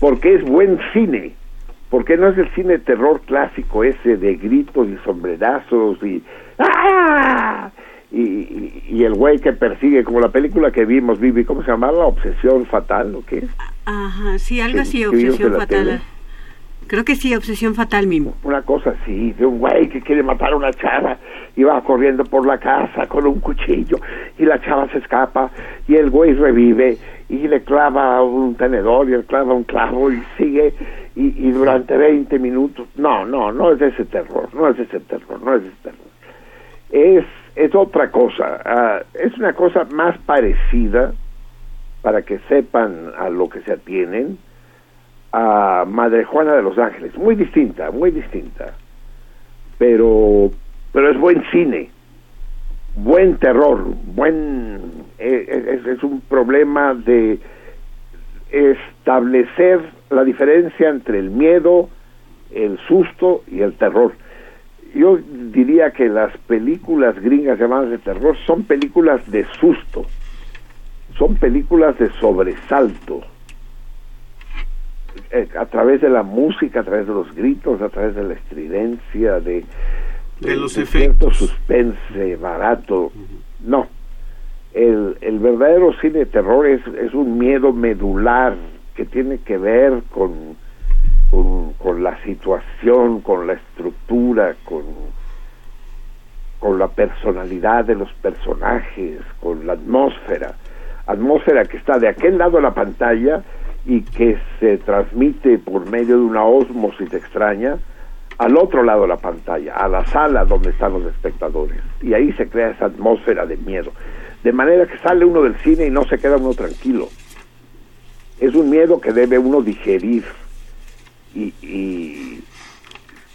porque es buen cine, porque no es el cine terror clásico ese de gritos y sombrerazos y ¡ah! y, y, y el güey que persigue, como la película que vimos, Vivi, ¿cómo se llama? La obsesión fatal, ¿o qué? Ajá, sí, algo así, obsesión fatal. Creo que sí, obsesión fatal mismo. Una cosa así, de un güey que quiere matar a una chava y va corriendo por la casa con un cuchillo y la chava se escapa y el güey revive y le clava un tenedor y le clava un clavo y sigue y, durante 20 minutos, no, no, no es ese terror, no es ese terror, no es ese terror. Es, es otra cosa, ah, es una cosa más parecida para que sepan a lo que se atienen a Madre Juana de los Ángeles, muy distinta, muy distinta, pero pero es buen cine, buen terror, buen eh, es, es un problema de establecer la diferencia entre el miedo, el susto y el terror. Yo diría que las películas gringas llamadas de terror son películas de susto, son películas de sobresalto eh, a través de la música, a través de los gritos, a través de la estridencia, de, De los cierto suspense barato. No, el, el verdadero cine de terror es, es un miedo medular que tiene que ver con, con, con la situación, con la estructura, con, con la personalidad de los personajes, con la atmósfera. Atmósfera que está de aquel lado de la pantalla y que se transmite por medio de una ósmosis extraña al otro lado de la pantalla, a la sala donde están los espectadores. Y ahí se crea esa atmósfera de miedo. De manera que sale uno del cine y no se queda uno tranquilo. Es un miedo que debe uno digerir. Y, y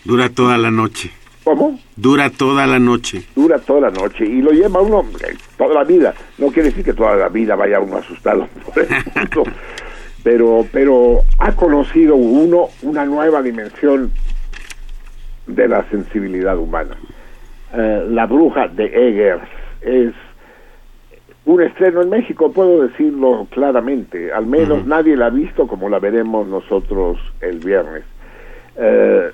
Dura toda la noche. ¿Cómo? Dura toda la noche. dura toda la noche y lo lleva uno eh, toda la vida. No quiere decir que toda la vida vaya uno asustado por el pero, pero ha conocido uno una nueva dimensión de la sensibilidad humana. Eh, la bruja de Eggers es un estreno en México, puedo decirlo claramente. Al menos nadie la ha visto como la veremos nosotros el viernes. Eh,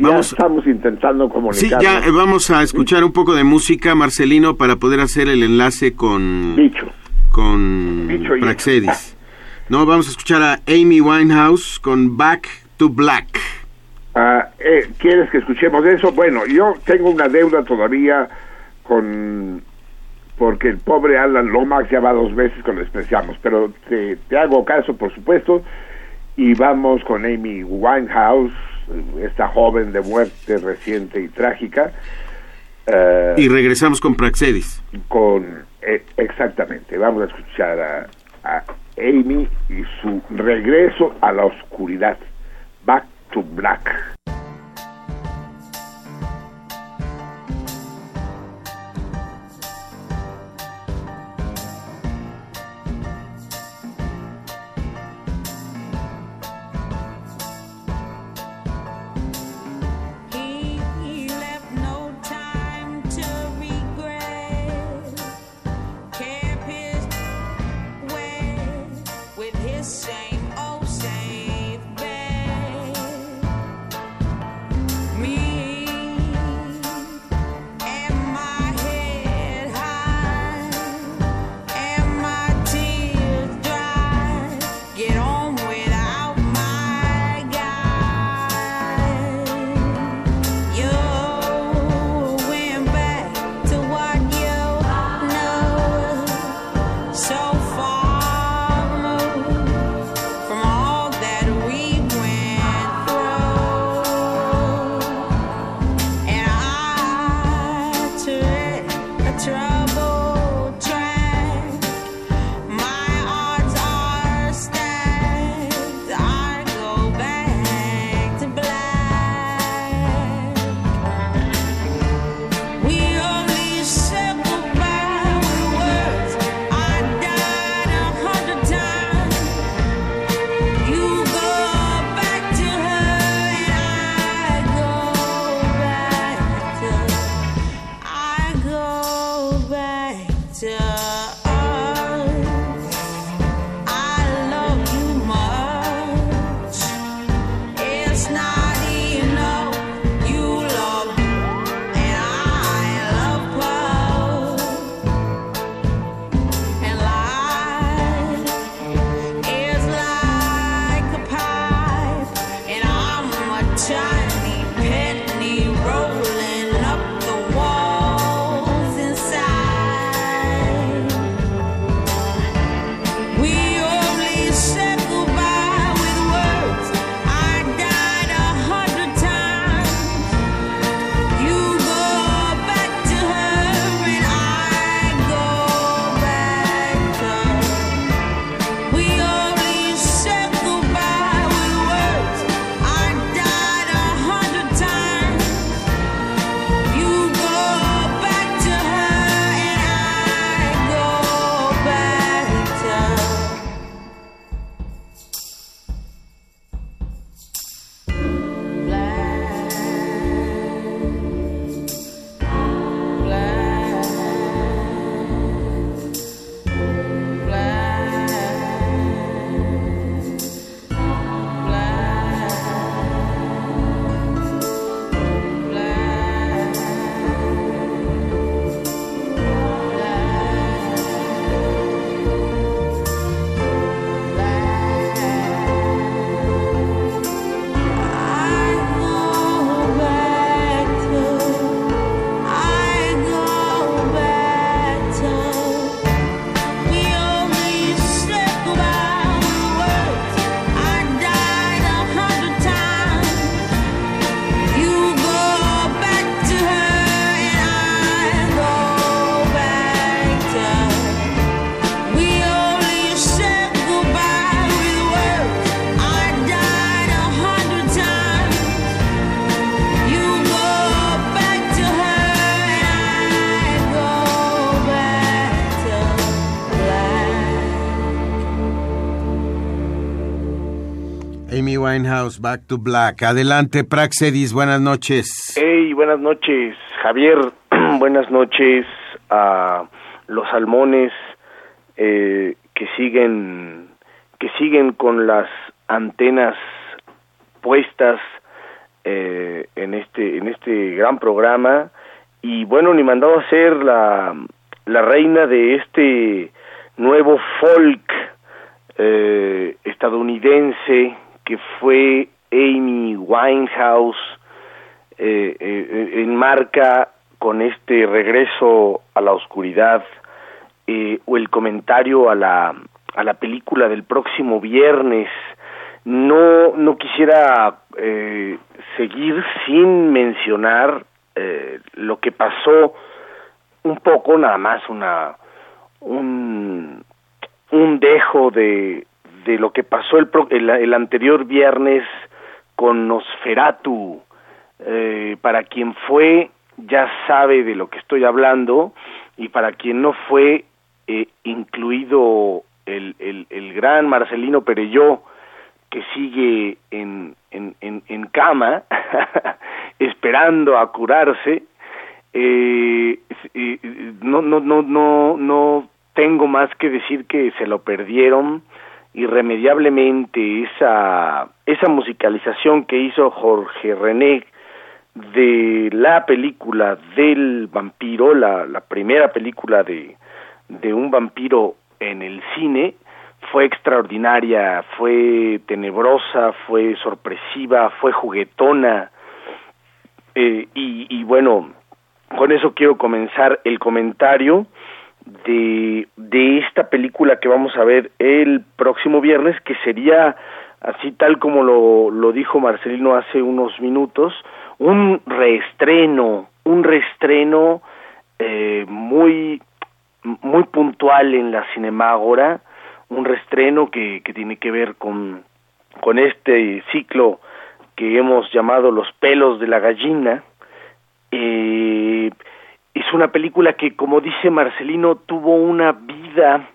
ya estamos intentando Sí, comunicar. ya eh, vamos a escuchar un poco de música, Marcelino, para poder hacer el enlace con... Dicho. Con Dicho y- Praxedis. No, vamos a escuchar a Amy Winehouse con Back to Black. Ah, eh, ¿Quieres que escuchemos eso? Bueno, yo tengo una deuda todavía con... Porque el pobre Alan Lomax ya va dos veces con despreciamos, pero te, te hago caso, por supuesto, y vamos con Amy Winehouse, esta joven de muerte reciente y trágica, eh, Y regresamos con Praxedis. con... eh, exactamente, vamos a escuchar a, a Amy y su regreso a la oscuridad, Back to Black. Winehouse, Back to Black. Adelante, Praxedis, buenas noches. Hey, buenas noches, Javier. buenas noches a los salmones eh, que siguen que siguen con las antenas puestas eh, en este en este gran programa y bueno ni mandado a ser la la reina de este nuevo folk eh, estadounidense que fue Amy Winehouse eh, eh, enmarca con este regreso a la oscuridad eh, o el comentario a la a la película del próximo viernes. No no quisiera eh, seguir sin mencionar eh, lo que pasó un poco nada más una un un dejo de de lo que pasó el, pro- el, anterior viernes con Nosferatu eh, para quien fue ya sabe de lo que estoy hablando y para quien no fue eh, incluido el, el, el gran Marcelino Perelló que sigue en, en, en, en cama esperando a curarse eh, no, no, no, no, no tengo más que decir que se lo perdieron irremediablemente esa, esa musicalización que hizo Jorge René de la película del vampiro, la, la primera película de, de un vampiro en el cine, fue extraordinaria, fue tenebrosa, fue sorpresiva, fue juguetona, eh, y, y bueno, con eso quiero comenzar el comentario de, de esta película que vamos a ver el próximo viernes, que sería, así tal como lo, lo dijo Marcelino hace unos minutos, un reestreno, un reestreno eh, muy, muy puntual en la Cinemágora, un reestreno que, que tiene que ver con, con este ciclo que hemos llamado Los pelos de la gallina. Eh, es una película que, como dice Marcelino, tuvo una vida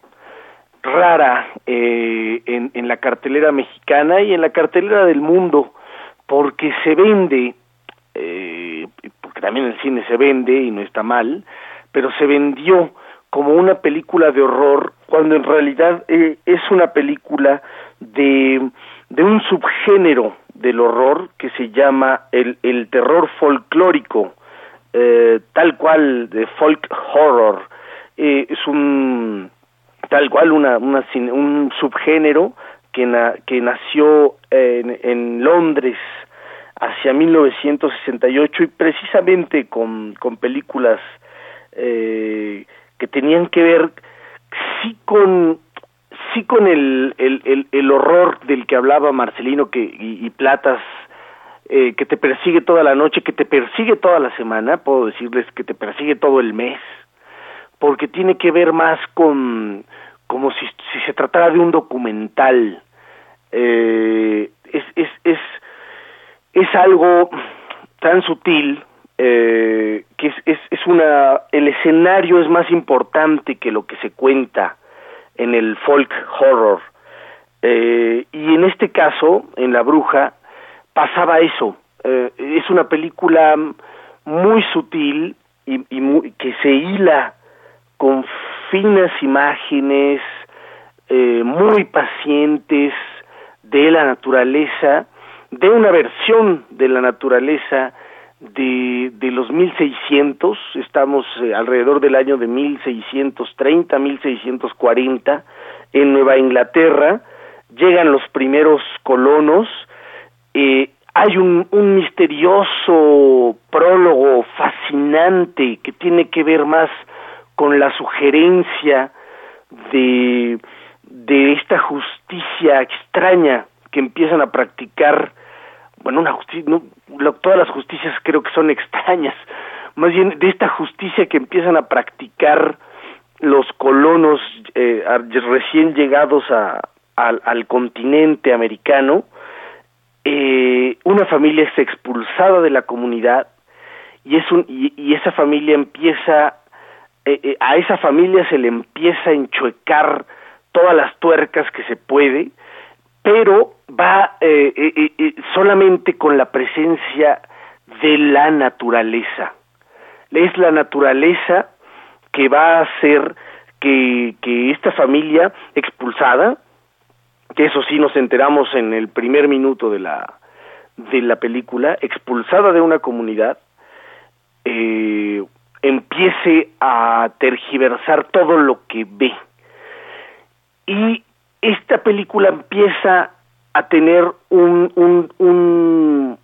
rara eh, en, en la cartelera mexicana y en la cartelera del mundo, porque se vende, eh, porque también el cine se vende y no está mal, pero se vendió como una película de horror cuando en realidad eh, es una película de, de un subgénero del horror que se llama el, el terror folclórico, eh, tal cual de folk horror. Eh, es un tal cual una, una un subgénero que, na- que nació en, en Londres hacia 1968 y precisamente con, con películas eh, que tenían que ver sí con sí con el, el, el, el horror del que hablaba Marcelino que, y Platas eh, que te persigue toda la noche, que te persigue toda la semana, puedo decirles que te persigue todo el mes, porque tiene que ver más con como si, se tratara de un documental. Eh, es, es, es, es algo tan sutil eh, que es, es, es una el escenario es más importante que lo que se cuenta en el folk horror Eh, y en este caso en la bruja pasaba eso. Eh, es una película muy sutil y, y muy- que se hila con finas imágenes eh, muy pacientes de la naturaleza, de una versión de la naturaleza de, de los 1600, estamos eh, alrededor del año de 1630, 1640, en Nueva Inglaterra, llegan los primeros colonos, eh, hay un, misterioso prólogo fascinante que tiene que ver más con la sugerencia de, de esta justicia extraña que empiezan a practicar, bueno, una justicia, no, todas las justicias creo que son extrañas, más bien de esta justicia que empiezan a practicar los colonos eh, recién llegados a, al continente americano, eh, una familia es expulsada de la comunidad y es un y, esa familia empieza eh, eh, a esa familia se le empieza a enchuecar todas las tuercas que se puede pero va eh, solamente con la presencia de la naturaleza. Es la naturaleza que va a hacer que, que esta familia expulsada, que eso sí nos enteramos en el primer minuto de la, de la película, expulsada de una comunidad, eh, empiece a tergiversar todo lo que ve. Y esta película empieza a tener un, un, un,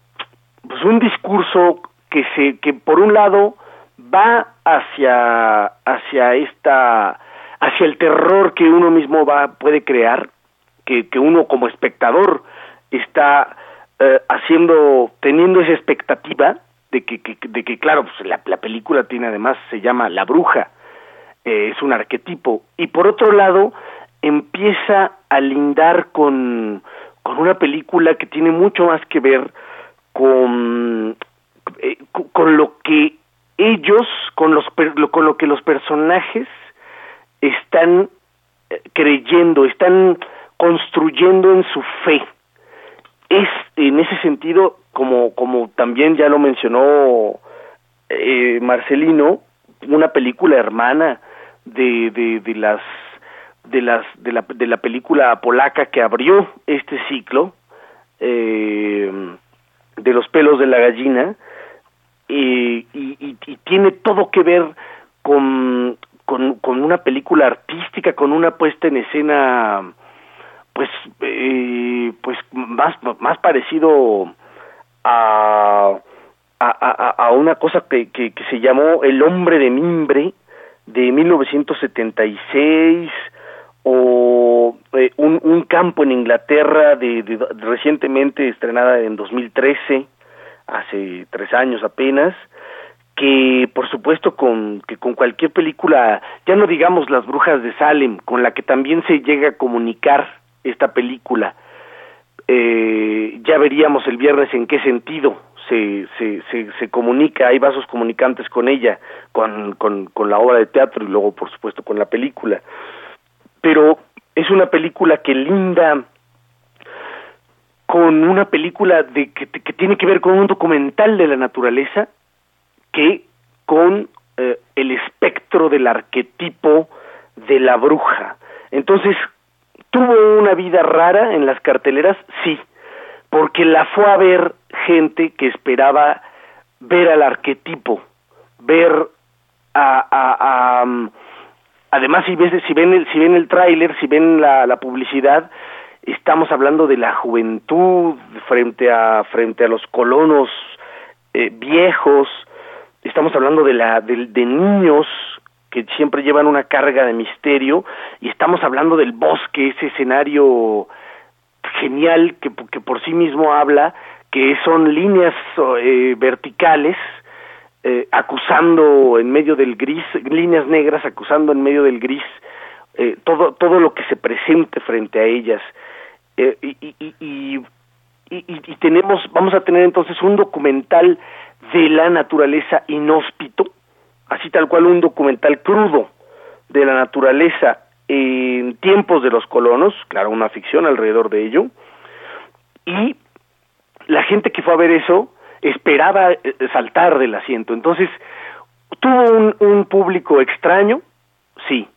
pues un discurso que se que por un lado va hacia hacia esta hacia el terror que uno mismo va puede crear que, uno como espectador está eh, haciendo teniendo esa expectativa de que, de que claro pues la, la película tiene además se llama la bruja eh, es un arquetipo. Y por otro lado empieza a lindar con con una película que tiene mucho más que ver con eh, con lo que ellos con los con lo que los personajes están creyendo están construyendo en su fe. Es en ese sentido como como también ya lo mencionó eh, Marcelino una película hermana de, de, de las de las de la, de la película polaca que abrió este ciclo eh, de los pelos de la gallina y, y, y- y tiene todo que ver con, con, con una película artística, con una puesta en escena pues eh, pues más más parecido a a, a, a una cosa que, que, se llamó El hombre de mimbre de 1976 o eh, un, un campo en Inglaterra de- recientemente estrenada en 2013 hace tres años apenas que por supuesto con que con cualquier película ya no digamos las brujas de Salem con la que también se llega a comunicar esta película eh, ya veríamos el viernes en qué sentido se, se, se, se comunica, hay vasos comunicantes con ella, con, con, con la obra de teatro y luego por supuesto con la película. Pero es una película que linda con una película de que, que tiene que ver con un documental de la naturaleza que con eh, el espectro del arquetipo de la bruja. Entonces, ¿tuvo una vida rara en las carteleras? Sí, porque la fue a ver gente que esperaba ver al arquetipo, ver a, a, a um, además si ves si ven el si ven el tráiler, si ven la, la publicidad, estamos hablando de la juventud frente a frente a los colonos eh, viejos, estamos hablando de la de, de niños que siempre llevan una carga de misterio y estamos hablando del bosque, ese escenario genial que, que por sí mismo habla, que son líneas eh, verticales eh, acusando en medio del gris, líneas negras acusando en medio del gris eh, todo todo lo que se presente frente a ellas. Eh, y, y, y, y, y, tenemos vamos a tener entonces un documental de la naturaleza inhóspito así tal cual un documental crudo de la naturaleza en tiempos de los colonos, claro, una ficción alrededor de ello, y la gente que fue a ver eso esperaba eh, saltar del asiento. Entonces, tuvo un, un público extraño, sí.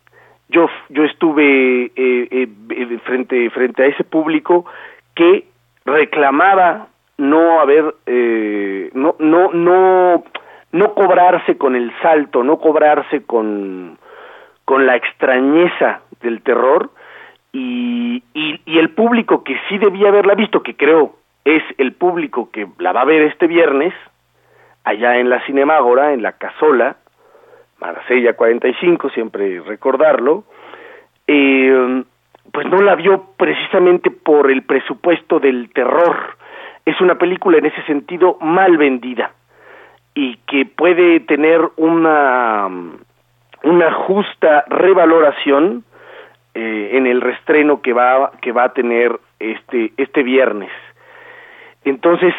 Yo, yo estuve eh, eh, eh, frente, frente a ese público que reclamaba no haber, eh, no, no, no, no cobrarse con el salto, no cobrarse con, con la extrañeza del terror y, y, y, el público que sí debía haberla visto, que creo es el público que la va a ver este viernes, allá en la Cinemágora, en la Casola, Marsella 45, siempre recordarlo, eh, pues no la vio precisamente por el presupuesto del terror. Es una película en ese sentido mal vendida y que puede tener una una justa revaloración eh, en el restreno que va que va a tener este este viernes. Entonces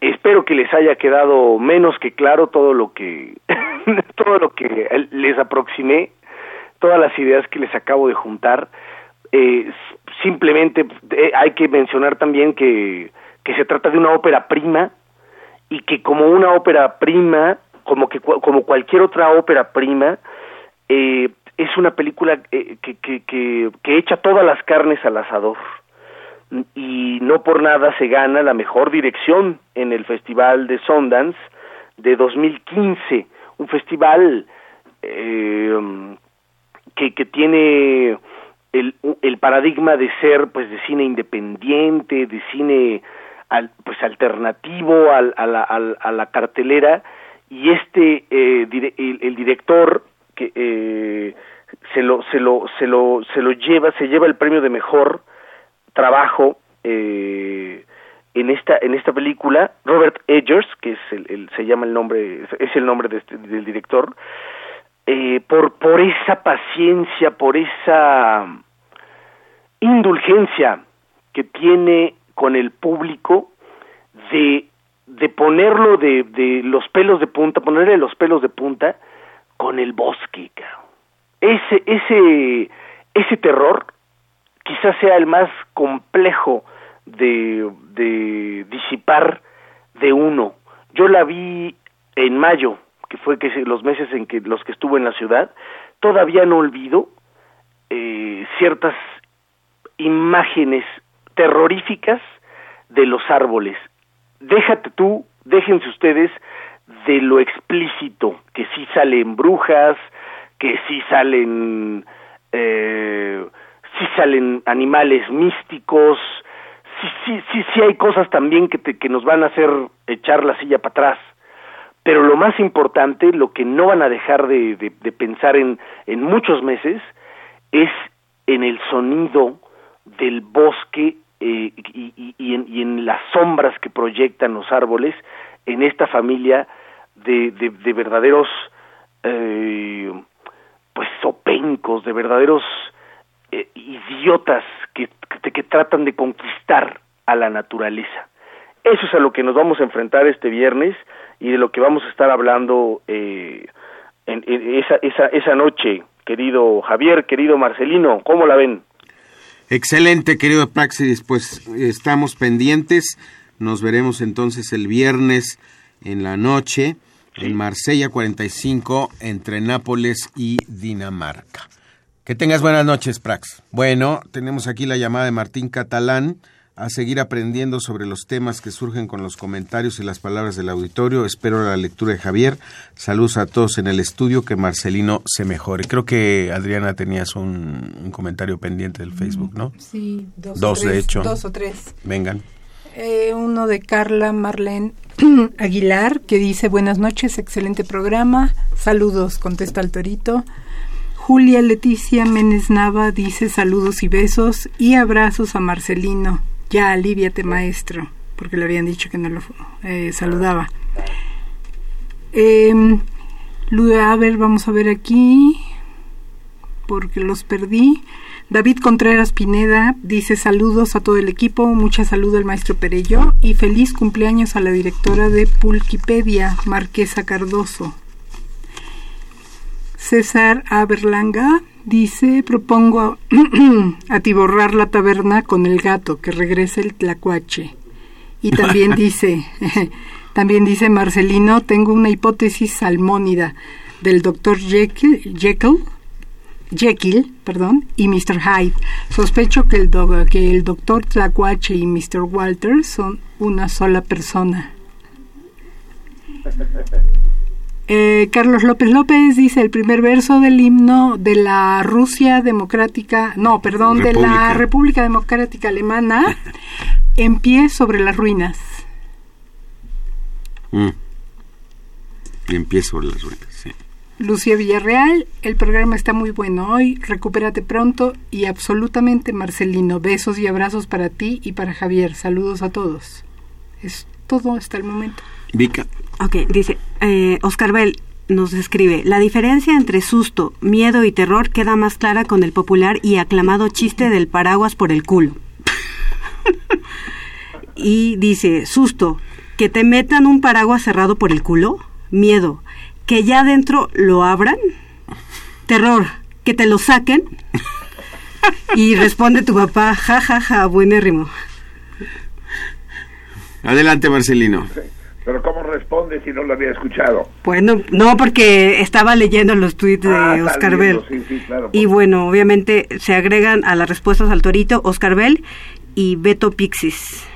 espero que les haya quedado menos que claro todo lo que todo lo que les aproximé, todas las ideas que les acabo de juntar. Eh, simplemente eh, hay que mencionar también que, que se trata de una ópera prima y que como una ópera prima, como que como cualquier otra ópera prima, eh, es una película eh, que, que, que, que echa todas las carnes al asador. Y no por nada se gana la mejor dirección en el Festival de Sundance de 2015, un festival eh, que, que tiene el, el paradigma de ser pues de cine independiente, de cine al- pues alternativo al- a, la, a la cartelera y este eh, el director que eh, se lo se lo se lo se lo lleva se lleva el premio de mejor trabajo eh, en esta en esta película Robert Eggers que es el, el- se llama el nombre es el nombre de este- del director eh, por por esa paciencia por esa indulgencia que tiene con el público de de ponerlo de, de los pelos de punta ponerle los pelos de punta con el bosque ese ese ese terror quizás sea el más complejo de, de disipar de uno. Yo la vi en mayo, que fue que los meses en que los que estuve en la ciudad, todavía no olvido eh, ciertas imágenes terroríficas de los árboles. Déjate tú, déjense ustedes de lo explícito, que sí salen brujas, que sí salen eh, sí salen animales místicos, sí, sí, sí, sí hay cosas también que, te, que nos van a hacer echar la silla para atrás. Pero lo más importante, lo que no van a dejar de, de, de pensar en, en muchos meses, es en el sonido del bosque eh, y, y- y en, y en las sombras que proyectan los árboles en esta familia de, de, de verdaderos eh, pues sopencos, de verdaderos eh, idiotas que, que, que tratan de conquistar a la naturaleza. Eso es a lo que nos vamos a enfrentar este viernes y de lo que vamos a estar hablando eh, en, en esa, esa, esa noche, querido Javier, querido Marcelino, ¿cómo la ven? Excelente, querido Praxis. Pues estamos pendientes. Nos veremos entonces el viernes en la noche en Marsella 45 entre Nápoles y Dinamarca. Que tengas buenas noches, Prax. Bueno, tenemos aquí la llamada de Martín Catalán a seguir aprendiendo sobre los temas que surgen con los comentarios y las palabras del auditorio. Espero la lectura de Javier. Saludos a todos en el estudio, que Marcelino se mejore. Creo que Adriana tenías un, un comentario pendiente del Facebook, ¿no? Sí, dos, o Dos, de tres, hecho. Dos o tres. Vengan. Eh, uno de Carla Marlene Aguilar, que dice, buenas noches, excelente programa. Saludos, contesta el torito. Julia Leticia Menes Nava dice saludos y besos y abrazos a Marcelino. Ya, aliviate, maestro, porque le habían dicho que no lo eh, saludaba. Eh, a ver, vamos a ver aquí, porque los perdí. David Contreras Pineda dice saludos a todo el equipo, mucha salud al maestro Perello y feliz cumpleaños a la directora de Pulquipedia, Marquesa Cardoso. César Aberlanga dice, propongo atiborrar la taberna con el gato, que regrese el tlacuache. Y también dice, también dice Marcelino, tengo una hipótesis salmónida del doctor Jekyll, Jekyll, Jekyll, perdón, y Mr. Hyde. Sospecho que el, do- que el doctor Tlacuache y Mr. Walter son una sola persona. Eh, Carlos López López dice el primer verso del himno de la Rusia democrática, no, perdón, de la República. República Democrática Alemana, en pie sobre las ruinas. Mm. Y empiezo las ruedas, sí. Lucía Villarreal, el programa está muy bueno hoy, recupérate pronto y absolutamente Marcelino, besos y abrazos para ti y para Javier, saludos a todos. Es todo hasta el momento. Vika. Ok, dice, eh, Oscar Bell nos escribe, la diferencia entre susto, miedo y terror queda más clara con el popular y aclamado chiste del paraguas por el culo. y dice, susto, que te metan un paraguas cerrado por el culo. Miedo, que ya adentro lo abran. Terror, que te lo saquen. Y responde tu papá, ja, ja, ja, buenérrimo. Adelante, Marcelino. Pero ¿cómo responde si no lo había escuchado? Bueno, no, porque estaba leyendo los tweets de Ah, Oscar Bell. sí, sí, claro, Y bueno, obviamente se agregan a las respuestas al torito Oscar Bell y Beto Pixis.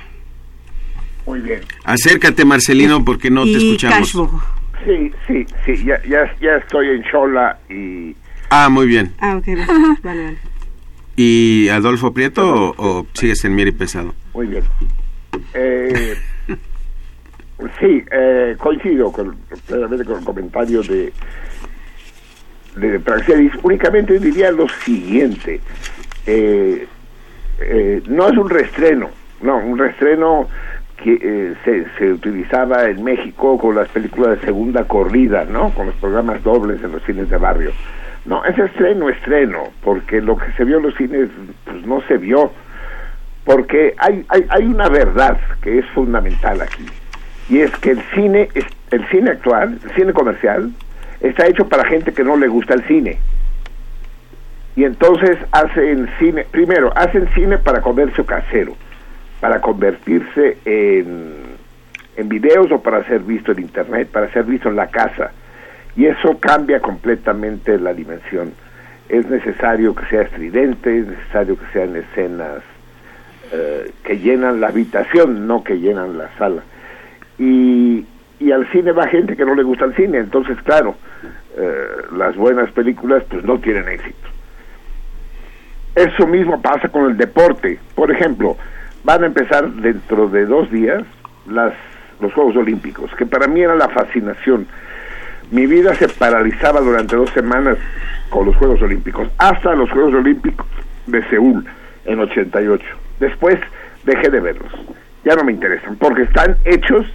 Muy bien. Acércate, Marcelino, porque no te escuchamos. Cashbo. Sí, sí, sí, ya, ya, ya estoy en Chola y... Ah, muy bien. Ah, ok, vale, vale. ¿Y Adolfo Prieto o, o sigues en Mier y Pesado? Muy bien. Eh, sí, eh, coincido con, plenamente con el comentario de, de Praxedis. Únicamente diría lo siguiente. Eh, eh, no es un restreno, no, un restreno que eh, se, se utilizaba en México con las películas de segunda corrida, ¿no? Con los programas dobles en los cines de barrio. No, es estreno, estreno, porque lo que se vio en los cines, pues no se vio porque hay, hay, hay una verdad que es fundamental aquí y es que el cine el cine actual el cine comercial está hecho para gente que no le gusta el cine. Y entonces hacen cine primero hacen cine para comercio casero para convertirse en en videos o para ser visto en internet para ser visto en la casa. Y eso cambia completamente la dimensión. Es necesario que sea estridente es necesario que sean escenas eh, que llenan la habitación, no que llenan la sala. Y, y al cine va gente que no le gusta el cine, entonces claro, eh, las buenas películas pues no tienen éxito. Eso mismo pasa con el deporte. Por ejemplo, van a empezar dentro de dos días las, los Juegos Olímpicos, que para mí era la fascinación. Mi vida se paralizaba durante dos semanas con los Juegos Olímpicos, hasta los Juegos Olímpicos de Seúl en 88. Después dejé de verlos. Ya no me interesan, porque están hechos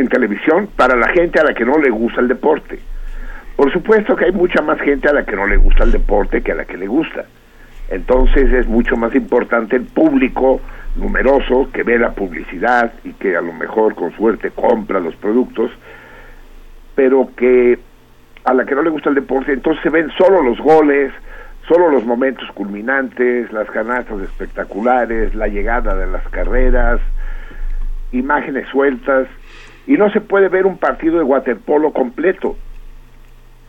en televisión para la gente a la que no le gusta el deporte. Por supuesto que hay mucha más gente a la que no le gusta el deporte que a la que le gusta. Entonces es mucho más importante el público numeroso que ve la publicidad y que a lo mejor con suerte compra los productos, pero que a la que no le gusta el deporte, entonces se ven solo los goles, solo los momentos culminantes, las canastas espectaculares, la llegada de las carreras, imágenes sueltas, y no se puede ver un partido de waterpolo completo,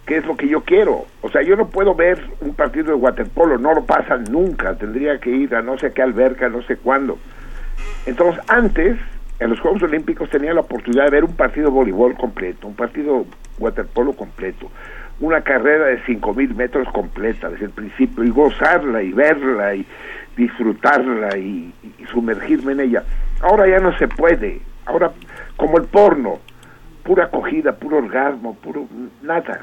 que es lo que yo quiero. O sea, yo no puedo ver un partido de waterpolo, no lo pasan nunca, tendría que ir a no sé qué alberca, no sé cuándo. Entonces, antes, en los Juegos Olímpicos tenía la oportunidad de ver un partido de voleibol completo, un partido waterpolo completo, una carrera de 5.000 metros completa desde el principio y gozarla y verla y disfrutarla y, y sumergirme en ella. Ahora ya no se puede. Ahora, como el porno, pura acogida, puro orgasmo, puro nada.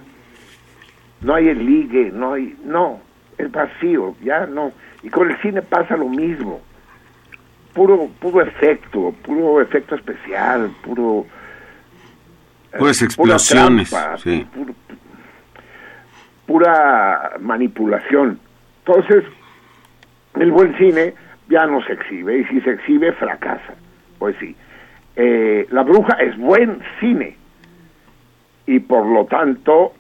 No hay el ligue, no hay, no, es vacío, ya no. Y con el cine pasa lo mismo. Puro, puro efecto, puro efecto especial, puro... eh, Puras pura explosiones. trampa, sí. puro- pura manipulación. Entonces, el buen cine ya no se exhibe, y si se exhibe, fracasa. Pues sí. Eh, la bruja es buen cine, y por lo tanto,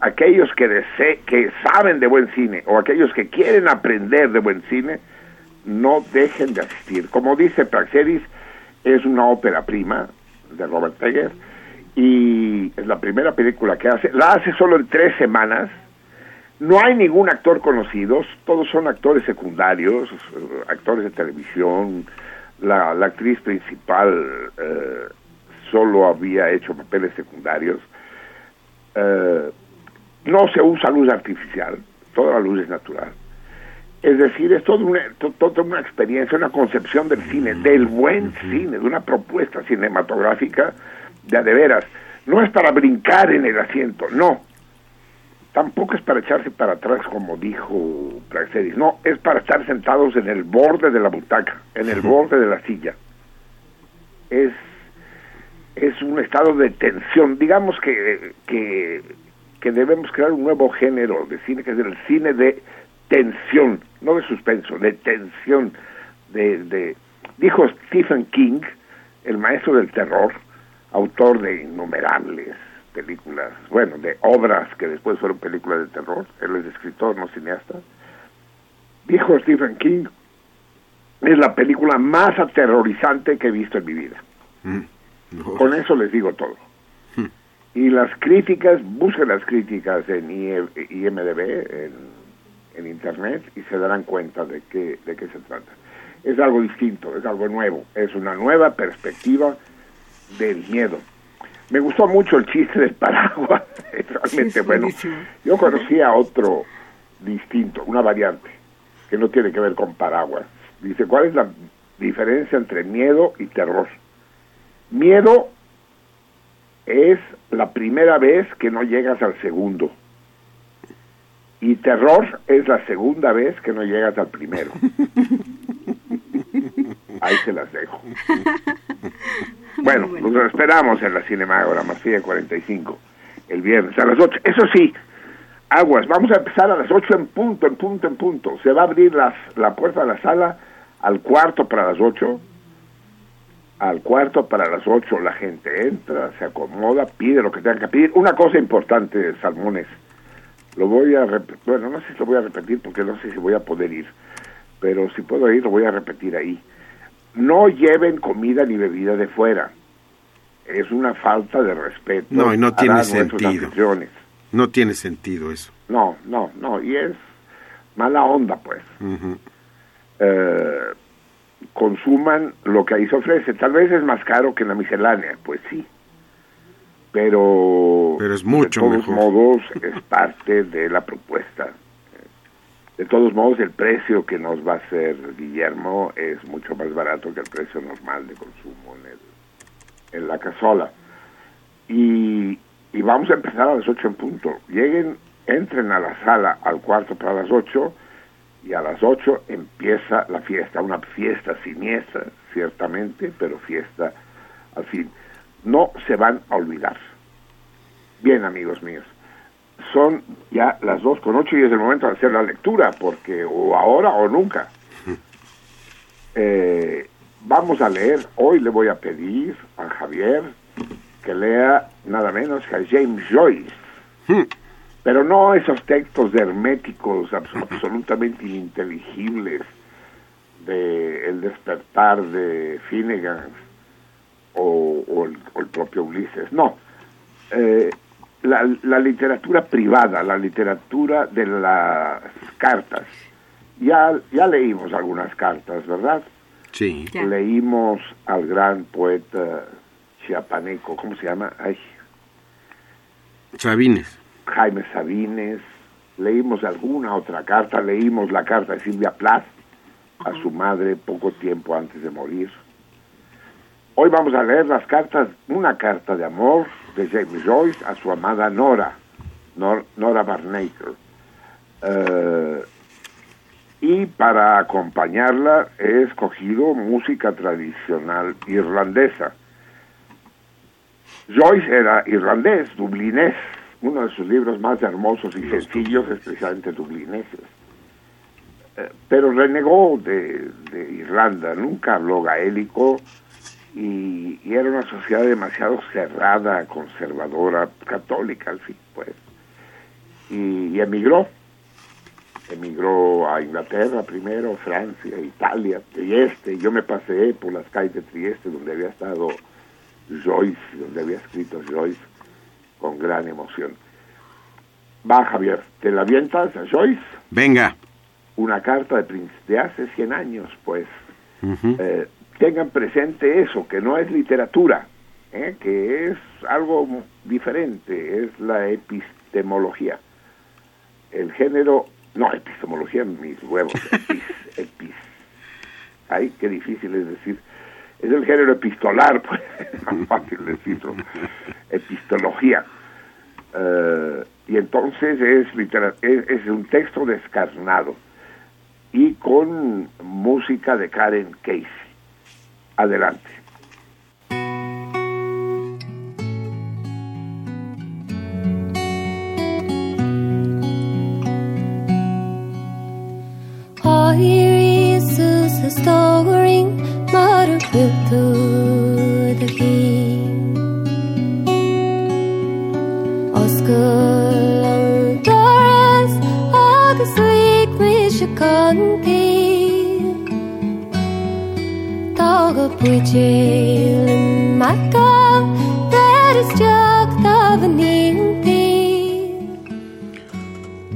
aquellos que, dese- que saben de buen cine, o aquellos que quieren aprender de buen cine, no dejen de asistir. Como dice Praxedis, es una ópera prima de Robert Egger, y es la primera película que hace. La hace solo en tres semanas. No hay ningún actor conocido, todos son actores secundarios, actores de televisión. La, la actriz principal eh, solo había hecho papeles secundarios. Eh, no se usa luz artificial, toda la luz es natural. Es decir, es toda una, toda una experiencia, una concepción del cine, del buen cine, de una propuesta cinematográfica de a de veras. No es para brincar en el asiento, no. Tampoco es para echarse para atrás, como dijo Praxedis. No, es para estar sentados en el borde de la butaca, en el borde de la silla. Es, es un estado de tensión. Digamos que, que, que debemos crear un nuevo género de cine, que es el cine de tensión, no de suspenso, de tensión. De, de, dijo Stephen King, el maestro del terror, autor de innumerables películas, bueno, de obras que después fueron películas de terror. Él es escritor, no cineasta. Dijo Stephen King, es la película más aterrorizante que he visto en mi vida. Con eso les digo todo. Y las críticas, busquen las críticas en IMDB, en, en Internet, y se darán cuenta de qué, de qué se trata. Es algo distinto, es algo nuevo, es una nueva perspectiva del miedo. Me gustó mucho el chiste del paraguas, es realmente bueno. Yo conocía otro distinto, una variante, que no tiene que ver con paraguas. Dice, ¿cuál es la diferencia entre miedo y terror? Miedo es la primera vez que no llegas al segundo. Y terror es la segunda vez que no llegas al primero. Ahí se las dejo. Bueno, nos esperamos en la Cinemágora, Masía 45, el viernes a las 8. Eso sí, aguas, vamos a empezar a las 8 en punto, en punto, en punto. Se va a abrir las, la puerta de la sala al cuarto para las 8. Al cuarto para las 8 la gente entra, se acomoda, pide lo que tenga que pedir. Una cosa importante, Salmones, lo voy a repetir, bueno, no sé si lo voy a repetir porque no sé si voy a poder ir, pero si puedo ir lo voy a repetir ahí. No lleven comida ni bebida de fuera. Es una falta de respeto. No, y no tiene sentido. No tiene sentido eso. No, no, no, y es mala onda, pues. Eh, consuman lo que ahí se ofrece. Tal vez es más caro que en la miscelánea, pues sí. Pero, Pero es mucho de todos mejor. modos es parte de la propuesta. De todos modos, el precio que nos va a hacer Guillermo es mucho más barato que el precio normal de consumo en, el, en la casola. Y, y vamos a empezar a las 8 en punto. Lleguen, entren a la sala al cuarto para las 8 y a las 8 empieza la fiesta, una fiesta siniestra, ciertamente, pero fiesta al fin. No se van a olvidar. Bien, amigos míos, son ya las 2 con 8 y es el momento de hacer la lectura, porque o ahora o nunca. Eh, vamos a leer, hoy le voy a pedir a Javier que lea nada menos que a James Joyce. Pero no esos textos de herméticos abs- absolutamente ininteligibles de El despertar de Finnegan o, o el, o el propio Ulises, no. Eh, la, la literatura privada, la literatura de las cartas. Ya, ya leímos algunas cartas, ¿verdad? Sí. Leímos al gran poeta chiapaneco, ¿cómo se llama? Ay, Sabines. Jaime Sabines, leímos alguna otra carta, leímos la carta de Silvia Plath a su madre poco tiempo antes de morir. Hoy vamos a leer las cartas, una carta de amor de James Joyce a su amada Nora, Nor- Nora Barnaker. Eh, y para acompañarla he escogido música tradicional irlandesa. Joyce era irlandés, dublinés, uno de sus libros más hermosos y sencillos, especialmente dublineses. Eh, pero renegó de, de Irlanda, nunca habló gaélico y, y era una sociedad demasiado cerrada, conservadora, católica al fin, pues. Y, y emigró, emigró a Inglaterra primero, Francia, Italia, Trieste. Yo me pasé por las calles de Trieste donde había estado Joyce, donde había escrito Joyce con gran emoción. Va, Javier, ¿te la avientas a Joyce? Venga. Una carta de, Prince de hace 100 años, pues. Ujú. Eh, tengan presente eso, que no es literatura, ¿eh? que es algo diferente, es la epistemología. El género, no, epistemología, mis huevos, epis, epis. Ay, qué difícil es decir. Es el género epistolar, pues, más fácil decirlo. Epistología. Eh, y entonces es, es un texto descarnado y con música de Karen Casey. Adelante.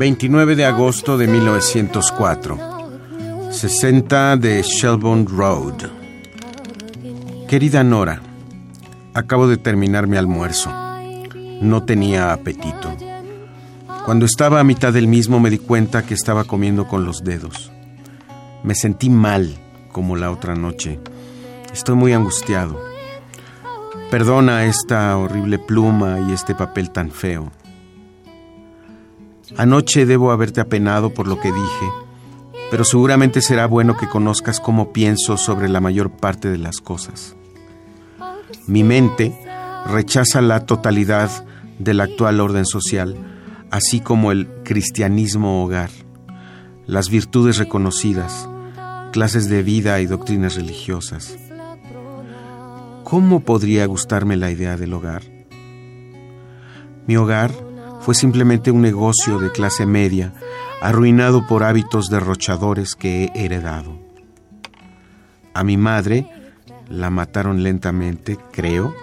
29 de agosto de 1904. 60 de Shelbourne Road. Querida Nora, acabo de terminar mi almuerzo. No tenía apetito. Cuando estaba a mitad del mismo me di cuenta que estaba comiendo con los dedos. Me sentí mal, como la otra noche. Estoy muy angustiado. Perdona esta horrible pluma y este papel tan feo. Anoche debo haberte apenado por lo que dije, pero seguramente será bueno que conozcas cómo pienso sobre la mayor parte de las cosas. Mi mente rechaza la totalidad del actual orden social, así como el cristianismo hogar, las virtudes reconocidas, clases de vida y doctrinas religiosas. ¿Cómo podría gustarme la idea del hogar? Mi hogar fue simplemente un negocio de clase media, arruinado por hábitos derrochadores que he heredado. A mi madre la mataron lentamente, creo,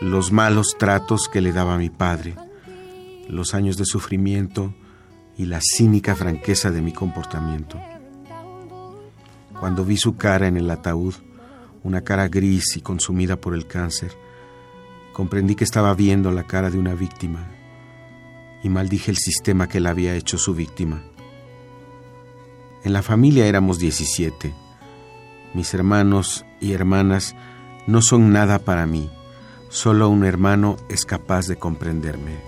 los malos tratos que le daba mi padre, los años de sufrimiento y la cínica franqueza de mi comportamiento. Cuando vi su cara en el ataúd, una cara gris y consumida por el cáncer, comprendí que estaba viendo la cara de una víctima y maldije el sistema que la había hecho su víctima. En la familia éramos 17. Mis hermanos y hermanas no son nada para mí. Solo un hermano es capaz de comprenderme.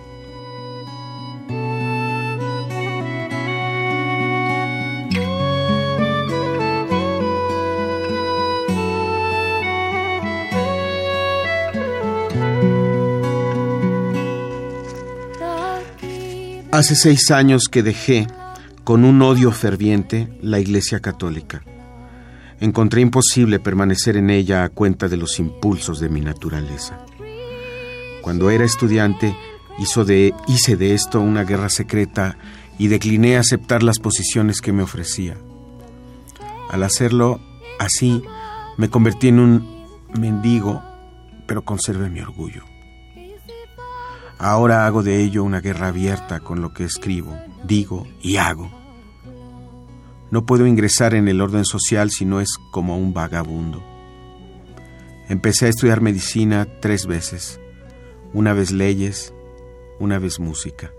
Hace seis años que dejé, con un odio ferviente, la Iglesia Católica. Encontré imposible permanecer en ella a cuenta de los impulsos de mi naturaleza. Cuando era estudiante, hice de esto una guerra secreta y decliné aceptar las posiciones que me ofrecía. Al hacerlo así, me convertí en un mendigo, pero conservé mi orgullo. Ahora hago de ello una guerra abierta con lo que escribo, digo y hago. No puedo ingresar en el orden social si no es como un vagabundo. Empecé a estudiar medicina tres veces, una vez leyes, una vez música.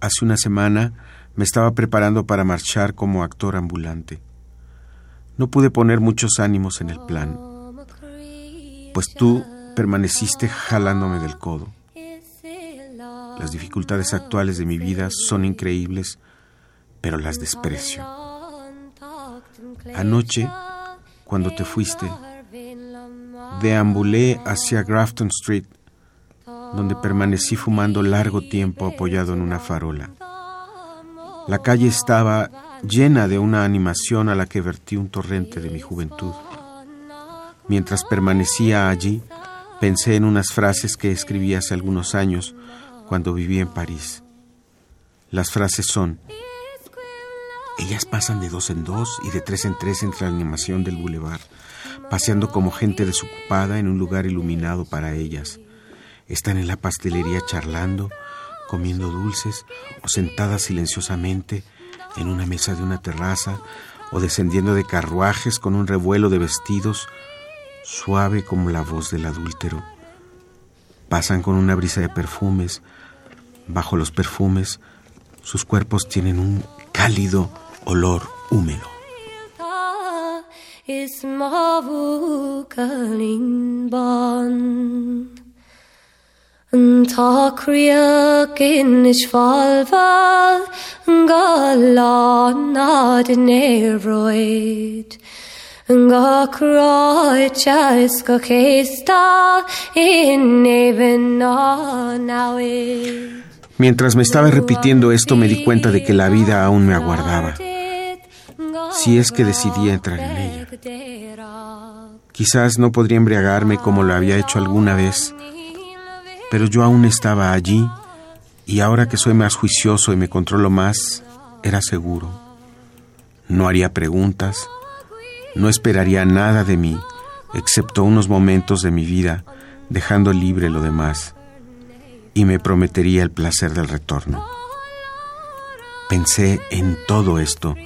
Hace una semana me estaba preparando para marchar como actor ambulante. No pude poner muchos ánimos en el plan, pues tú permaneciste jalándome del codo. Las dificultades actuales de mi vida son increíbles, pero las desprecio. Anoche, cuando te fuiste, deambulé hacia Grafton Street, donde permanecí fumando largo tiempo apoyado en una farola. La calle estaba llena de una animación a la que vertí un torrente de mi juventud. Mientras permanecía allí, pensé en unas frases que escribí hace algunos años cuando viví en París. Las frases son, ellas pasan de dos en dos y de tres en tres entre la animación del bulevar, paseando como gente desocupada en un lugar iluminado para ellas. Están en la pastelería charlando, comiendo dulces o sentadas silenciosamente en una mesa de una terraza o descendiendo de carruajes con un revuelo de vestidos suave como la voz del adúltero. Pasan con una brisa de perfumes. Bajo los perfumes, sus cuerpos tienen un cálido olor húmedo. Mientras me estaba repitiendo esto me di cuenta de que la vida aún me aguardaba, si es que decidía entrar en ella. Quizás no podría embriagarme como lo había hecho alguna vez, pero yo aún estaba allí y ahora que soy más juicioso y me controlo más, era seguro. No haría preguntas, no esperaría nada de mí, excepto unos momentos de mi vida, dejando libre lo demás, y me prometería el placer del retorno. Pensé en todo esto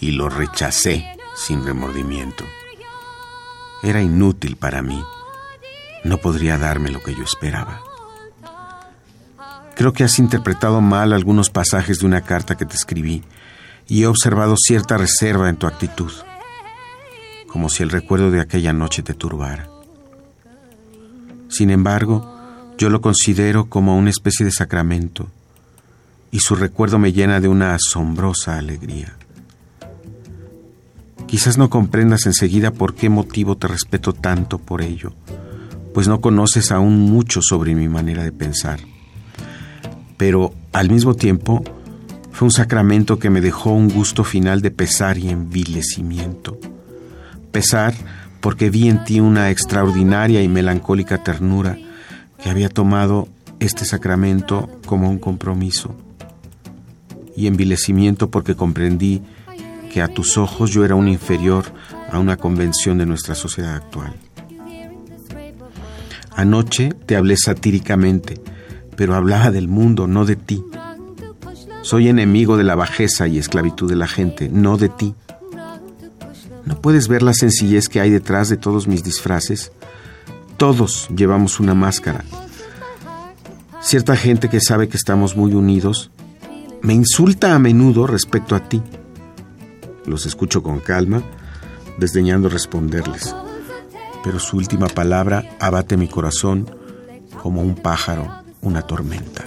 y lo rechacé sin remordimiento. Era inútil para mí. No podría darme lo que yo esperaba. Creo que has interpretado mal algunos pasajes de una carta que te escribí y he observado cierta reserva en tu actitud, como si el recuerdo de aquella noche te turbara. Sin embargo, yo lo considero como una especie de sacramento y su recuerdo me llena de una asombrosa alegría. Quizás no comprendas enseguida por qué motivo te respeto tanto por ello, pues no conoces aún mucho sobre mi manera de pensar. Pero al mismo tiempo fue un sacramento que me dejó un gusto final de pesar y envilecimiento. Pesar porque vi en ti una extraordinaria y melancólica ternura que había tomado este sacramento como un compromiso. Y envilecimiento porque comprendí que a tus ojos yo era un inferior a una convención de nuestra sociedad actual. Anoche te hablé satíricamente, pero hablaba del mundo, no de ti. Soy enemigo de la bajeza y esclavitud de la gente, no de ti. ¿No puedes ver la sencillez que hay detrás de todos mis disfraces? Todos llevamos una máscara. Cierta gente que sabe que estamos muy unidos me insulta a menudo respecto a ti. Los escucho con calma, desdeñando responderles, pero su última palabra abate mi corazón como un pájaro, una tormenta.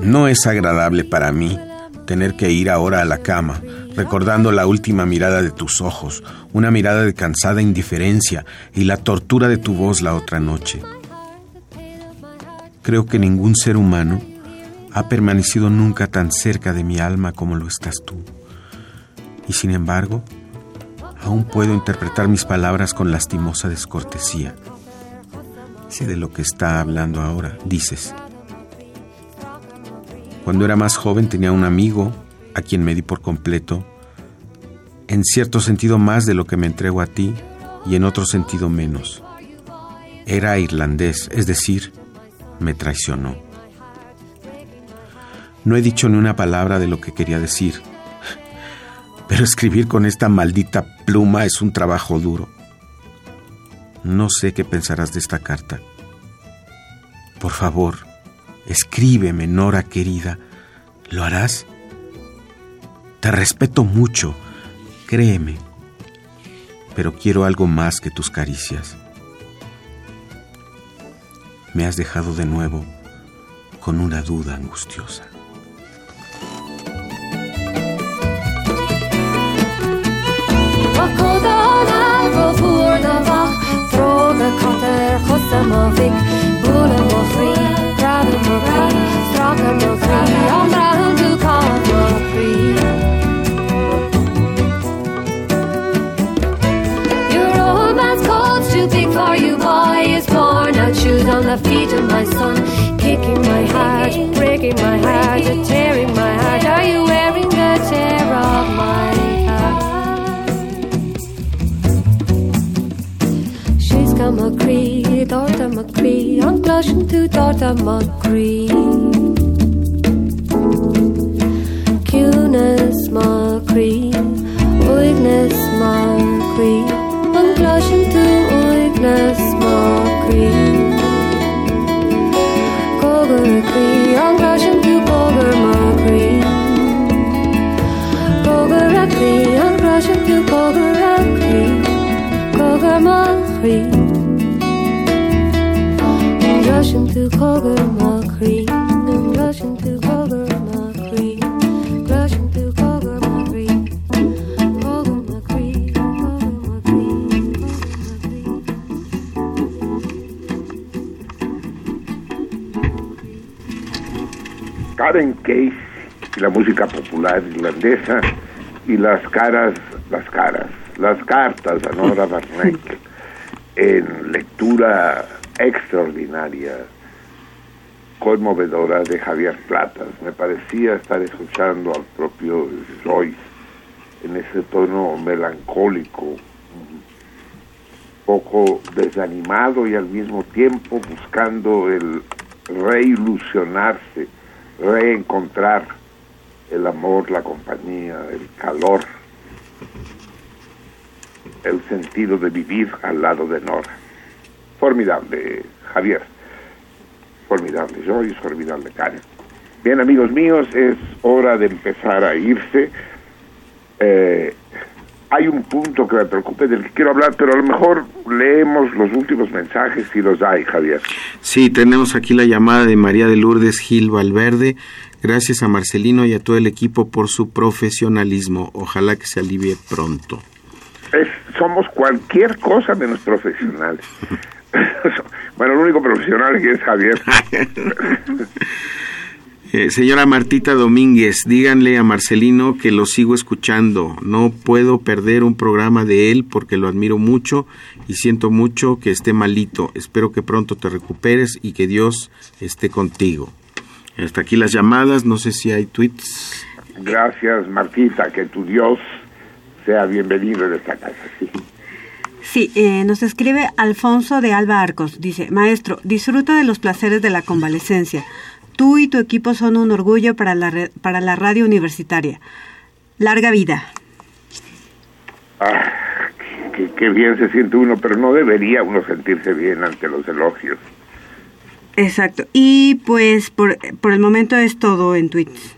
No es agradable para mí tener que ir ahora a la cama, recordando la última mirada de tus ojos, una mirada de cansada indiferencia y la tortura de tu voz la otra noche. Creo que ningún ser humano ha permanecido nunca tan cerca de mi alma como lo estás tú. Y sin embargo, aún puedo interpretar mis palabras con lastimosa descortesía. Sé de lo que está hablando ahora, dices. Cuando era más joven tenía un amigo a quien me di por completo, en cierto sentido más de lo que me entrego a ti y en otro sentido menos. Era irlandés, es decir, me traicionó. No he dicho ni una palabra de lo que quería decir, pero escribir con esta maldita pluma es un trabajo duro. No sé qué pensarás de esta carta. Por favor, escríbeme, Nora querida. ¿Lo harás? Te respeto mucho, créeme, pero quiero algo más que tus caricias. Me has dejado de nuevo con una duda angustiosa. Me fri. Your old man's coat's too big for you, boy. Is born out shoes on the feet of my son. Kicking my heart, breaking my heart, tearing my heart. Are you Dorda McCree, Dorda McCree, an glasin tú Dorda McCree. Cúnas McCree, Uignas McCree, an glasin tú Uignas McCree. Gogur McCree, an glasin tú Gogur McCree. Gogur McCree, an glasin tú Gogur McCree. Gogur McCree. I'm rushing to. I'm rushing to. Rushing to. Coger Karen Case y la música popular irlandesa y las caras, las caras, las cartas a Nora Barnett en lectura extraordinaria, conmovedora de Javier Platas. Me parecía estar escuchando al propio Joyce en ese tono melancólico, poco desanimado y al mismo tiempo buscando el reilusionarse, reencontrar el amor, la compañía, el calor, el sentido de vivir al lado de Nora. Formidable, Javier. Formidable Joyce, formidable Karen. Bien, amigos míos, es hora de empezar a irse. Eh, hay un punto que me preocupe del que quiero hablar, pero a lo mejor leemos los últimos mensajes si los hay, Javier. Sí, tenemos aquí la llamada de María de Lourdes Gil Valverde. Gracias a Marcelino y a todo el equipo por su profesionalismo. Ojalá que se alivie pronto. Es- somos cualquier cosa menos profesionales. bueno, el único profesional que es Javier. Eh, señora Martita Domínguez, díganle a Marcelino que lo sigo escuchando. No puedo perder un programa de él porque lo admiro mucho y siento mucho que esté malito. Espero que pronto te recuperes y que Dios esté contigo. Hasta aquí las llamadas, no sé si hay tweets. Gracias, Martita, que tu Dios sea bienvenido en esta casa. Sí. Sí, eh, nos escribe Alfonso de Alba Arcos. Dice, maestro, disfruta de los placeres de la convalecencia. Tú y tu equipo son un orgullo para la, re- para la radio universitaria. Larga vida. Ah, qué, qué bien se siente uno, pero no debería uno sentirse bien ante los elogios. Exacto. Y pues por, por el momento es todo en tweets.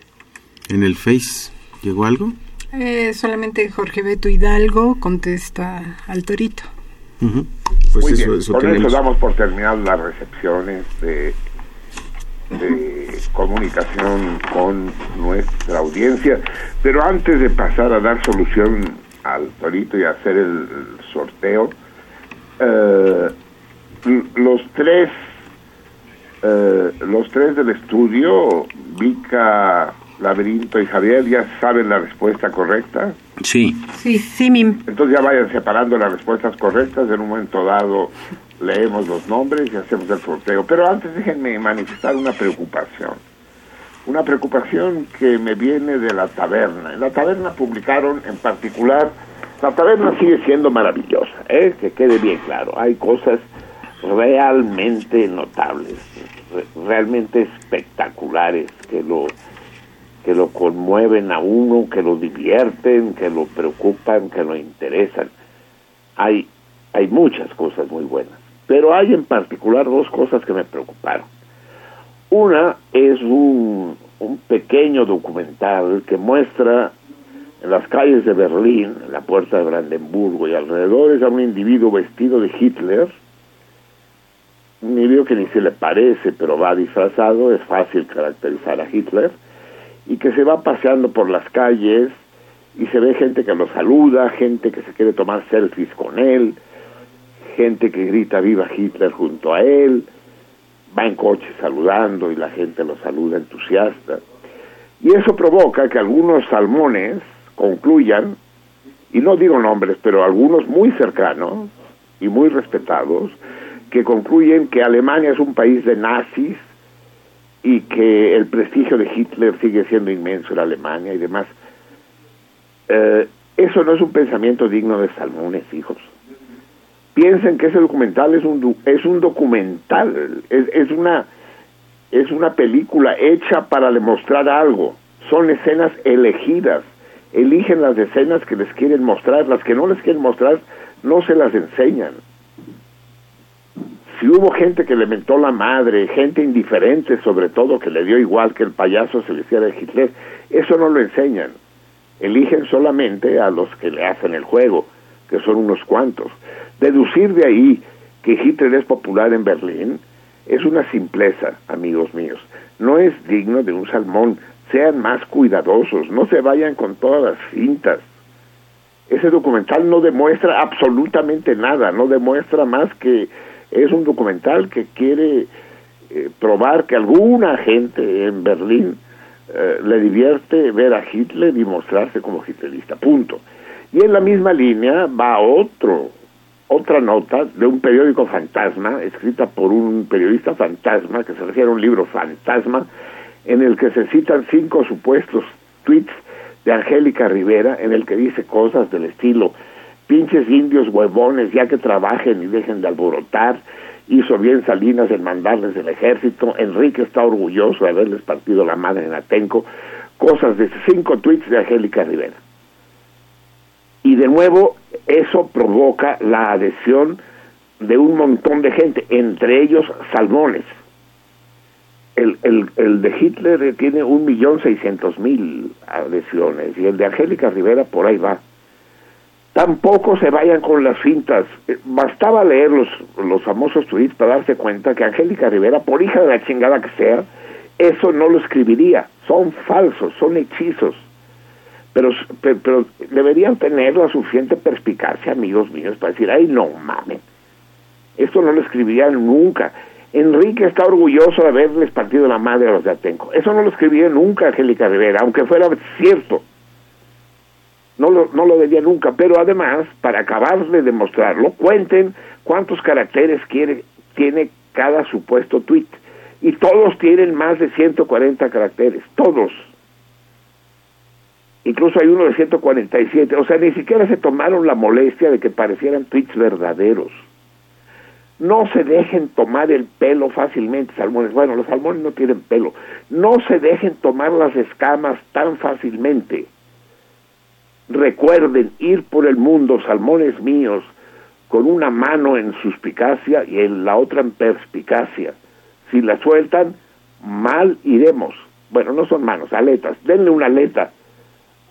En el Face, ¿llegó algo? Eh, solamente Jorge Beto Hidalgo contesta al torito. Ujú. Pues Muy eso, bien, eso con tenemos. eso damos por terminadas las recepciones de, de comunicación con nuestra audiencia. Pero antes de pasar a dar solución al torito y hacer el sorteo, eh, los tres eh, los tres del estudio, Vika, Laberinto y Javier, ya saben la respuesta correcta. Sí. Sí, sí, Mim. Entonces ya vayan separando las respuestas correctas. En un momento dado leemos los nombres y hacemos el sorteo. Pero antes déjenme manifestar una preocupación. Una preocupación que me viene de la taberna. En la taberna publicaron en particular, la taberna sigue siendo maravillosa, ¿eh? que quede bien claro. Hay cosas realmente notables, re- realmente espectaculares que lo que lo conmueven a uno, que lo divierten, que lo preocupan, que lo interesan. Hay, hay muchas cosas muy buenas, pero hay en particular dos cosas que me preocuparon. Una es un, un pequeño documental que muestra en las calles de Berlín, en la puerta de Brandenburgo y alrededores a un individuo vestido de Hitler, un individuo que ni se le parece, pero va disfrazado, es fácil caracterizar a Hitler, y que se va paseando por las calles y se ve gente que lo saluda, gente que se quiere tomar selfies con él, gente que grita viva Hitler junto a él, va en coche saludando y la gente lo saluda entusiasta. Y eso provoca que algunos salmones concluyan, y no digo nombres, pero algunos muy cercanos y muy respetados, que concluyen que Alemania es un país de nazis y que el prestigio de Hitler sigue siendo inmenso en Alemania y demás. Eh, eso no es un pensamiento digno de salmones, hijos. Piensen que ese documental es un es un documental, es, es una es una película hecha para demostrar algo. Son escenas elegidas. Eligen las escenas que les quieren mostrar, las que no les quieren mostrar no se las enseñan. Si hubo gente que le mentó la madre, gente indiferente sobre todo que le dio igual que el payaso se le hiciera de Hitler, eso no lo enseñan. Eligen solamente a los que le hacen el juego, que son unos cuantos. Deducir de ahí que Hitler es popular en Berlín es una simpleza, amigos míos. No es digno de un salmón. Sean más cuidadosos, no se vayan con todas las cintas. Ese documental no demuestra absolutamente nada, no demuestra más que es un documental que quiere eh, probar que alguna gente en Berlín eh, le divierte ver a Hitler y mostrarse como hitlerista, punto. Y en la misma línea va otro, otra nota de un periódico fantasma, escrita por un periodista fantasma, que se refiere a un libro fantasma, en el que se citan cinco supuestos tweets de Angélica Rivera, en el que dice cosas del estilo, pinches indios huevones, ya que trabajen y dejen de alborotar, hizo bien Salinas en mandarles el ejército, Enrique está orgulloso de haberles partido la madre en Atenco, cosas de cinco tweets de Angélica Rivera. Y de nuevo, eso provoca la adhesión de un montón de gente, entre ellos salmones. El, el, el de Hitler tiene un millón seiscientos mil adhesiones y el de Angélica Rivera por ahí va. Tampoco se vayan con las cintas. Eh, Bastaba leer los, los famosos tweets para darse cuenta que Angélica Rivera, por hija de la chingada que sea, eso no lo escribiría. Son falsos, son hechizos. Pero, pero, pero deberían tener la suficiente perspicacia, amigos míos, para decir, ay, no mames. Esto no lo escribirían nunca. Enrique está orgulloso de haberles partido la madre a los de Atenco. Eso no lo escribiría nunca Angélica Rivera, aunque fuera cierto. No lo, no lo diría nunca, pero además, para acabar de demostrarlo, cuenten cuántos caracteres quiere, tiene cada supuesto tweet. Y todos tienen más de 140 caracteres, todos. Incluso hay uno de 147, o sea, ni siquiera se tomaron la molestia de que parecieran tweets verdaderos. No se dejen tomar el pelo fácilmente, salmones. Bueno, los salmones no tienen pelo. No se dejen tomar las escamas tan fácilmente. Recuerden ir por el mundo, salmones míos, con una mano en suspicacia y en la otra en perspicacia. Si la sueltan, mal iremos. Bueno, no son manos, aletas. Denle una aleta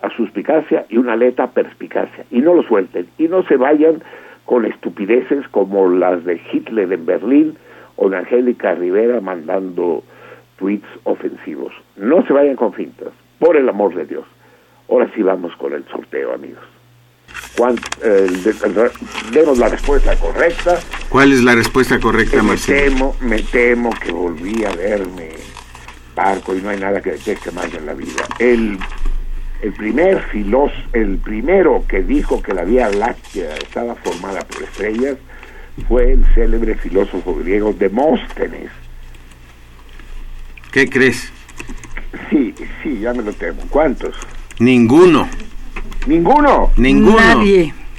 a suspicacia y una aleta a perspicacia. Y no lo suelten. Y no se vayan con estupideces como las de Hitler en Berlín o de Angélica Rivera mandando tweets ofensivos. No se vayan con fintas, por el amor de Dios. Ahora sí vamos con el sorteo, amigos. ¿Cuán- eh, el de- el re- denos la respuesta correcta. ¿Cuál es la respuesta correcta, me temo, me temo que volví a verme parco y no hay nada que deteste más en la vida. El, el primer filósofo, el primero que dijo que la Vía Láctea estaba formada por estrellas fue el célebre filósofo griego Demóstenes. ¿Qué crees? Sí, sí, ya me lo temo. ¿Cuántos? Ninguno. Ninguno. Ninguno.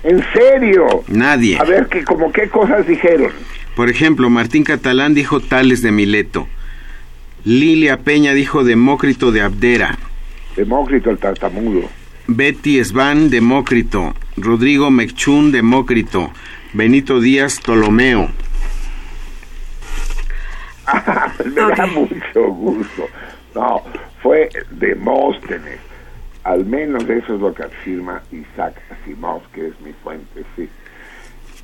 ¿En serio? Nadie. A ver, que, como qué cosas dijeron. Por ejemplo, Martín Catalán dijo Tales de Mileto. Lilia Peña dijo Demócrito de Abdera. Demócrito el tartamudo. Betty Svan, Demócrito. Rodrigo Mechún, Demócrito. Benito Díaz, Ptolomeo. me da mucho gusto. No, fue Demóstenes. Al menos eso es lo que afirma Isaac Asimov, que es mi fuente, sí.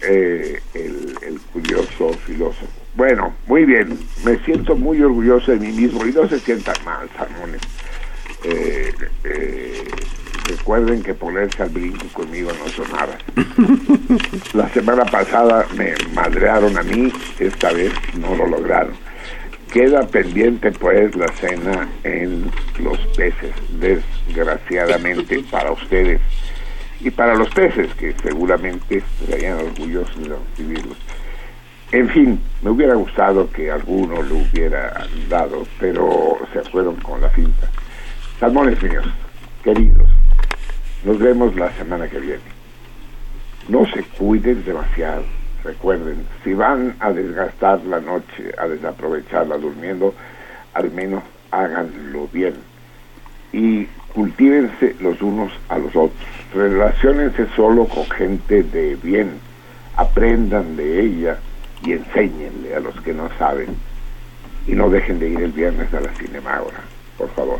Eh, el, el curioso filósofo. Bueno, muy bien. Me siento muy orgulloso de mí mismo y no se sientan mal, salmones. Eh, eh, recuerden que ponerse al brinco conmigo no sonaba. La semana pasada me madrearon a mí, esta vez no lo lograron. Queda pendiente pues la cena en los peces, desgraciadamente para ustedes y para los peces que seguramente estarían orgullosos de recibirlos. En fin, me hubiera gustado que alguno lo hubiera dado, pero se fueron con la finta. Salmones míos, queridos, nos vemos la semana que viene. No se cuiden demasiado. Recuerden, si van a desgastar la noche, a desaprovecharla durmiendo, al menos háganlo bien. Y cultívense los unos a los otros. Relaciónense solo con gente de bien. Aprendan de ella y enséñenle a los que no saben. Y no dejen de ir el viernes a la Cinemágora, por favor.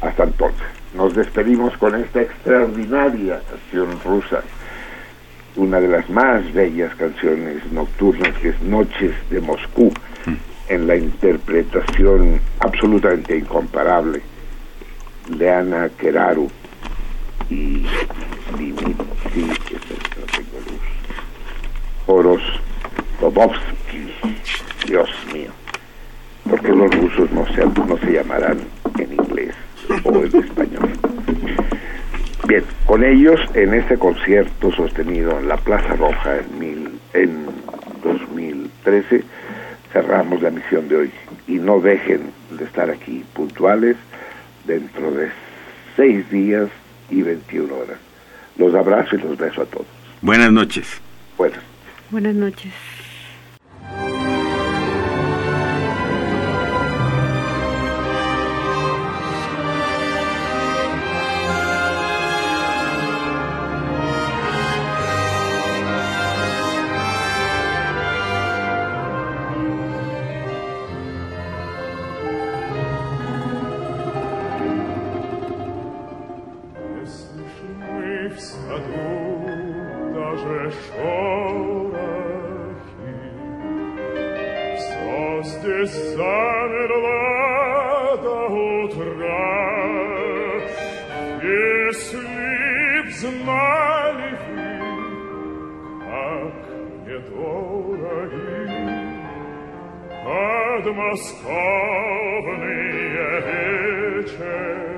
Hasta entonces, nos despedimos con esta extraordinaria canción rusa una de las más bellas canciones nocturnas que es Noches de Moscú, en la interpretación absolutamente incomparable de Ana Keraru y Dimitri, no tengo luz, Horos Bobovsky, Dios mío, porque los rusos no se, no se llamarán en inglés o en español. Bien, con ellos en este concierto sostenido en la Plaza Roja en, mil, en 2013 cerramos la misión de hoy y no dejen de estar aquí puntuales dentro de seis días y 21 horas. Los abrazo y los beso a todos. Buenas noches. Buenas. Buenas noches. дороги подмосковные вечера.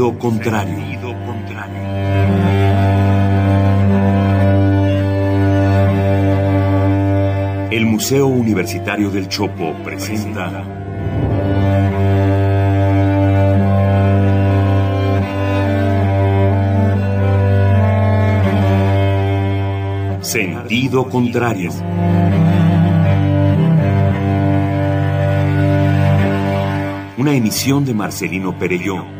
Sentido contrario. El Museo Universitario del Chopo presenta Sentido contrario. Una emisión de Marcelino Perelló.